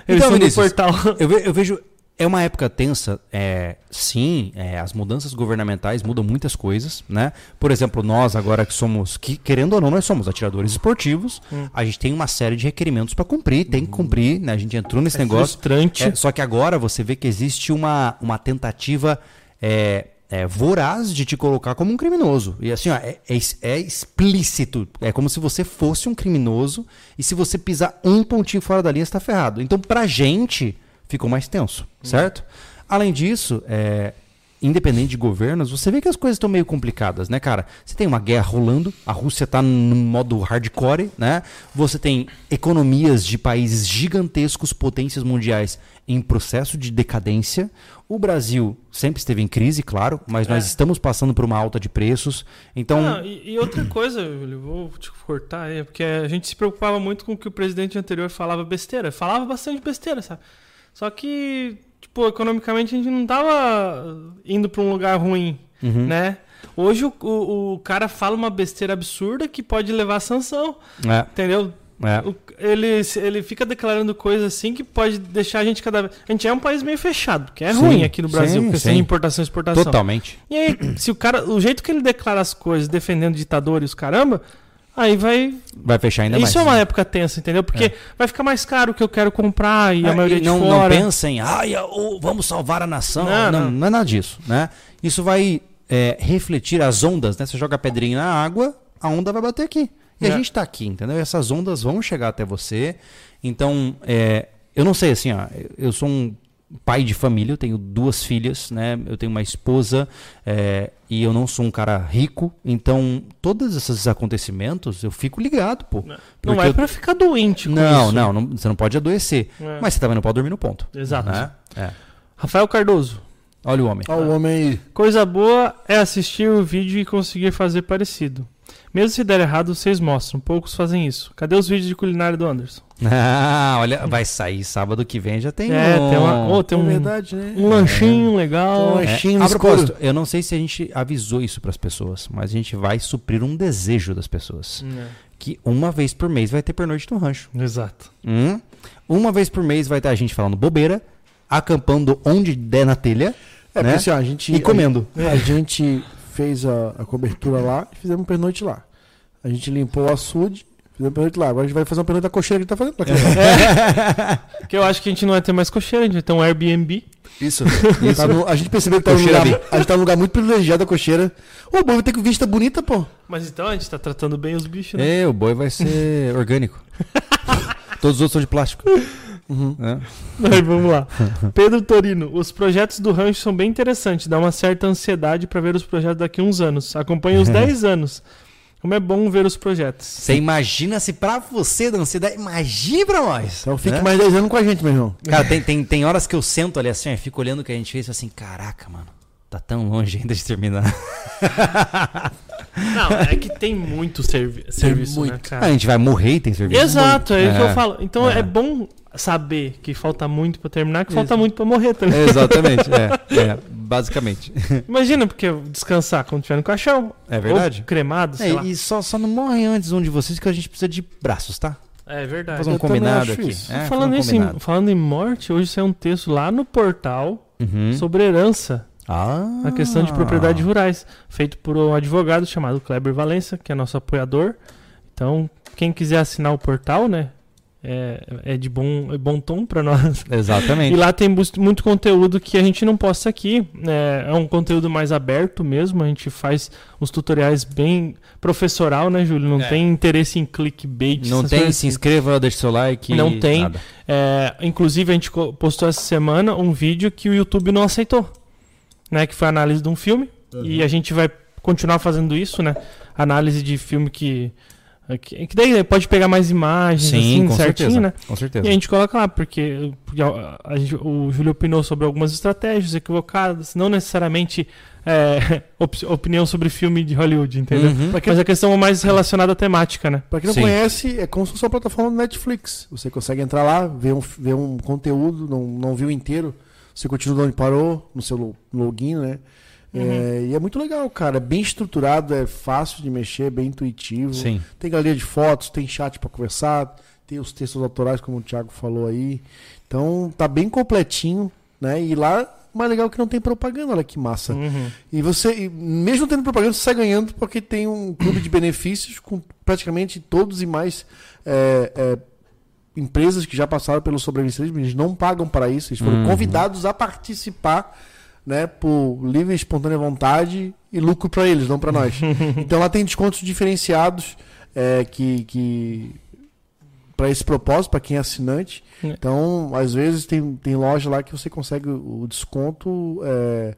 Eles Então, são Vinícius, do portal. Eu, ve- eu vejo É uma época tensa, é, sim, é, as mudanças governamentais mudam muitas coisas, né? Por exemplo, nós agora que somos, que, querendo ou não, nós somos atiradores esportivos, a gente tem uma série de requerimentos para cumprir, tem que cumprir, né? A gente entrou nesse É negócio. frustrante. É, só que agora você vê que existe uma, uma tentativa é, é, voraz de te colocar como um criminoso. E assim, ó, é, é é explícito. É como se você fosse um criminoso e se você pisar um pontinho fora da linha, você tá ferrado. Então, pra gente, ficou mais tenso, certo? Além disso, é, independente de governos, você vê que as coisas estão meio complicadas, né, cara? Você tem uma guerra rolando, a Rússia tá no modo hardcore, né? Você tem economias de países gigantescos, potências mundiais em processo de decadência. O Brasil sempre esteve em crise, claro, mas nós É. estamos passando por uma alta de preços. Então, Ah, e, e outra coisa, Júlio, vou te cortar aí, porque a gente se preocupava muito com o que o presidente anterior falava besteira. Falava bastante besteira, sabe? Só que, tipo, economicamente a gente não tava indo pra um lugar ruim, Uhum. né? Hoje o, o, o cara fala uma besteira absurda que pode levar a sanção, é, entendeu? é. O- ele, ele fica declarando coisas assim que pode deixar a gente cada vez. A gente é um país meio fechado, que é Sim, ruim aqui no Brasil, sim, questão sim. de importação e exportação. totalmente. E aí, se o cara. O jeito que ele declara as coisas defendendo ditador os caramba, aí vai. Vai fechar ainda Isso mais. é uma época tensa, entendeu? Porque vai ficar mais caro o que eu quero comprar e a É, maioria e de não, não fora. pensem, ai, vamos salvar a nação. Não, Não, não. não, é nada disso, né? Isso vai é, refletir as ondas, né? Você joga a pedrinha na água, a onda vai bater aqui. E É. a gente tá aqui, entendeu? E essas ondas vão chegar até você. Então, é, eu não sei, assim, ó, eu sou um pai de família, eu tenho duas filhas, né? Eu tenho uma esposa é, e eu não sou um cara rico. Então, todos esses acontecimentos, eu fico ligado, pô. Não Porque é eu- pra ficar doente com Não, isso. não, não, você não pode adoecer. É. Mas você também não pode dormir no ponto. Exato. Né? É. Rafael Cardoso. Olha o homem. Olha o homem aí. Coisa boa é assistir o vídeo e conseguir fazer parecido. Mesmo se der errado, vocês mostram. Poucos fazem isso. Cadê os vídeos de culinária do Anderson? Ah, olha, vai sair sábado que vem, já tem é, um... tem, uma, oh, tem é um, verdade, né? um lanchinho legal. Tem um É, lanchinho no a propósito, eu não sei se a gente avisou isso para as pessoas, mas a gente vai suprir um desejo das pessoas. É, Que uma vez por mês vai ter pernoite no rancho. Exato. Hum? Uma vez por mês vai ter a gente falando bobeira, acampando onde der na telha É, né? porque assim, ó, a gente. e comendo. A, a gente fez a, a cobertura lá e fizemos pernoite lá. A gente limpou o açude, fizemos um pernoite lá. Agora a gente vai fazer um pernoite da cocheira que ele tá fazendo. Lá, (laughs) Porque eu acho que a gente não vai ter mais cocheira, a gente vai ter um Airbnb. Isso. (laughs) Tá no- a gente percebeu que tá num Cocheira lugar, a gente tá num lugar muito privilegiado a cocheira. Ô, bom, vai ter que vista bonita, pô. Mas então a gente tá tratando bem os bichos, né? É, o boi vai ser (laughs) orgânico. Todos os outros são de plástico. Uhum. Aí, vamos lá. Pedro Torino, os projetos do rancho são bem interessantes, dá uma certa ansiedade pra ver os projetos daqui a uns anos. Acompanho os 10 anos. Como é bom ver os projetos. Você imagina se pra você da ansiedade, imagine pra nós. Então fique né? mais 10 anos com a gente, meu irmão. Cara, tem, tem, tem horas que eu sento ali assim, ó, e fico olhando o que a gente fez e falo assim, caraca, mano, tá tão longe ainda de terminar. Não, é que tem muito servi serviço, né, A cara? gente vai morrer e tem serviço. Exato, é isso que É, eu falo. Então é. é. bom saber que falta muito pra terminar, que Isso. falta muito pra morrer também. Exatamente, é, (laughs) é, basicamente. Imagina, porque descansar quando tiver no caixão. É verdade. Ou cremado, sei É, lá. e só, só não morre antes um de vocês que a gente precisa de braços, tá? É verdade. Fazer um eu combinado aqui. É, falando, um isso, em, combinado. falando em morte, hoje saiu um texto lá no portal Uhum. sobre herança. Ah. a questão de propriedade rurais, feito por um advogado chamado Kleber Valença, que é nosso apoiador. Então, quem quiser assinar o portal, né, é, é de bom, é bom tom para nós. (laughs) E Exatamente. lá tem muito conteúdo que a gente não posta aqui. É, é um conteúdo mais aberto mesmo. A gente faz uns tutoriais bem professoral, né, Júlio? Não É. tem interesse em clickbait. Não tem, se assim. inscreva, deixe seu like. Não tem. nada. É, inclusive, a gente postou essa semana um vídeo que o YouTube não aceitou, né? Que foi a análise de um filme. E a gente vai continuar fazendo isso, né? Análise de filme que. Que, que daí pode pegar mais imagens, Sim, assim, com certinho, certeza. né? Com certeza. E a gente coloca lá, porque, porque a- a gente- o Júlio opinou sobre algumas estratégias equivocadas, não necessariamente é, (laughs) op- opinião sobre filme de Hollywood, entendeu? Uhum. Quem, Mas a questão é mais relacionada à temática, né? pra quem não Sim. conhece, é como se fosse uma plataforma do Netflix. Você consegue entrar lá, ver um, ver um conteúdo, não, não viu inteiro. Você continua de onde parou, no seu lo- login, né? É, e é muito legal, cara. É bem estruturado, é fácil de mexer, é bem intuitivo. Sim. Tem galeria de fotos, tem chat para conversar, tem os textos autorais, como o Thiago falou aí. Então, tá bem completinho, né? E lá, mais legal que não tem propaganda, olha que massa. Uhum. E você, mesmo tendo propaganda, você sai ganhando porque tem um clube de benefícios com praticamente todos e mais é, é, empresas que já passaram pelo sobrevivencialismo. Eles não pagam para isso, eles foram Uhum. convidados a participar né, por livre e espontânea vontade e lucro para eles, não para nós. (laughs) então lá tem descontos diferenciados é, que, que para esse propósito, para quem é assinante. É. Então, às vezes tem, tem loja lá que você consegue o o desconto. é,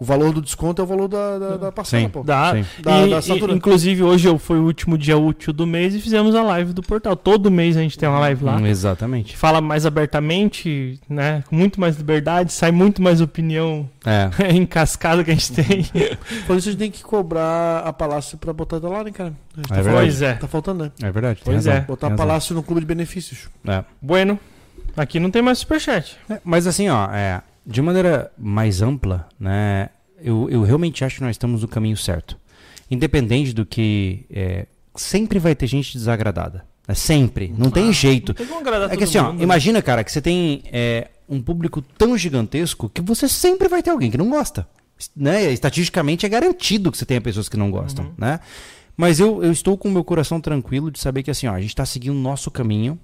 o valor do desconto é o valor da, da, da parcela, Sim. pô. Dá. Sim. Da- E- da e- inclusive, hoje eu- foi o último dia útil do mês e fizemos a live do portal. Todo mês a gente tem uma live lá. Hum, exatamente. fala mais abertamente, né? Com muito mais liberdade, sai muito mais opinião É. (laughs) em cascada que a gente tem. (laughs) Por isso a gente tem que cobrar a Palácio pra botar lá, né, cara? É tá, verdade. pois é. tá faltando, né? É verdade. Pois razão, é. Botar tem a razão. Palácio no clube de benefícios. É. Bueno, aqui não tem mais superchat. É, Mas assim, ó, é, de maneira mais ampla, né? Eu, eu realmente acho que nós estamos no caminho certo. Independente do que. é, sempre vai ter gente desagradada. É sempre. Não tem jeito. Não tem É que assim, ó, né? imagina, cara, que você tem é, um público tão gigantesco que você sempre vai ter alguém que não gosta. Né? Estatisticamente é garantido que você tenha pessoas que não gostam, Uhum. né? Mas eu, eu estou com o meu coração tranquilo de saber que assim, ó, a gente está seguindo o nosso caminho,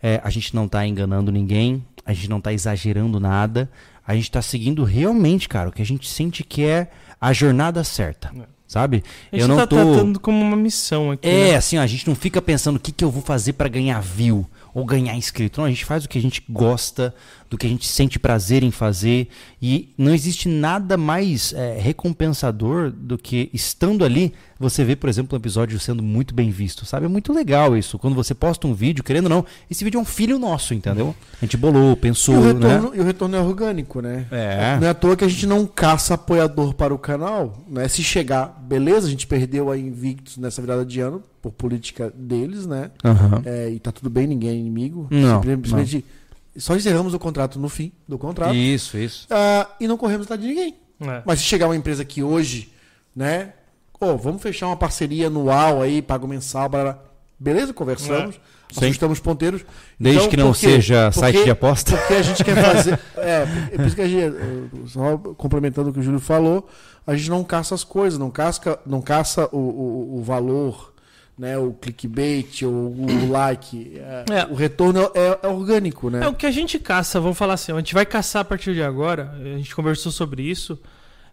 é, a gente não está enganando ninguém, a gente não está exagerando nada, a gente está seguindo realmente, cara, o que a gente sente que é a jornada certa, É. sabe? A gente eu não tá tô... tratando como uma missão aqui. É, né? assim, ó, a gente não fica pensando o que, que eu vou fazer pra ganhar view ou ganhar inscrito. Não, a gente faz o que a gente gosta, do que a gente sente prazer em fazer. E não existe nada mais é, recompensador do que estando ali, você vê, por exemplo, um episódio sendo muito bem visto, sabe? É muito legal isso. Quando você posta um vídeo, querendo ou não, esse vídeo é um filho nosso, entendeu? A gente bolou, E pensou, o, retorno, né? e o retorno é orgânico, né? É. Não é à toa que a gente não caça apoiador para o canal, né? Se chegar, beleza, a gente perdeu a Invictus nessa virada de ano, por política deles, né? Aham. É, e tá tudo bem, ninguém é inimigo. Não, Simplesmente só encerramos o contrato no fim do contrato. Isso, isso. ah, e não corremos atrás de ninguém. É. Mas se chegar uma empresa que hoje, né? Ô, vamos fechar uma parceria anual aí, pago mensal, blá, beleza, conversamos, Sim. ajustamos ponteiros. Desde Então, que não por quê? seja Porque- site de aposta. Porque a gente quer fazer. (laughs) É, é por isso que a gente. Só complementando o que o Júlio falou, a gente não caça as coisas, não, casca, não caça o, o, o valor, né? O clickbait, o, o (clears throat) like. é, É. O retorno é, é orgânico, né? É o que a gente caça, vamos falar assim, a gente vai caçar a partir de agora, a gente conversou sobre isso.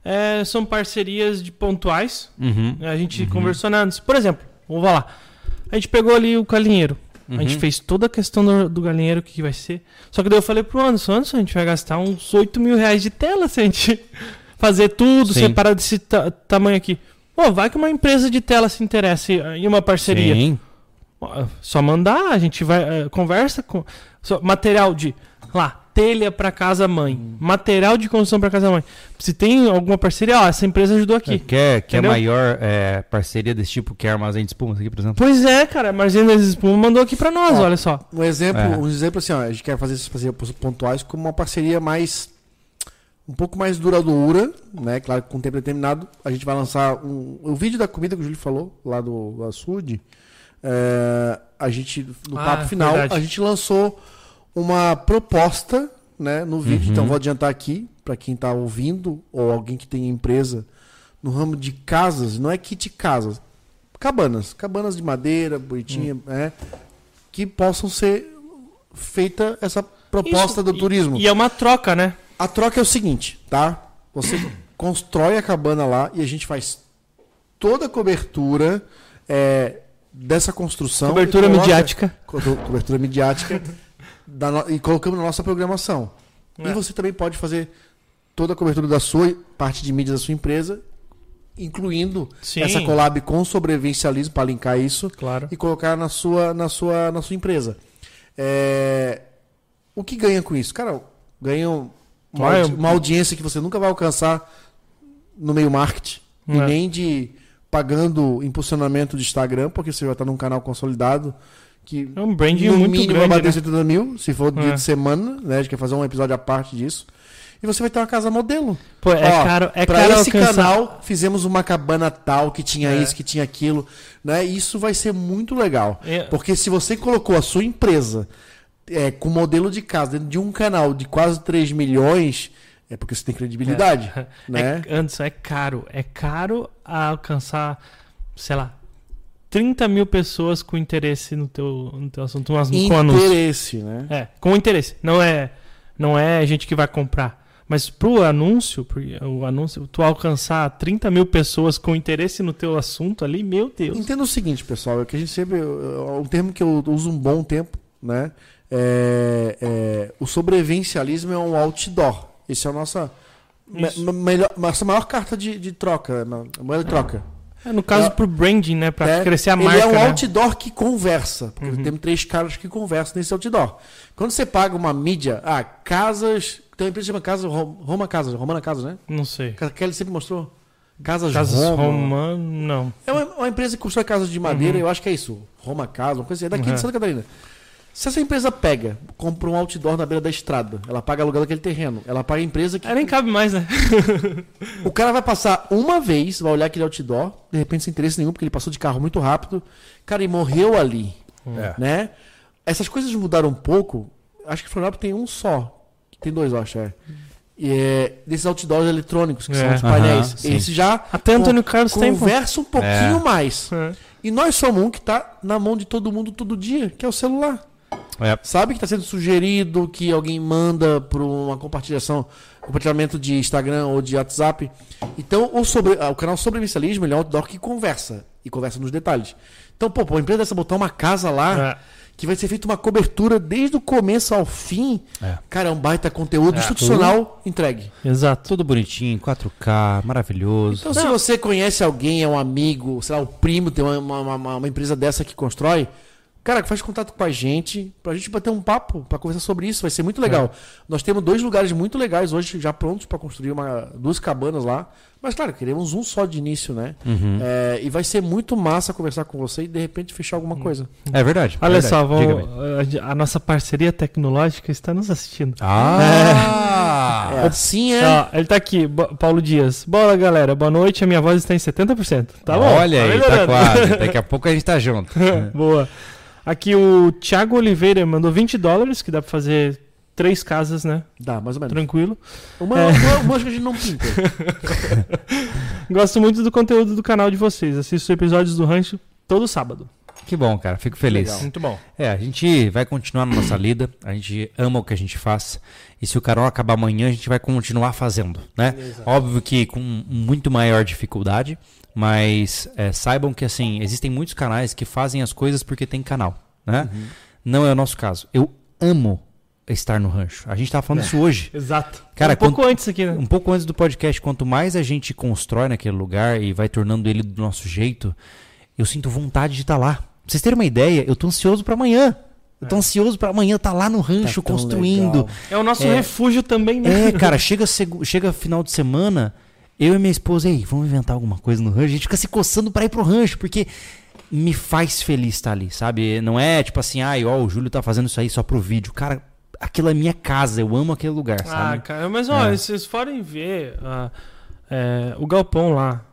é, são parcerias de pontuais. Uhum. A gente conversou na antes. Por exemplo, vamos lá. A gente pegou ali o galinheiro. A gente Uhum. fez toda a questão do, do galinheiro, o que, que vai ser. Só que daí eu falei pro Anderson, Anderson, a gente vai gastar uns 8 mil reais de tela se a gente (laughs) fazer tudo, Sim. separar desse ta- tamanho aqui. Pô, vai que uma empresa de tela se interesse em uma parceria. Sim. Só mandar, a gente vai eh, conversa com só- material de lá, telha para casa mãe, material de construção para casa mãe. Se tem alguma parceria, ó, essa empresa ajudou É, aqui. Quer, quer Entendeu? maior é, parceria desse tipo que é armazém de espumas aqui, por exemplo? Pois é, cara, a Marzinha das Espuma mandou aqui para nós, Ó. olha só. Um exemplo, É. um exemplo assim, ó, a gente quer fazer essas parcerias pontuais como uma parceria mais um pouco mais duradoura, né? Claro que com tempo determinado a gente vai lançar um, o vídeo da comida que o Júlio falou lá do açude. é, a gente no Ah, papo final verdade. a gente lançou uma proposta, né, no vídeo. Uhum. Então vou adiantar aqui para quem está ouvindo ou alguém que tem empresa no ramo de casas, não é kit casas, cabanas, cabanas de madeira, bonitinha, Hum. né? Que possam ser feita essa proposta Isso, do e- turismo. E, é uma troca, né? A troca é o seguinte, tá? Você (coughs) constrói a cabana lá e a gente faz toda a cobertura é, dessa construção. Cobertura coloca- midiática. co- Cobertura midiática (laughs) da e colocamos na nossa programação. É. E você também pode fazer toda a cobertura da sua parte de mídia da sua empresa, incluindo Sim. essa collab com sobrevivencialismo para linkar isso Claro. e colocar na sua, na sua, na sua empresa. É, O que ganha com isso? Cara, ganha uma, Vai, uma audiência que você nunca vai alcançar no meio marketing, e É. nem de pagando impulsionamento de Instagram, porque você já está num canal consolidado que É um branding no muito mínimo grande, vai bater né? 70 mil, se for dia É. de semana, né? A gente quer fazer um episódio à parte disso. E você vai ter uma casa modelo. Pô, é Ó, caro, é pra caro esse alcançar- canal, fizemos uma cabana tal, que tinha É. isso, que tinha aquilo. Né? E Isso vai ser muito legal. É. Porque se você colocou a sua empresa é, com modelo de casa dentro de um canal de quase 3 milhões, É porque você tem credibilidade, (laughs) né? É, Anderson, é caro. É caro alcançar, sei lá, 30 mil pessoas com interesse no teu, no teu assunto, umas- com. Interesse, né? É, com interesse. Não é, não é gente que vai comprar. Mas pro anúncio, o anúncio, tu alcançar 30 mil pessoas com interesse no teu assunto ali, meu Deus. Entenda o seguinte, pessoal, é que a gente sempre. é Um termo que eu uso um bom tempo, né? É, é, o sobrevivencialismo é um outdoor. Esse é a nossa. me- melhor, nossa maior carta de, de troca, na- moeda de troca. É, no caso É. pro branding, né, Pra É, crescer a ele marca, é um né? outdoor que conversa. Porque Uhum. temos três caras que conversam nesse outdoor. Quando você paga uma mídia, ah, casas. Tem uma empresa que chama Casa Ro- Roma Casas, Romana Casas, né? Não sei. Que Kelly sempre mostrou. Casas, Casas Roma. Roma, não. É uma, uma empresa que constrói casas de madeira, eu acho que é isso. Roma Casa, uma coisa assim. É daqui Uhum. de Santa Catarina. Se essa empresa pega, compra um outdoor na beira da estrada, ela paga aluguel daquele terreno, ela paga a empresa que. Aí nem cabe mais, né? (laughs) O cara vai passar uma vez, vai olhar aquele outdoor, de repente sem interesse nenhum, porque ele passou de carro muito rápido. Cara, e morreu ali. É. Né? Essas coisas mudaram um pouco. Acho que Florianópolis tem um só. Tem dois, eu acho. É. E é desses outdoors eletrônicos, que são É. os painéis. Aham, sim. Esse já Até Antônio Carlos conversa um pouquinho É. mais. É. E nós somos um que tá na mão de todo mundo todo dia, que é o celular. É. Sabe que está sendo sugerido que alguém manda para uma compartilhação, compartilhamento de Instagram ou de WhatsApp. Então, o, sobre, ah, o canal Sobrevivencialismo ele é um outdoor que conversa. E conversa nos detalhes. Então, pô, pô, a empresa dessa botar uma casa lá, É. que vai ser feita uma cobertura desde o começo ao fim. É. Cara, é um baita conteúdo institucional entregue. Exato. Tudo bonitinho, 4K, maravilhoso. Então, se você conhece alguém, é um amigo, sei lá, o primo tem uma, uma, uma- uma empresa dessa que constrói, cara, faz contato com a gente, pra gente bater um papo, pra conversar sobre isso, vai ser muito legal. Nós temos dois lugares muito legais hoje, já prontos pra construir uma, duas cabanas lá. Mas, claro, queremos um só de início, né? Uhum. É, e vai ser muito massa conversar com você e de repente fechar alguma coisa. É verdade. Olha verdade. só, a, a nossa parceria tecnológica está nos assistindo. Ah! (laughs) É, assim é. Ó, ele tá aqui, Paulo Dias. Bola, galera. Boa noite. A minha voz está em 70%. Tá bom? Olha aí, tá quase. (laughs) Daqui a pouco a gente tá junto. Boa. Aqui o Thiago Oliveira mandou 20 dólares, que dá pra fazer três casas, né? Dá, mais ou menos. Tranquilo. Uma, É. uma, uma acho que a gente não pinta. (laughs) Gosto muito do conteúdo do canal de vocês. Assisto episódios do Rancho todo sábado. Que bom, cara. Fico feliz. Legal. Muito bom. É, a gente vai continuar na nossa lida. A gente ama o que a gente faz. E se o canal acabar amanhã, a gente vai continuar fazendo, né? Óbvio que com muito maior dificuldade. Mas é, saibam que, assim, existem muitos canais que fazem as coisas porque tem canal, né? Não é o nosso caso. Eu amo estar no rancho. A gente tava falando isso hoje. (laughs) Exato. Cara, um pouco antes aqui, né? Um pouco antes do podcast, quanto mais a gente constrói naquele lugar e vai tornando ele do nosso jeito, eu sinto vontade de estar lá. Pra vocês terem uma ideia, eu tô ansioso pra amanhã. Eu tô ansioso pra amanhã estar lá no rancho Tá construindo. legal. É o nosso É. refúgio também, né? É, cara, (laughs) chega, chega final de semana, eu e minha esposa, ei, vamos inventar alguma coisa no rancho. A gente fica se coçando pra ir pro rancho, porque me faz feliz estar ali, sabe? Não é tipo assim, ai, ó, o Júlio tá fazendo isso aí só pro vídeo. Cara, aquilo é minha casa, eu amo aquele lugar, Ah, sabe? cara, mas olha, É. se vocês forem ver ah, é, o galpão lá.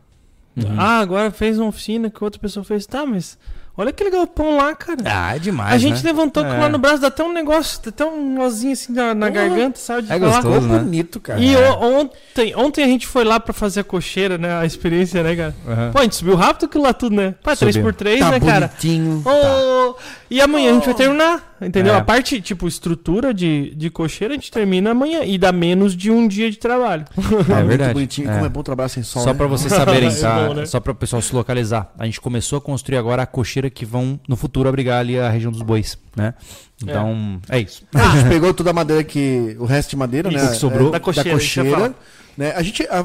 Uhum. Ah, agora fez uma oficina que outra pessoa fez. Tá, mas olha aquele galpão lá, cara. Ah, é demais, a gente né? levantou É. lá no braço, dá até um negócio, dá até um nozinho assim na, na garganta, sabe? De É falar. gostoso. Né? bonito, cara. E É. ontem, ontem a gente foi lá pra fazer a cocheira, né? A experiência, né, cara? Aham. Pô, a gente subiu rápido aquilo lá tudo, né? Subiu. 3x3, tá né, cara? bonitinho. Ô, E amanhã a gente vai terminar, entendeu? É. A parte, tipo, estrutura de, de cocheira a gente termina amanhã e dá menos de um dia de trabalho. (laughs) É muito verdade. bonitinho. É. Como é bom trabalhar sem sol. Só né? pra vocês (laughs) saberem, É tá? bom, né? Só para o pessoal se localizar. A gente começou a construir agora a cocheira que vão no futuro abrigar ali a região dos bois, né? Então, é, isso. A gente pegou toda a madeira que. O resto de madeira, Isso, né? o que sobrou. é, Da cocheira, ia falar. né? A gente. a-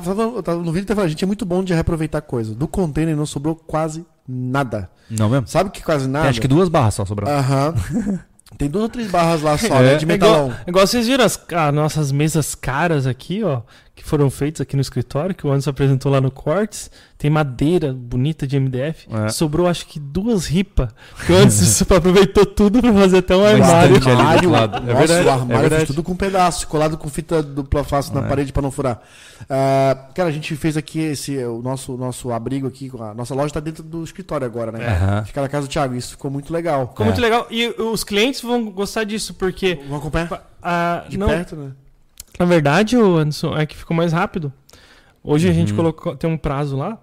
No vídeo a gente é muito bom de reaproveitar coisa. Do container não sobrou quase nada. Não mesmo? Sabe que quase nada? Tem, acho que duas barras só sobrando. Aham. (laughs) Tem duas ou três barras lá só, É. né? De É igual, metalão. igual vocês viram as, as nossas mesas caras aqui, ó, que foram feitas aqui no escritório, que o Anderson apresentou lá no Quartz. Tem madeira bonita de MDF. É. Sobrou acho que duas ripas. Que o Anderson (laughs) aproveitou tudo pra fazer até um armário. do outro lado. É Nossa, verdade, o é armário verdade. fez tudo com pedaço, colado com fita dupla face na É. parede pra não furar. Ah, cara, a gente fez aqui esse, o nosso, nosso abrigo aqui, a nossa loja tá dentro do escritório agora, né? Aham. Fica na casa do Thiago, isso ficou muito legal. Ficou muito legal. E os clientes vão gostar disso, porque. Vamos acompanhar ah, de não, perto, né? Na verdade, o Anderson, é que ficou mais rápido. Hoje a Uhum. gente colocou, tem um prazo lá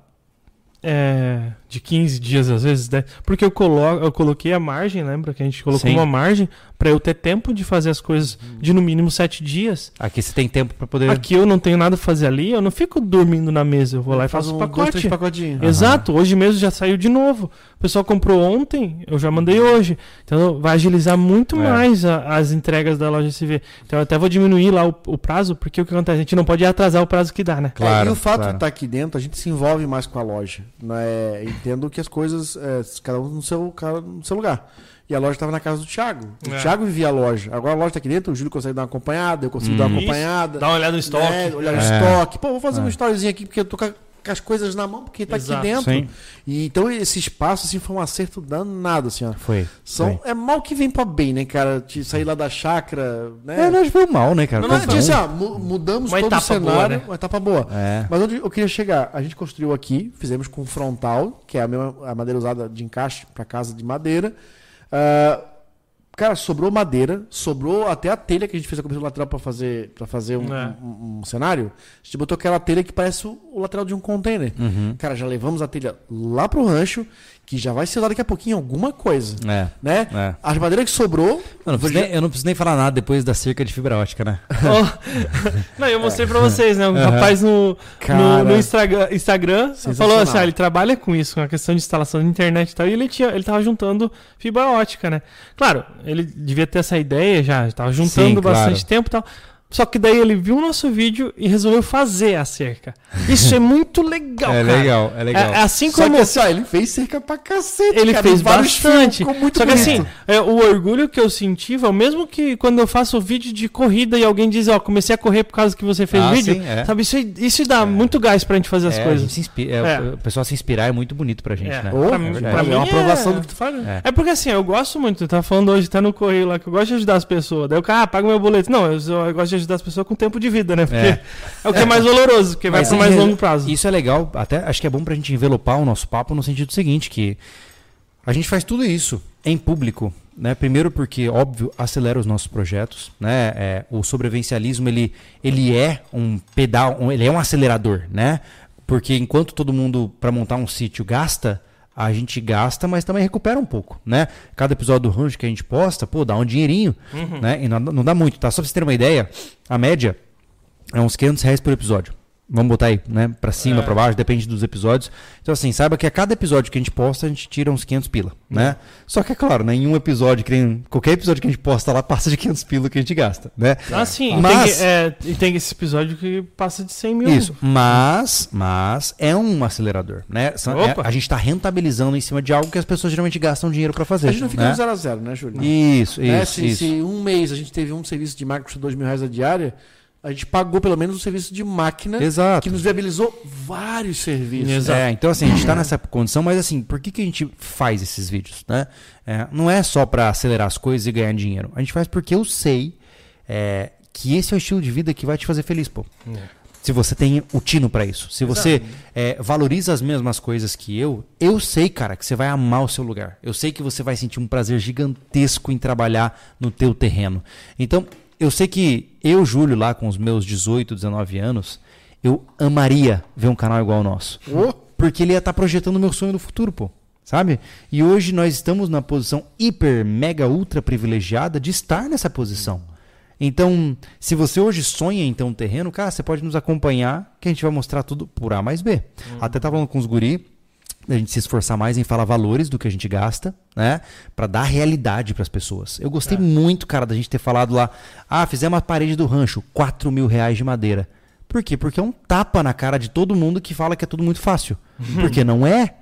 é, de 15 dias, às vezes, 10, porque eu, colo, eu coloquei a margem, lembra que a gente colocou Sim. uma margem para eu ter tempo de fazer as coisas de no mínimo 7 dias. Aqui você tem tempo pra poder. Aqui eu não tenho nada a fazer ali, eu não fico dormindo na mesa, eu vou lá e faço o um, dois, pacote. pacotinhos. Exato, hoje mesmo já saiu de novo. O pessoal comprou ontem, eu já mandei hoje. Então vai agilizar muito É. mais a- as entregas da loja SV. Então eu até vou diminuir lá o, o prazo, porque o que acontece? A gente não pode atrasar o prazo que dá, né? Claro, É, e o fato claro. de estar aqui dentro, a gente se envolve mais com a loja. Né? Entendo que as coisas, é, cada um no seu, cada um no seu lugar. E a loja estava na casa do Thiago. O É. Thiago vivia a loja. Agora a loja está aqui dentro, o Júlio consegue dar uma acompanhada, eu consigo dar uma Hum. Acompanhada. Dá uma olhada no estoque. né? Olhar o É. estoque. Pô, vou fazer É. uma storyzinha aqui, porque eu tô com, a- com as coisas na mão, porque tá Exato. aqui dentro. Sim. E, então esse espaço assim, foi um acerto danado, assim, ó. Foi. São, foi. é mal que vem pra bem, né, cara? De sair lá da chácara, né? É, não, foi mal, né, cara? Não, não, bom. ó, mu- mudamos Uma todo o etapa boa, cenário, né? uma etapa boa. É. Mas onde eu queria chegar? A gente construiu aqui, fizemos com frontal, que é a mesma a madeira usada de encaixe para casa de madeira. Ah, cara, sobrou madeira, sobrou até a telha que a gente fez a cobertura lateral para fazer para fazer um, É. um- um cenário. A gente botou aquela telha que parece o, o lateral de um container. Uhum. Cara, já levamos a telha lá pro rancho, que já vai ser usada daqui a pouquinho em alguma coisa, É. né? É. As madeiras que sobrou, Eu não, preciso nem, eu não preciso nem falar nada depois da cerca de fibra ótica, né? Ó, (laughs) (laughs) não, eu mostrei pra vocês, né? O rapaz no, no, Cara. no Instagram, Instagram Sensacional. falou assim: ah, ele trabalha com isso, com a questão de instalação de internet e tal, e ele, tinha, ele tava juntando fibra ótica, né? Claro, ele devia ter essa ideia já, tava juntando Sim, claro. bastante tempo e tal. Só que daí ele viu o nosso vídeo e resolveu fazer a cerca. Isso é muito (laughs) legal, é cara. legal, é legal. É, é assim só como que assim, ó, ele fez cerca pra cacete, ele cara, fez bastante. ficou muito Só que bonito. assim, é, o orgulho que eu senti foi o mesmo que quando eu faço vídeo de corrida e alguém diz, ó, comecei a correr por causa que você fez Ah, vídeo. sim, é. Sabe, isso, É. isso dá muito gás pra gente fazer as É, a coisas. gente se inspira, é, É. O pessoal se inspirar é muito bonito pra gente, É. né? Ô, pra é mim, pra É mim uma aprovação é... do que tu faz? É. É porque assim, eu gosto muito, eu tava falando hoje, tá no correio lá, que eu gosto de ajudar as pessoas. Daí o cara, ah, paga meu boleto. Não, eu, eu gosto de ajudar as pessoas com tempo de vida, né? Porque é, É. o que é mais valoroso, porque vai em mais re- longo prazo. Isso é legal, até acho que é bom pra gente envelopar o nosso papo no sentido seguinte, que a gente faz tudo isso em público, né? Primeiro porque, óbvio, acelera os nossos projetos, né? É, o sobrevivencialismo, ele, ele é um pedal, um- ele é um acelerador, né? Porque enquanto todo mundo, para montar um sítio, gasta, a gente gasta, mas também recupera um pouco, né? Cada episódio do Range que a gente posta, pô, dá um dinheirinho, né? E não, não dá muito, tá? Só pra vocês terem uma ideia, a média é uns 500 reais por episódio. Vamos botar aí, né? Pra cima, É. pra baixo, depende dos episódios. Então, assim, saiba que a cada episódio que a gente posta, a gente tira uns 500 pila, né? Só que, é claro, né? Em um episódio, que qualquer episódio que a gente posta lá, passa de 500 pila que a gente gasta, né? Ah, sim. Mas- E, tem, é, e tem esse episódio que passa de 100 mil. Isso, mas, mas é um acelerador, né? É- Opa. a gente está rentabilizando em cima de algo que as pessoas geralmente gastam dinheiro para fazer. A gente não fica né? no zero a zero, né, Júlio? Isso, Né? isso, se, isso. se um mês a gente teve um serviço de que custou dois mil reais a diária, a gente pagou pelo menos um serviço de máquina Exato. que nos viabilizou vários serviços. Exato. É, então assim, a gente está nessa condição, mas assim, por que, que a gente faz esses vídeos? Né? É, não é só para acelerar as coisas e ganhar dinheiro. A gente faz porque eu sei é, que esse é o estilo de vida que vai te fazer feliz, pô. Se você tem o tino para isso. Se você é, valoriza as mesmas coisas que eu, eu sei, cara, que você vai amar o seu lugar. Eu sei que você vai sentir um prazer gigantesco em trabalhar no teu terreno. Então, eu sei que eu, Júlio, lá com os meus 18, 19 anos, eu amaria ver um canal igual ao nosso. Ô, Porque ele ia estar projetando o meu sonho do futuro, pô. Sabe? E hoje nós estamos na posição hiper, mega, ultra privilegiada de estar nessa posição. Então, se você hoje sonha em ter um terreno, cara, você pode nos acompanhar, que a gente vai mostrar tudo por A mais B. Até tava falando com os guri, a gente se esforçar mais em falar valores do que a gente gasta, né? Pra dar realidade pras pessoas. Eu gostei muito, cara, da gente ter falado lá, ah, fizemos a parede do rancho, 4 mil reais de madeira. Por quê? Porque é um tapa na cara de todo mundo que fala que é tudo muito fácil. Porque não é.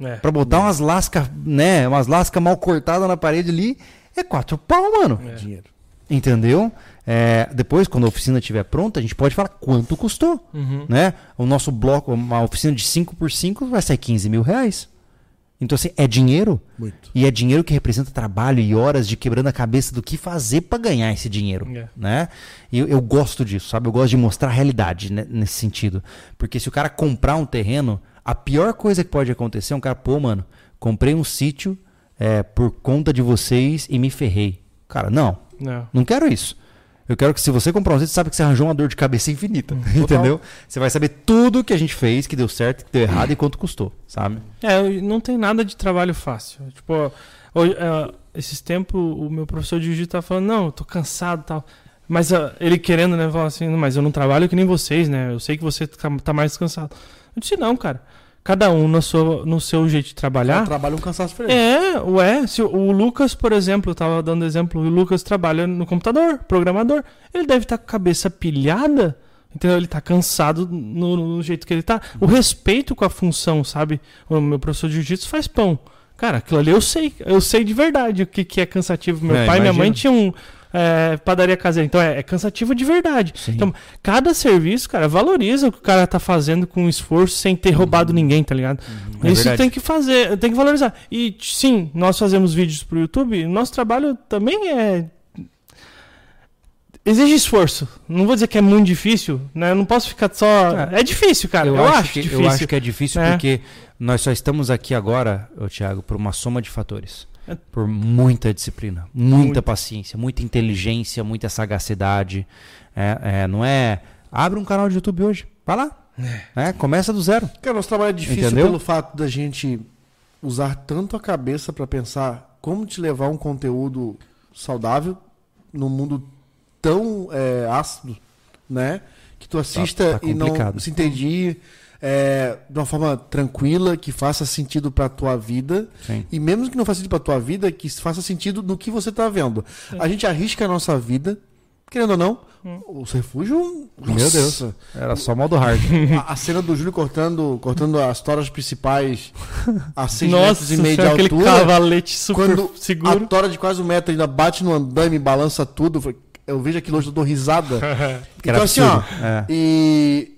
É. Pra botar umas lascas, né? Umas lascas mal cortadas na parede ali, é quatro pau, mano. dinheiro. Entendeu? É, depois, quando a oficina estiver pronta, a gente pode falar quanto custou. Uhum. Né? O nosso bloco, uma oficina de 5x5 vai sair 15 mil reais. Então, assim, é dinheiro. Muito. E é dinheiro que representa trabalho e horas de quebrando a cabeça do que fazer para ganhar esse dinheiro, É. né? E eu, eu gosto disso, sabe? Eu gosto de mostrar a realidade né, nesse sentido. Porque se o cara comprar um terreno, a pior coisa que pode acontecer é um cara, pô, mano, comprei um sítio é, por conta de vocês e me ferrei. Cara, não, Não. não quero isso. Eu quero que se você comprar um Z, você sabe que você arranjou uma dor de cabeça infinita. (laughs) Entendeu? Você vai saber tudo que a gente fez, que deu certo, que deu errado e quanto custou, sabe? É, não tem nada de trabalho fácil. Tipo, hoje, é, esses tempos o meu professor de jiu-jitsu tá falando, não, eu tô cansado e tal. Mas ah, ele querendo, né, falar assim, mas eu não trabalho que nem vocês, né? Eu sei que você tá, tá mais cansado. Eu disse, não, cara. Cada um no seu, no seu jeito de trabalhar. Trabalha um cansaço diferente. É, ué, se o- Lucas, por exemplo, eu tava dando exemplo, o Lucas trabalha no computador, programador. Ele deve estar com a cabeça pilhada, entendeu? Ele tá cansado no, no jeito que ele tá. O respeito com a função, sabe? O meu professor de jiu-jitsu faz pão. Cara, aquilo ali eu sei, eu sei de verdade o que, que é cansativo. Meu É, pai e minha mãe tinham é, padaria caseira, então é, é cansativo de verdade. Sim. Então, cada serviço, cara, valoriza o que o cara tá fazendo com esforço sem ter roubado ninguém, tá ligado? É Isso verdade. tem que fazer, tem que valorizar. E sim, nós fazemos vídeos pro YouTube, nosso trabalho também é. Exige esforço. Não vou dizer que é muito difícil, né? Eu não posso ficar só. É. É difícil, cara. Eu, acho, que, difícil. eu acho que é difícil É. porque nós só estamos aqui agora, Thiago, por uma soma de fatores. É. Por muita disciplina, muita Muito. paciência, muita inteligência, muita sagacidade. É, é, não é. Abre um canal de YouTube hoje. Vai lá. É, começa do zero. Cara, nosso trabalho é difícil Entendeu? pelo fato da gente usar tanto a cabeça pra pensar como te levar um conteúdo saudável num mundo tão é, ácido, né? Que tu assista tá e não se entendi é, de uma forma tranquila, que faça sentido pra tua vida. Sim. E mesmo que não faça sentido pra tua vida, que faça sentido no que você tá vendo. A gente arrisca a nossa vida, querendo ou não, o refúgio. Meu nossa, Deus. Era só modo hard. (laughs) a, a cena do Júlio cortando, cortando as toras principais a 6 Nossa, metros e meio de aquele altura. cavalete super Quando a seguro. tora de quase um metro ainda bate no andame, balança tudo. Eu vejo aquilo hoje, eu dou risada. Que (laughs) era então, assim, ó. absurdo. É. E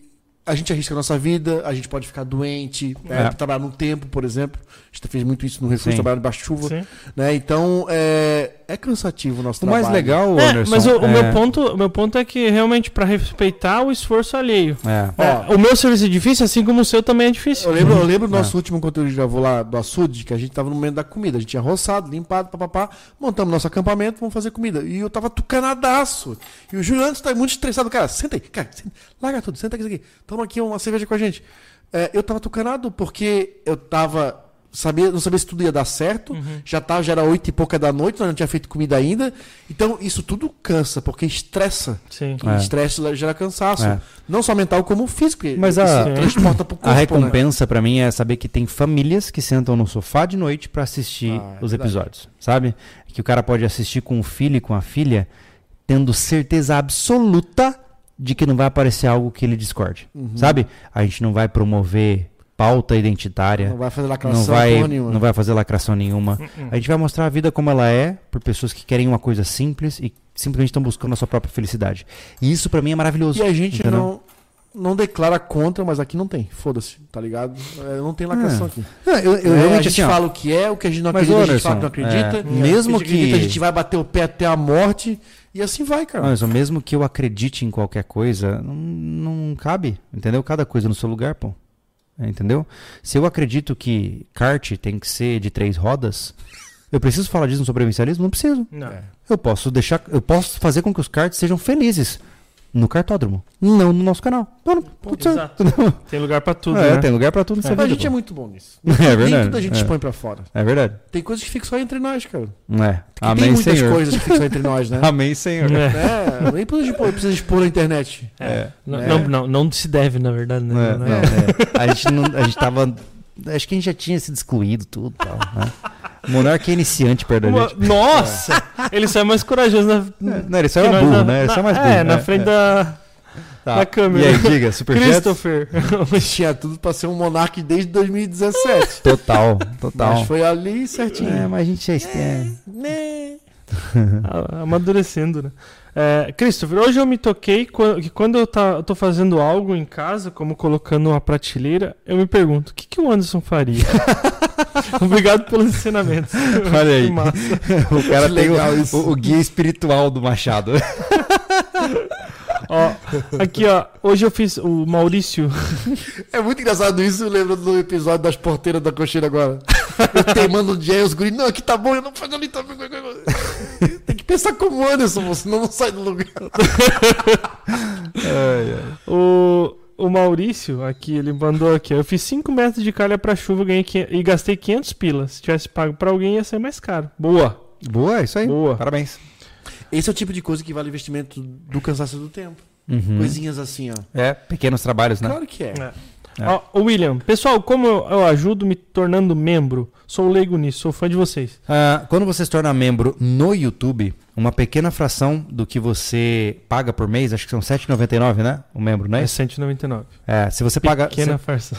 a gente arrisca a nossa vida, a gente pode ficar doente, é, É. trabalhar no tempo, por exemplo. A gente fez muito isso no refúgio, trabalhar debaixo de chuva. Né? Então, é, é cansativo o nosso O trabalho. mais legal, É, Anderson. mas o, o é- meu ponto, o meu ponto é que realmente pra respeitar o esforço alheio. É. Ó, É, o meu serviço é difícil, assim como o seu também é difícil. Eu lembro, eu lembro do É. nosso último conteúdo que gente gravou lá do açude, que a gente tava no momento da comida. A gente tinha roçado, limpado, papapá, montamos nosso acampamento, vamos fazer comida. E eu tava tucanadaço. E o Júlio antes tá muito estressado. Cara, senta aí, cara, senta, larga tudo, senta aqui, aqui. Toma aqui uma cerveja com a gente. É, eu tava tucanado porque eu tava. Sabia, não sabia se tudo ia dar certo. Já, tava, já era oito e pouca da noite, nós não tinha feito comida ainda. Então, isso tudo cansa, porque estressa. Sim. E É. estresse gera cansaço. É. Não só mental, como físico. Mas a- transporta pro corpo. A né? recompensa pra mim é saber que tem famílias que sentam no sofá de noite pra assistir Ah, é os verdade. episódios, sabe? Que o cara pode assistir com o filho e com a filha, tendo certeza absoluta de que não vai aparecer algo que ele discorde, Uhum. sabe? A gente não vai promover pauta identitária, Não vai fazer lacração não vai, nenhuma. não vai fazer lacração nenhuma. Hum. A gente vai mostrar a vida como ela é por pessoas que querem uma coisa simples e simplesmente estão buscando a sua própria felicidade. E isso pra mim é maravilhoso. E a gente entendeu? não, não declara contra, mas aqui não tem. Foda-se, tá ligado? É, não tem lacração aqui. Não, eu, eu É, realmente a gente assim, ó, fala o que é, o que a gente não Mas, acredita, a gente Anderson, fala que não acredita. é, É, mesmo a gente acredita, que- a gente vai bater o pé até a morte e assim vai, cara. Mas mesmo que eu acredite em qualquer coisa, não, não cabe, entendeu? Cada coisa no seu lugar, pô. Entendeu? Se eu acredito que kart tem que ser de três rodas, eu preciso falar disso no sobrevivencialismo? Não preciso. Não. Eu posso deixar, eu posso fazer com que os karts sejam felizes no cartódromo, não no nosso canal. Não, tudo certo. Exato. (laughs) Tem lugar pra tudo, é, né? tem lugar pra tudo nessa Mas a gente é muito bom nisso. (laughs) É Nem verdade. tudo a gente é. expõe pra fora. É verdade. Tem coisas que ficam só entre nós, cara. É. Que Amém, tem muitas Senhor. coisas que ficam só entre nós, né? (laughs) Amém, Senhor. É. É, nem precisa expor, precisa expor na internet. É. Não, É. não, não, não se deve, na verdade, né? Não, Não não, é. é. A gente não, a gente tava, acho que a gente já tinha sido excluído tudo, e tal, né? Monarca é iniciante perto da Uma- gente. Nossa! Ele só é mais corajoso na. Não, ele só era nós burro, na- né? Ele só é mais burro. É, na né? frente É. da, Tá. da câmera. E aí, diga, superchat? Christopher. (laughs) Tinha tudo pra ser um monarca desde 2017. Total, total. Mas foi ali certinho. É, mas a gente é... é... Né? (laughs) Amadurecendo, né? É, Christopher, hoje eu me toquei qu- que quando eu, tá, tô fazendo algo em casa, como colocando uma prateleira, eu me pergunto, o que, que o Anderson faria? (laughs) Obrigado pelos ensinamentos. (laughs) Olha aí. Que massa. (laughs) O cara Que tem legal o, isso. o- o guia espiritual do Machado. Ó, aqui, ó. Hoje eu fiz o Maurício. É muito engraçado isso, eu lembro do episódio das porteiras da cocheira agora. Eu teimando o dia, os guris, não, aqui tá bom, eu não faço ali também. Tem que Pensa como Anderson, você não sai do lugar. (laughs) O, o Maurício, aqui, ele mandou aqui. ó, Eu fiz 5 metros de calha pra chuva ganhei e gastei 500 pilas. Se tivesse pago pra alguém, ia ser mais caro. Boa. Boa, é isso aí. Boa. Parabéns. Esse é o tipo de coisa que vale investimento do cansaço do tempo. Uhum. Coisinhas assim, ó. É, pequenos trabalhos, né? Claro que é. É. É. Ó, o William, pessoal, como eu, eu ajudo me tornando membro? Sou leigo nisso, sou fã de vocês. Ah, quando você se torna membro no YouTube, uma pequena fração do que você paga por mês, acho que são R$ 7,99, né? O membro, não é É isso? 199. É, se você paga. Pequena se- farsa.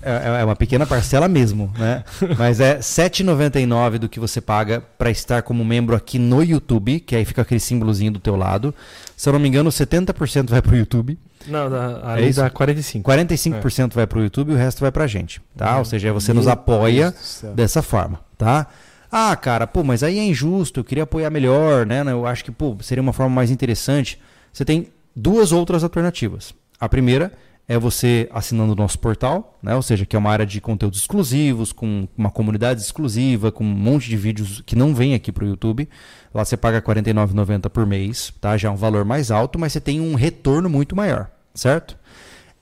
É, é uma pequena parcela mesmo, né? (laughs) Mas é R$ 7,99 do que você paga para estar como membro aqui no YouTube, que aí fica aquele símbolozinho do teu lado. Se eu não me engano, 70% vai pro YouTube, Não, dá, É ali isso? dá 45. 45% vai pro YouTube e o resto vai pra gente, tá? Ou seja, você nos apoia dessa forma, tá? Ah, cara, pô, mas aí é injusto, eu queria apoiar melhor, né? Eu acho que, pô, seria uma forma mais interessante. Você tem duas outras alternativas. A primeira é você assinando o nosso portal, né? Ou seja, que é uma área de conteúdos exclusivos, com uma comunidade exclusiva, com um monte de vídeos que não vem aqui pro YouTube. Lá você paga R$ 49,90 por mês, tá? Já é um valor mais alto, mas você tem um retorno muito maior, certo?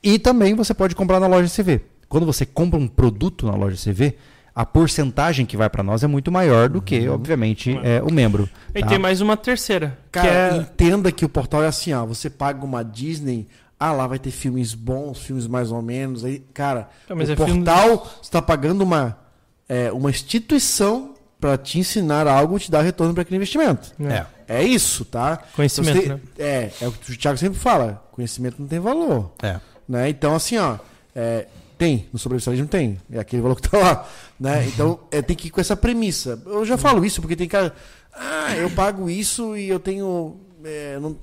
E também você pode comprar na loja CV. Quando você compra um produto na loja CV, a porcentagem que vai para nós é muito maior do que, obviamente, é, o membro. E tá? tem mais uma terceira. Cara, que é... entenda que o portal é assim, ó. Você paga uma Disney, ah, lá vai ter filmes bons, filmes mais ou menos. Aí, cara, mas o é filme- portal está pagando uma, é, uma instituição para te ensinar algo e te dar retorno para aquele investimento. É. É isso, tá? Conhecimento, Você- né? É, é o que o Thiago sempre fala. Conhecimento não tem valor. É. Né? Então, assim, ó, é, tem, no sobrevivencialismo tem, é aquele valor que tá lá, né? (laughs) Então, é, tem que ir com essa premissa. Eu já falo isso, porque tem cara, ah, eu pago isso e eu tenho, é, não-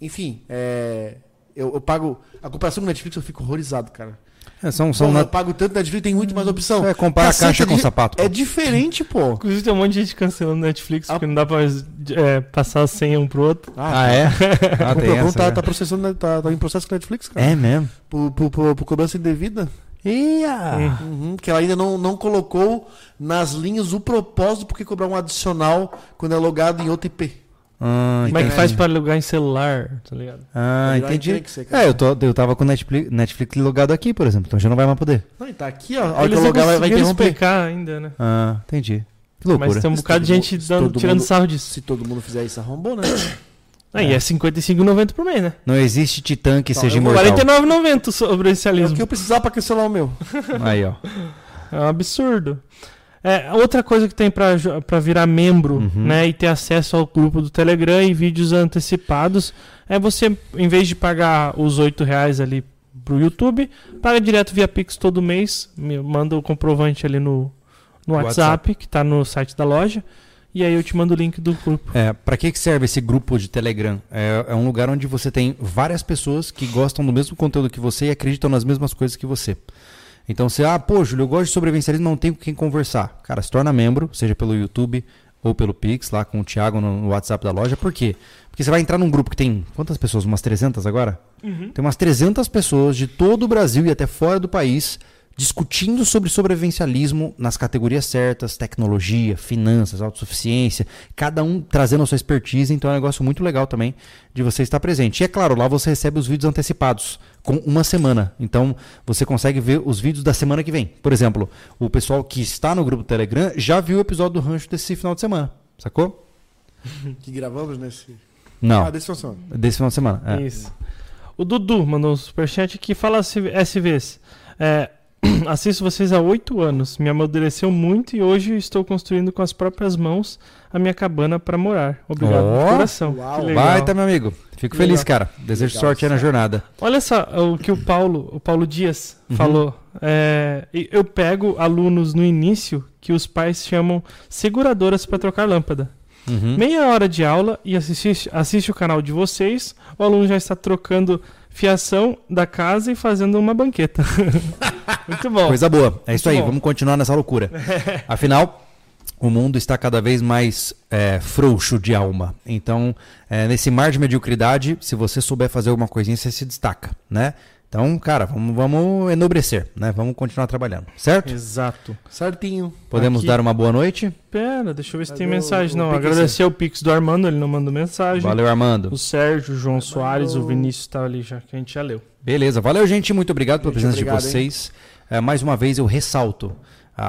enfim, é, eu, eu pago, a comparação com o Netflix eu fico horrorizado, cara. É, são, são Pô, na- Eu pago tanto Netflix, tem muito mais opção. É, compara a caixa é com di- sapato, pô. É diferente, pô. Inclusive tem um monte de gente cancelando Netflix Ah. porque não dá pra mais é, passar a senha um pro outro. Ah, é? (laughs) Ah, o tem essa, tá, né? tá processando, tá, tá em processo com a Netflix, cara. É mesmo? Por, por, por, por cobrança indevida. Ia! Uhum, que ela ainda não, não colocou nas linhas o propósito porque cobrar um adicional quando é logado em OTP. Ah, Como é que faz pra alugar em celular, tá ligado? Ah, entendi. tem que ser, cara. É, eu, tô, eu tava com o Netflix, Netflix logado aqui, por exemplo, então já não vai mais poder. Não, e tá aqui, ó. A hora que Eles eu não logar vai, vai conseguiram interromper. explicar ainda, né? Ah, entendi. Que loucura. Mas tem um Se bocado de todo gente mundo- se dando, todo tirando mundo- sarro disso. Se todo mundo fizer isso, arrombou, né? (coughs) Aí é 55,90 por mês, né? Não existe titã que Então, seja eu vou- imortal. 49,90 É o que eu precisava pra cancelar o meu. Aí, ó. É um absurdo. É, outra coisa que tem pra virar membro, Uhum. né, e ter acesso ao grupo do Telegram e vídeos antecipados, é você, em vez de pagar os 8 reais ali pro YouTube, paga direto via Pix todo mês, me manda o comprovante ali no, no WhatsApp, WhatsApp. que tá no site da loja, e aí eu te mando o link do grupo. É, para que, que serve esse grupo de Telegram? É, é um lugar onde você tem várias pessoas que gostam do mesmo conteúdo que você e acreditam nas mesmas coisas que você. Então você, ah, pô, Júlio, eu gosto de sobrevivencialismo, não tenho com quem conversar. Cara, se torna membro, seja pelo YouTube ou pelo Pix, lá com o Thiago no, no WhatsApp da loja. Por quê? Porque você vai entrar num grupo que tem quantas pessoas? Umas 300 agora? Tem umas 300 pessoas de todo o Brasil e até fora do país discutindo sobre sobrevivencialismo nas categorias certas, tecnologia, finanças, autossuficiência, cada um trazendo a sua expertise, então é um negócio muito legal também de você estar presente. E é claro, lá você recebe os vídeos antecipados com uma semana. Então você consegue ver os vídeos da semana que vem. Por exemplo, o pessoal que está no grupo do Telegram já viu o episódio do rancho desse final de semana, sacou? (laughs) Que gravamos nesse. Não, Ah, desse funciona. desse final de semana. é. Isso. O Dudu mandou um superchat que fala SVs. É, (clears throat) assisto vocês há oito anos. Me amadureceu muito e hoje estou construindo com as próprias mãos a minha cabana para morar. Obrigado de coração. Vai, tá, meu amigo. Fico feliz, Legal. cara. Desejo Legal, sorte aí na jornada. Olha só o que o Paulo, o Paulo Dias Uhum. falou. É, eu pego alunos no início que os pais chamam seguradoras para trocar lâmpada. Uhum. Meia hora de aula e assiste, assiste o canal de vocês, o aluno já está trocando fiação da casa e fazendo uma banqueta. (laughs) Muito bom. Coisa boa. É isso Muito aí, bom. vamos continuar nessa loucura. (laughs) Afinal, o mundo está cada vez mais é, frouxo de alma. Então, é, nesse mar de mediocridade, se você souber fazer alguma coisinha, você se destaca, né? Então, cara, vamos, vamos enobrecer, né? Vamos continuar trabalhando, certo? Exato. Certinho. Podemos Aqui- dar uma boa noite? Pera, deixa eu ver se tem Cadê o- mensagem. o Não, Pix? agradecer o Pix do Armando, ele não mandou mensagem. Valeu, Armando. O Sérgio, o João Soares, o Vinícius tá ali já, que a gente já leu. Beleza, valeu, gente. Muito obrigado pela Gente, presença obrigado, de vocês. É, mais uma vez eu ressalto: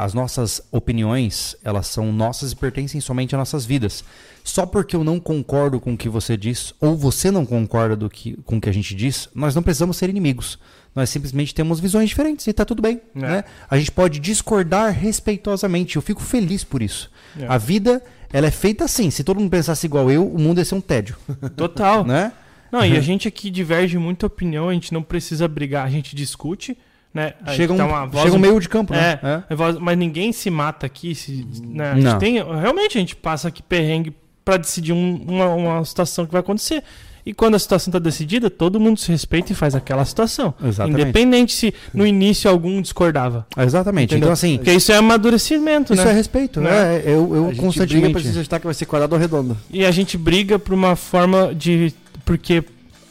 as nossas opiniões, elas são nossas e pertencem somente às nossas vidas. Só porque eu não concordo com o que você diz, ou você não concorda do que, com o que a gente diz, nós não precisamos ser inimigos. Nós simplesmente temos visões diferentes e tá tudo bem. É. Né? A gente pode discordar respeitosamente. Eu fico feliz por isso. É. A vida, ela é feita assim. Se todo mundo pensasse igual eu, o mundo ia ser um tédio. Total. (laughs) né? Não, e a (laughs) gente aqui diverge muita opinião, a gente não precisa brigar, a gente discute, né? Um, tá uma voz chega meio de campo, né? É, voz- mas ninguém se mata aqui, se, né? A gente Não. tem, realmente a gente passa aqui perrengue pra decidir um- uma, uma situação que vai acontecer. E quando a situação tá decidida, todo mundo se respeita e faz aquela situação. Exatamente. Independente se no início algum discordava. Exatamente. Entendeu? Então, assim, Porque isso é amadurecimento, isso né? é respeito, Né? né? Eu, eu a gente briga pra constantemente. se que vai ser quadrado ou redondo. E a gente briga por uma forma de. Porque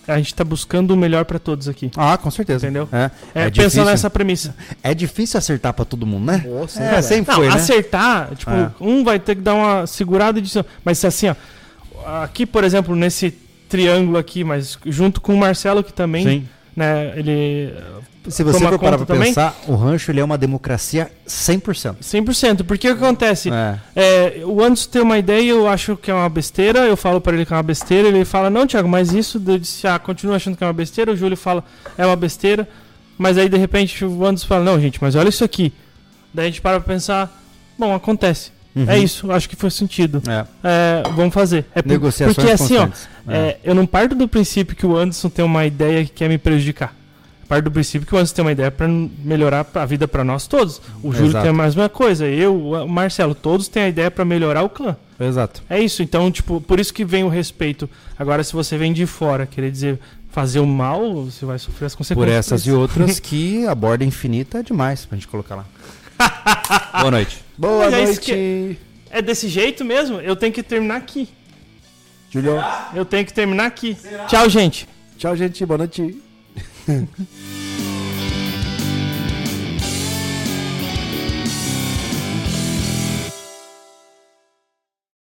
a gente tá buscando o melhor pra todos aqui. Ah, com certeza. Entendeu? É, É, É pensando difícil. nessa premissa. é difícil acertar pra todo mundo, né? Nossa, É, sempre Não, foi, né? acertar, tipo, É. um vai ter que dar uma segurada e dizer. Mas se assim, ó. Aqui, por exemplo, nesse triângulo aqui, mas junto com o Marcelo, que também, Sim. Né, ele. Se você for parar pra também? pensar, o rancho ele é uma democracia 100%. 100%. Porque o que acontece? É. É, o Anderson tem uma ideia, eu acho que é uma besteira, eu falo pra ele que é uma besteira, ele fala, não, Thiago, mas isso, eu disse, ah, continua achando que é uma besteira, o Júlio fala, é uma besteira, mas aí de repente o Anderson fala, não, gente, mas olha isso aqui. Daí a gente para pra pensar, bom, acontece. Uhum. É isso, acho que faz sentido. É. É, vamos fazer. É por- Negociações porque assim, ó. É, eu não parto do princípio que o Anderson tem uma ideia que quer me prejudicar. Parto do princípio que o Anderson tem uma ideia pra melhorar a vida pra nós todos. O Júlio Exato. tem a mesma coisa, eu, o Marcelo, todos têm a ideia pra melhorar o clã. Exato. É isso, então, tipo, por isso que vem o respeito. Agora, se você vem de fora, querer dizer fazer o mal, você vai sofrer as Por consequências. essas e outras que a borda infinita é demais pra gente colocar lá. (laughs) Boa noite. Boa Mas é noite, É desse jeito mesmo? Eu tenho que terminar aqui. Julião. Eu tenho que terminar aqui. Tchau, gente. Tchau, gente. Boa noite. (laughs)